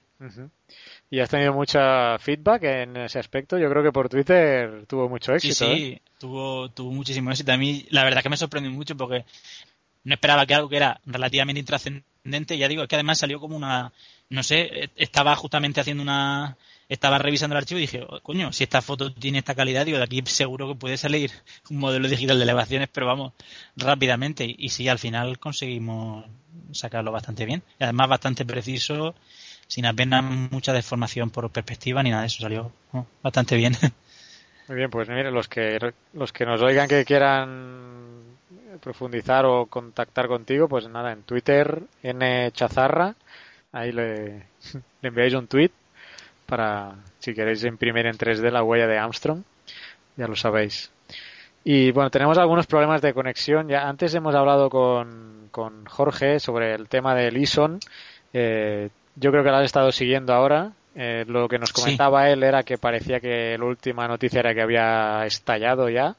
Y has tenido mucha feedback en ese aspecto. Yo creo que por Twitter tuvo mucho éxito. Sí, sí, ¿eh? tuvo, tuvo muchísimo éxito. A mí, la verdad que me sorprendió mucho porque no esperaba que algo que era relativamente intrascendente, ya digo, es que además salió como una, no sé, estaba justamente haciendo una, estaba revisando el archivo y dije, "Oh, coño, si esta foto tiene esta calidad, digo, de aquí seguro que puede salir un modelo digital de elevaciones, pero vamos, rápidamente. Y, y sí, al final conseguimos sacarlo bastante bien. Y además bastante preciso, sin apenas mucha deformación por perspectiva ni nada de eso, salió oh, bastante bien. (laughs) Muy bien, pues mire, los que, los que nos oigan que quieran profundizar o contactar contigo, pues nada, en Twitter, N Chazarra, ahí le, (laughs) le enviáis un tweet para si queréis imprimir en 3D la huella de Armstrong, ya lo sabéis. Y bueno, tenemos algunos problemas de conexión. Ya antes hemos hablado con, con Jorge sobre el tema del ISON. Eh, yo creo que lo has estado siguiendo ahora. Eh, lo que nos Sí. comentaba él era que parecía que la última noticia era que había estallado ya.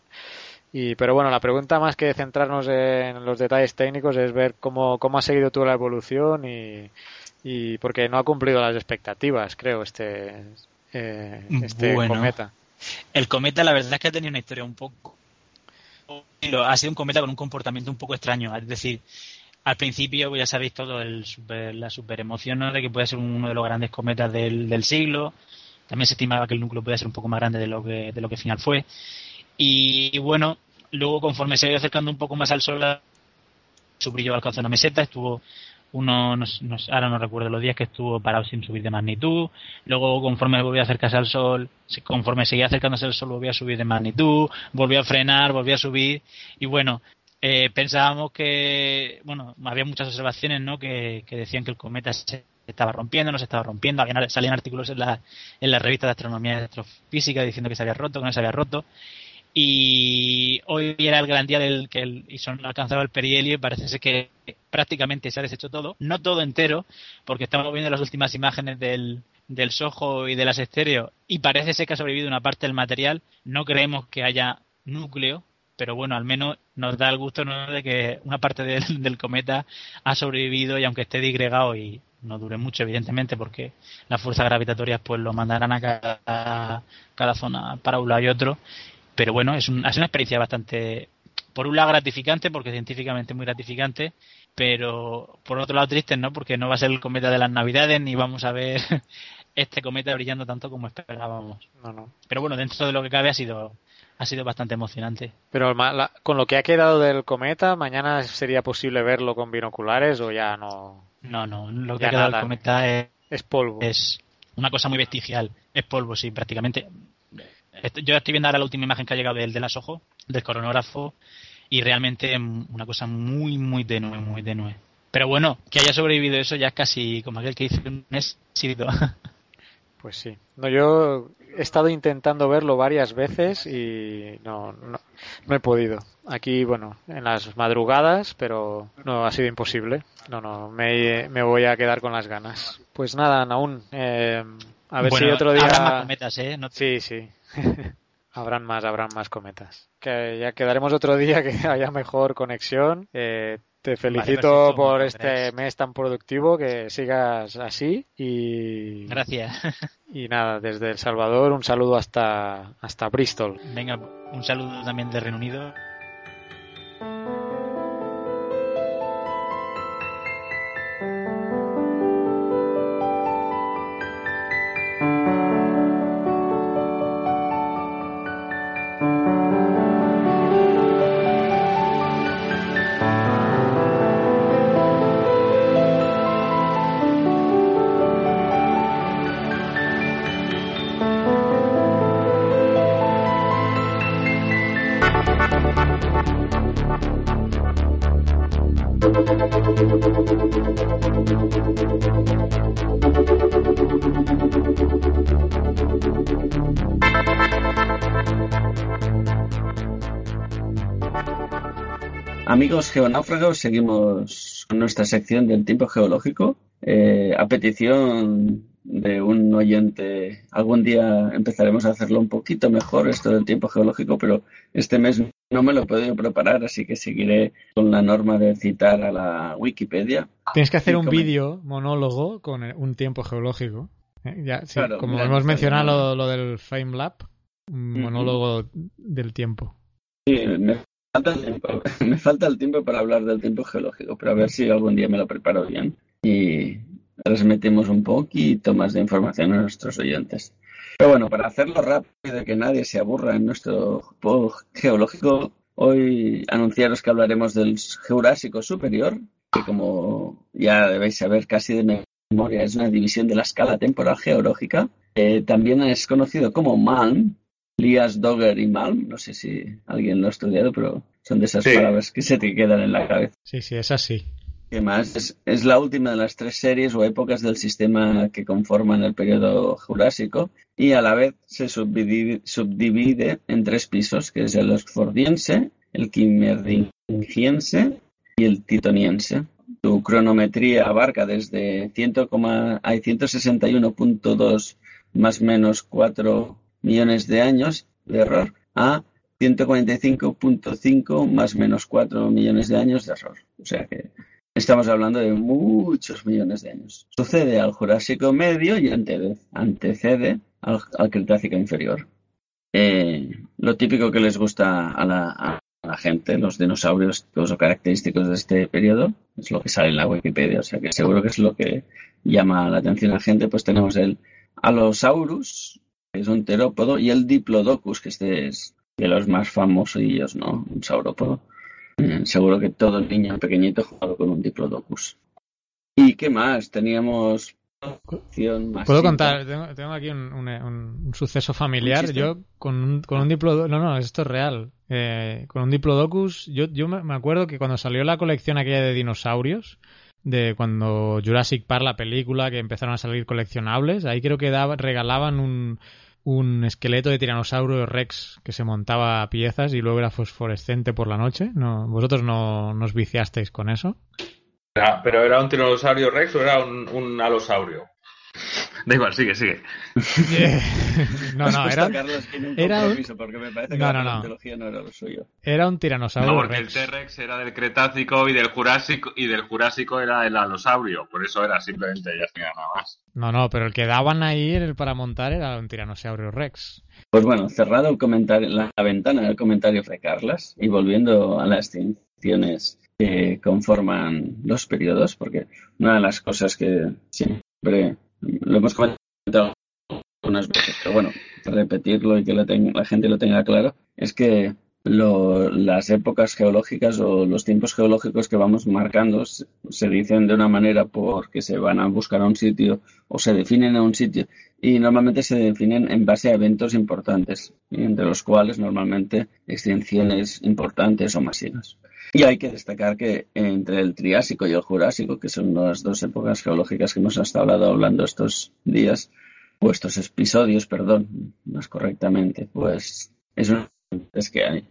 Y, pero bueno, la pregunta más que centrarnos en los detalles técnicos es ver cómo, cómo ha seguido toda la evolución y, y porque no ha cumplido las expectativas, creo, este, eh, este Bueno. cometa. El cometa, la verdad es que ha tenido una historia un poco. Ha sido un cometa con un comportamiento un poco extraño. Es decir, al principio, pues ya sabéis todo, el super- la superemoción ¿no? de que puede ser uno de los grandes cometas del, del siglo. También se estimaba que el núcleo podía ser un poco más grande de lo que, de lo que al final fue. Y, y bueno, luego conforme se iba acercando un poco más al Sol, su brillo alcanzó una meseta, estuvo uno, no, no- ahora no recuerdo los días que estuvo parado sin subir de magnitud, luego conforme volvió a acercarse al Sol, conforme seguía acercándose al Sol volvió a subir de magnitud, volvió a frenar, volvió a subir, y bueno, eh, pensábamos que, bueno, había muchas observaciones, ¿no? Que, que decían que el cometa se estaba rompiendo, no se estaba rompiendo, habían, salían artículos en la, en la revista de astronomía y astrofísica diciendo que se había roto, que no se había roto, y hoy era el gran día del que el Ison alcanzaba el perihelio y parece ser que prácticamente se ha deshecho todo, no todo entero, porque estamos viendo las últimas imágenes del, del Soho y de las estéreo y parece ser que ha sobrevivido una parte del material, no creemos que haya núcleo, pero bueno, al menos nos da el gusto de que una parte del, del, cometa ha sobrevivido y aunque esté digregado y no dure mucho, evidentemente, porque las fuerzas gravitatorias pues lo mandarán a cada, cada zona para un lado y otro, pero bueno, es, un, es una experiencia bastante, por un lado gratificante, porque científicamente muy gratificante, pero por otro lado triste, ¿no? Porque no va a ser el cometa de las Navidades ni vamos a ver (laughs) este cometa brillando tanto como esperábamos. No, no. Pero bueno, dentro de lo que cabe ha sido ha sido bastante emocionante. Pero la, con lo que ha quedado del cometa, mañana sería posible verlo con binoculares o ya no. No, no. Lo que ha quedado del cometa es, es polvo. Es una cosa muy bestial. Es polvo, sí, prácticamente. Yo estoy viendo ahora la última imagen que ha llegado del de las ojos, del coronógrafo, y realmente una cosa muy, muy tenue, muy tenue. Pero bueno, que haya sobrevivido eso ya es casi como aquel que hizo un éxito. (laughs) Pues sí. No, yo he estado intentando verlo varias veces y no, no, no, he podido. Aquí, bueno, en las madrugadas, pero no ha sido imposible. No, no, me, me voy a quedar con las ganas. Pues nada, aún. A ver bueno, si otro día. Habrá más cometas, ¿eh? No... Sí, sí. (laughs) habrán más, habrán más cometas. Que ya quedaremos otro día que (laughs) haya mejor conexión. Eh, te felicito vale, perfecto, por este gracias. mes tan productivo, que sigas así y Gracias. y nada, desde El Salvador un saludo hasta hasta Bristol. Venga, un saludo también de Reino Unido. Geonáufragos, seguimos con nuestra sección del tiempo geológico. Eh, a petición de un oyente, algún día empezaremos a hacerlo un poquito mejor esto del tiempo geológico, pero este mes no me lo he podido preparar, así que seguiré con la norma de citar a la Wikipedia. Tienes que hacer un vídeo monólogo con un tiempo geológico. ¿eh? Ya, sí, Claro, como hemos mencionado lo, lo del Fame Lab, un monólogo del tiempo. Sí, me (laughs) me falta el tiempo para hablar del tiempo geológico, pero a ver si algún día me lo preparo bien y transmitimos un poquito más de información a nuestros oyentes. Pero bueno, para hacerlo rápido y que nadie se aburra en nuestro geológico, hoy anunciaros que hablaremos del Jurásico Superior, que como ya debéis saber casi de memoria es una división de la escala temporal geológica. Eh, también es conocido como Malm, Lías, Dogger y Malm. No sé si alguien lo ha estudiado, pero son de esas Sí. palabras que se te quedan en la cabeza. Sí, sí, es así. ¿Qué más? Es, es la última de las tres series o épocas del sistema que conforman el periodo Jurásico y a la vez se subdivide, subdivide en tres pisos, que es el Oxfordiense, el Kimmeridgiense y el Titoniense. Su cronometría abarca desde 100, hay 161.2 más menos 4 millones de años de error a 145.5 más menos 4 millones de años de error. O sea que estamos hablando de muchos millones de años. Sucede al Jurásico Medio y ante- antecede al, Cretácico Inferior. Eh, lo típico que les gusta a la, a la gente, los dinosaurios los característicos de este periodo, es lo que sale en la Wikipedia, o sea que seguro que es lo que llama la atención a la gente, pues tenemos el Allosaurus, es un terópodo, y el Diplodocus, que este es de los más famosos, ¿no? Un saurópodo. Eh, seguro que todo niño pequeñito ha jugado con un Diplodocus. ¿Y qué más? Teníamos Puedo contar, tengo, tengo aquí un, un- suceso familiar. Yo con un, con un diplodocus, no, no, esto es real. Eh, con un diplodocus, yo, yo me me acuerdo que cuando salió la colección aquella de dinosaurios, de cuando Jurassic Park, la película, que empezaron a salir coleccionables, ahí creo que daba- regalaban un, un esqueleto de tiranosaurio rex que se montaba a piezas y luego era fosforescente por la noche. No, ¿Vosotros no nos viciasteis con eso? ¿Pero era un tiranosaurio rex o era un, un alosaurio? Da igual, sigue, sigue. No, Has no, puesto era, Carlos un era un- porque me parece que No, la no, no. no era lo suyo. era un tiranosaurio No, porque el rex. T-Rex era del Cretácico y del Jurásico y del Jurásico era el alosaurio. Por eso era simplemente ya nada más. No, no, pero el que daban ahí el para montar era un tiranosaurio rex. Pues bueno, cerrado el comentario, la, la ventana del comentario de Carlas y volviendo a las extinciones que conforman los periodos, porque una de las cosas que siempre lo hemos comentado algunas veces, pero bueno, repetirlo y que la, la gente lo tenga claro, es que lo- las épocas geológicas o los tiempos geológicos que vamos marcando se, se dicen de una manera porque se van a buscar a un sitio o se definen a un sitio y normalmente se definen en base a eventos importantes, entre los cuales normalmente extinciones importantes o masivas. Y hay que destacar que entre el Triásico y el Jurásico, que son las dos épocas geológicas que hemos estado hablando estos días, o estos episodios, perdón, más correctamente, pues es una es que hay.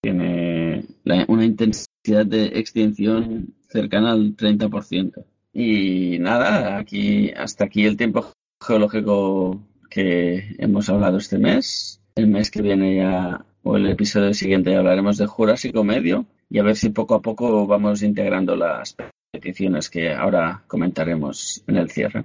Tiene una intensidad de extinción cercana al 30%. Y nada, aquí hasta aquí el tiempo geológico que hemos hablado este mes. El mes que viene ya, o el episodio siguiente, ya hablaremos de Jurásico Medio y a ver si poco a poco vamos integrando las peticiones que ahora comentaremos en el cierre.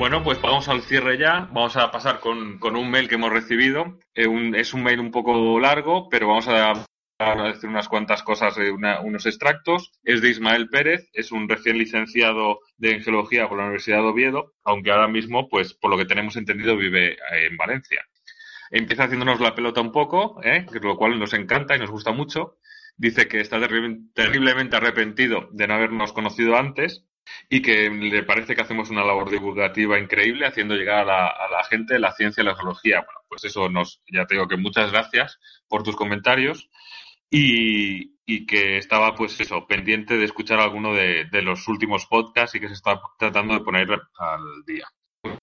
Bueno, pues vamos al cierre ya. Vamos a pasar con, un mail que hemos recibido. Eh, es un mail un poco largo, pero vamos a, decir unas cuantas cosas, eh, unos extractos. Es de Ismael Pérez, es un recién licenciado de geología por la Universidad de Oviedo, aunque ahora mismo, pues por lo que tenemos entendido, vive eh, en Valencia. Empieza haciéndonos la pelota un poco, lo cual nos encanta y nos gusta mucho. Dice que está terrible- terriblemente arrepentido de no habernos conocido antes y que le parece que hacemos una labor divulgativa increíble haciendo llegar a la, gente la ciencia y la geología. Bueno, pues eso nos, ya te digo que muchas gracias por tus comentarios y, y que estaba pues eso, pendiente de escuchar alguno de, de los últimos podcasts y que se está tratando de poner al día.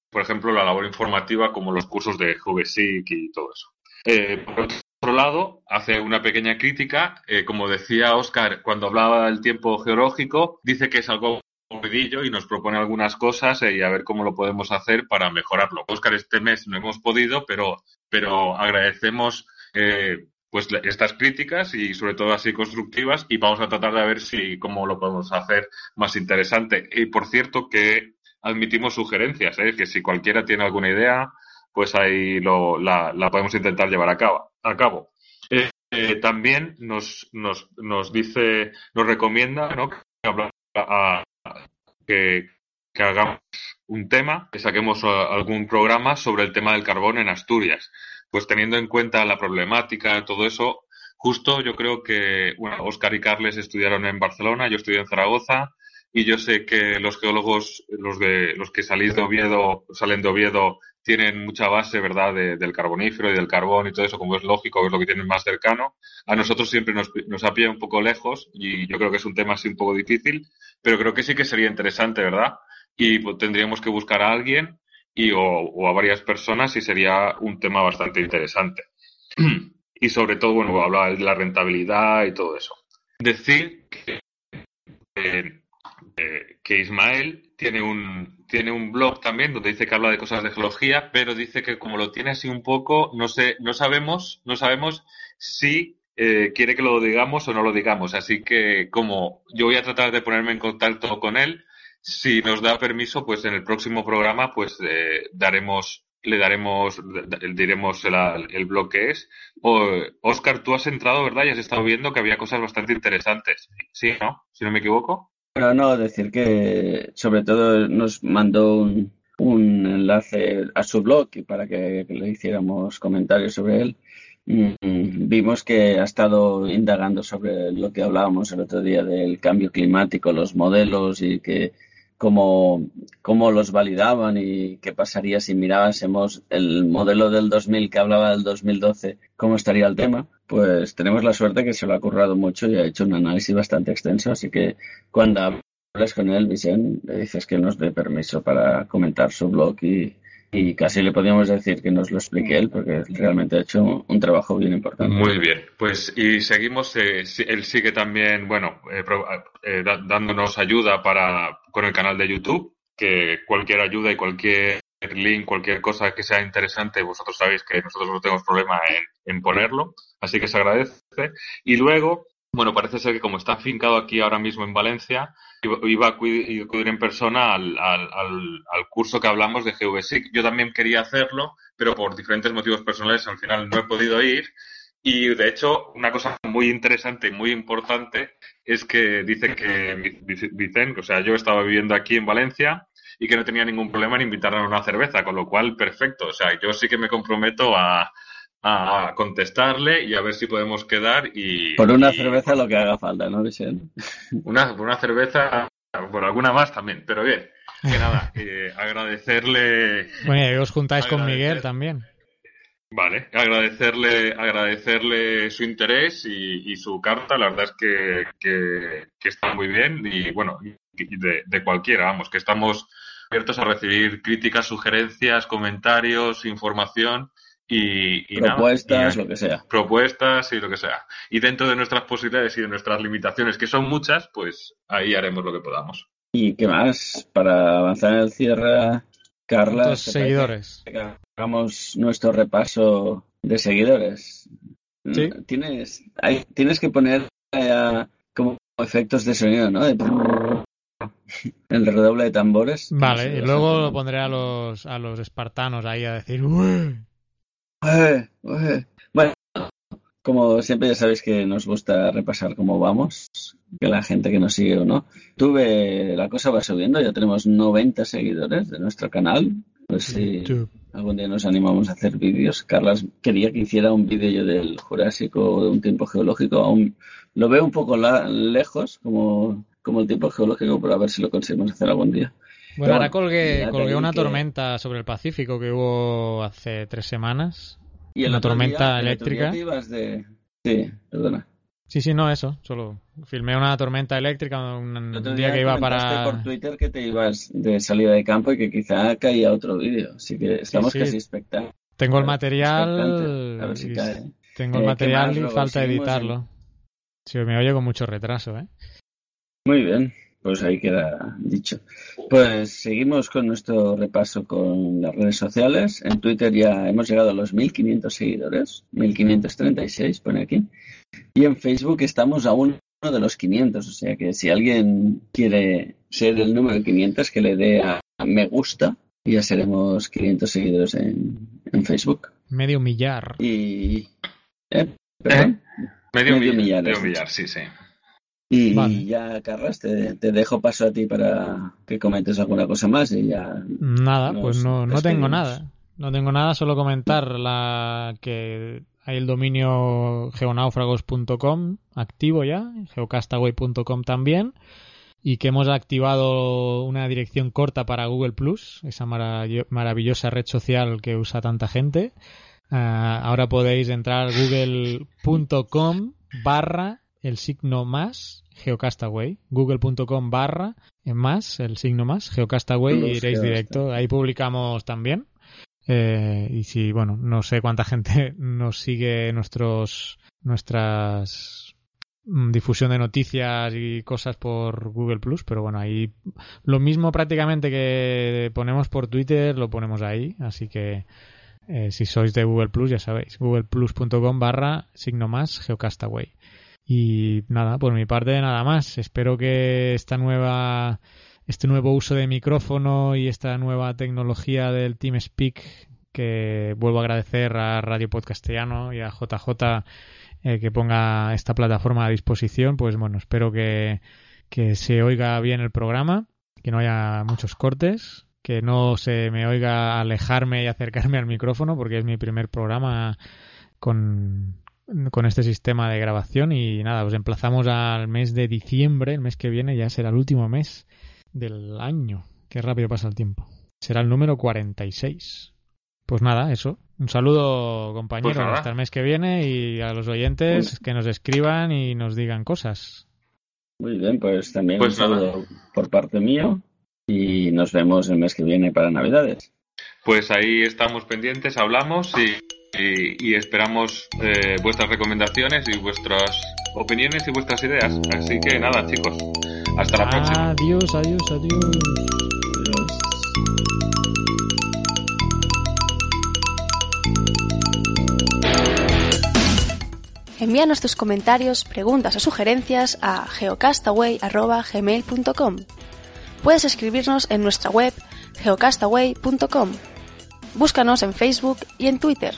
Por ejemplo, la labor informativa como los cursos de GVSIC y todo eso. Eh, por otro lado, hace una pequeña crítica. eh, como decía Oscar cuando hablaba del tiempo geológico, dice que es algo y nos propone algunas cosas eh, y a ver cómo lo podemos hacer para mejorarlo. Oscar, este mes no hemos podido, pero, pero agradecemos eh, pues estas críticas y sobre todo así constructivas y vamos a tratar de ver si cómo lo podemos hacer más interesante. Y por cierto que admitimos sugerencias, ¿eh? que si cualquiera tiene alguna idea, pues ahí lo, la, la podemos intentar llevar a cabo. A cabo. Eh, eh, también nos, nos, nos dice, nos recomienda ¿no? a- que, que hagamos un tema, que saquemos a- algún programa sobre el tema del carbón en Asturias. Pues teniendo en cuenta la problemática, todo eso, justo yo creo que, bueno, Oscar y Carles estudiaron en Barcelona, yo estudié en Zaragoza, y yo sé que los geólogos, los de los que salís de Oviedo, salen de Oviedo, tienen mucha base, ¿verdad?, de- del carbonífero y del carbón y todo eso, como es lógico, es lo que tienen más cercano. A nosotros siempre nos, nos ha pillado un poco lejos y yo creo que es un tema así un poco difícil, pero creo que sí que sería interesante, ¿verdad? Y pues, tendríamos que buscar a alguien y, o, a varias personas y sería un tema bastante interesante. (clears throat) y sobre todo, bueno, hablaba de la rentabilidad y todo eso. Decir que, eh, eh, que Ismael tiene un, tiene un blog también donde dice que habla de cosas de geología, pero dice que como lo tiene así un poco, no sé, no sabemos, no sabemos si eh, quiere que lo digamos o no lo digamos. Así que como yo voy a tratar de ponerme en contacto con él, si nos da permiso, pues en el próximo programa, pues eh, daremos, le daremos, diremos el, blog que es. Oscar, tú has entrado, ¿verdad? Y has estado viendo que había cosas bastante interesantes. Sí, ¿no? Si no me equivoco. Pero no, decir que sobre todo nos mandó un, un enlace a su blog para que le hiciéramos comentarios sobre él. Mm, vimos que ha estado indagando sobre lo que hablábamos el otro día del cambio climático, los modelos y que cómo, cómo los validaban y qué pasaría si mirásemos el modelo del 2000 que hablaba del 2012, cómo estaría el tema. Pues tenemos la suerte que se lo ha currado mucho y ha hecho un análisis bastante extenso, así que cuando hablas con él, Vicente, le dices que nos dé permiso para comentar su blog y, y casi le podríamos decir que nos lo explique él porque realmente ha hecho un trabajo bien importante. Muy bien, pues y seguimos, eh, él sigue también, bueno, eh, eh, dándonos ayuda para con el canal de YouTube, que cualquier ayuda y cualquier cualquier cosa que sea interesante, vosotros sabéis que nosotros no tenemos problema en, ponerlo, así que se agradece. Y luego, bueno, parece ser que como está afincado aquí ahora mismo en Valencia, iba a acudir en persona al, al, al, curso que hablamos de GVSIC. Yo también quería hacerlo, pero por diferentes motivos personales al final no he podido ir. Y de hecho, una cosa muy interesante y muy importante es que dice que dicen, o sea, yo estaba viviendo aquí en Valencia y que no tenía ningún problema en invitarme a una cerveza, con lo cual, perfecto. O sea, yo sí que me comprometo a, a contestarle y a ver si podemos quedar y... Por una cerveza lo que haga falta, ¿no, Michelle? Una, por una cerveza, por alguna más también, pero bien. Que nada, (laughs) eh, agradecerle... Bueno, y os juntáis con Miguel también. Vale, agradecerle, agradecerle su interés y, su carta, la verdad es que, que, está muy bien y bueno, de, de cualquiera, vamos, que estamos abiertos a recibir críticas, sugerencias, comentarios, información y, propuestas, lo que sea. Propuestas y lo que sea. Y dentro de nuestras posibilidades y de nuestras limitaciones, que son muchas, pues ahí haremos lo que podamos. ¿Y qué más? Para avanzar en el cierre, Carla. seguidores. hagamos nuestro repaso de seguidores. ¿Sí? Tienes, hay, tienes que poner como efectos de sonido, ¿no? (laughs) el redoble de tambores. Vale, y luego lo pondré a los, a los espartanos ahí a decir bueno, como siempre ya sabéis que nos gusta repasar cómo vamos, que la gente que nos sigue o no. Tuve, la cosa va subiendo, ya tenemos 90 seguidores de nuestro canal. Ver si algún día nos animamos a hacer vídeos. Carlas quería que hiciera un vídeo yo del Jurásico o de un tiempo geológico. Aún lo veo un poco lejos, como, como el tiempo geológico, pero a ver si lo conseguimos hacer algún día. Bueno, ahora colgué, una tormenta sobre el Pacífico que hubo hace tres semanas. ¿Y una tormenta eléctrica. Sí, perdona. Sí, sí, no, eso. Solo filmé una tormenta eléctrica un día, que iba para. por Twitter que te ibas de salida de campo y que quizá caía otro vídeo. Así que estamos casi expectantes. Tengo el material. A ver si cae. Tengo el eh, material y falta editarlo. Sí, me oye con mucho retraso, ¿eh? Muy bien. Pues ahí queda dicho. Pues seguimos con nuestro repaso con las redes sociales. En Twitter ya hemos llegado a los 1500 seguidores, 1536 pone aquí. Y en Facebook estamos a uno de los 500, o sea que si alguien quiere ser el número 500 que le dé a me gusta y ya seremos 500 seguidores en, Facebook. Medio millar. Y ¿eh? ¿Perdón? Medio, millar, medio millar, sí, sí. Y ya, Carras, te, dejo paso a ti para que comentes alguna cosa más y ya. Nada, pues no, no tengo nada. No tengo nada, solo comentar la que hay el dominio geonáufragos.com activo ya, geocastaway.com también, y que hemos activado una dirección corta para Google Plus, esa maravillosa red social que usa tanta gente. Ah, ahora podéis entrar google.com barra el signo más Geocastaway, google.com barra más, el signo más, Geocastaway, y iréis directo. Ahí publicamos también. Eh, y si, bueno, no sé cuánta (laughs) gente nos sigue nuestros, nuestras mm, difusión de noticias y cosas por Google Plus, pero bueno, ahí lo mismo prácticamente que ponemos por Twitter lo ponemos ahí, así que eh, si sois de Google Plus ya sabéis, googleplus.com barra signo más Geocastaway. Y nada, por mi parte nada más. Espero que esta nueva este nuevo uso de micrófono y esta nueva tecnología del TeamSpeak que vuelvo a agradecer a Radio Podcastellano y a JJ eh, que ponga esta plataforma a disposición. Pues bueno, espero que, que se oiga bien el programa, que no haya muchos cortes, que no se me oiga alejarme y acercarme al micrófono porque es mi primer programa con, con este sistema de grabación y nada, os emplazamos al mes de diciembre, el mes que viene ya será el último mes del año. Qué rápido pasa el tiempo. Será el número 46. Pues nada, eso. Un saludo, compañero, Pues hasta el mes que viene y a los oyentes que nos escriban y nos digan cosas. Muy bien, pues también Pues un saludo por parte mío y nos vemos el mes que viene para Navidades. Pues ahí estamos pendientes, hablamos y, y- y esperamos eh, vuestras recomendaciones y vuestras opiniones y vuestras ideas. Así que nada, chicos. Hasta la próxima. Adiós, adiós, adiós. Envíanos tus comentarios, preguntas o sugerencias a geocastaway.gmail.com. Puedes escribirnos en nuestra web geocastaway.com. Búscanos en Facebook y en Twitter.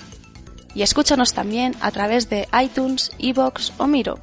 Y escúchanos también a través de iTunes, Evox o Miro.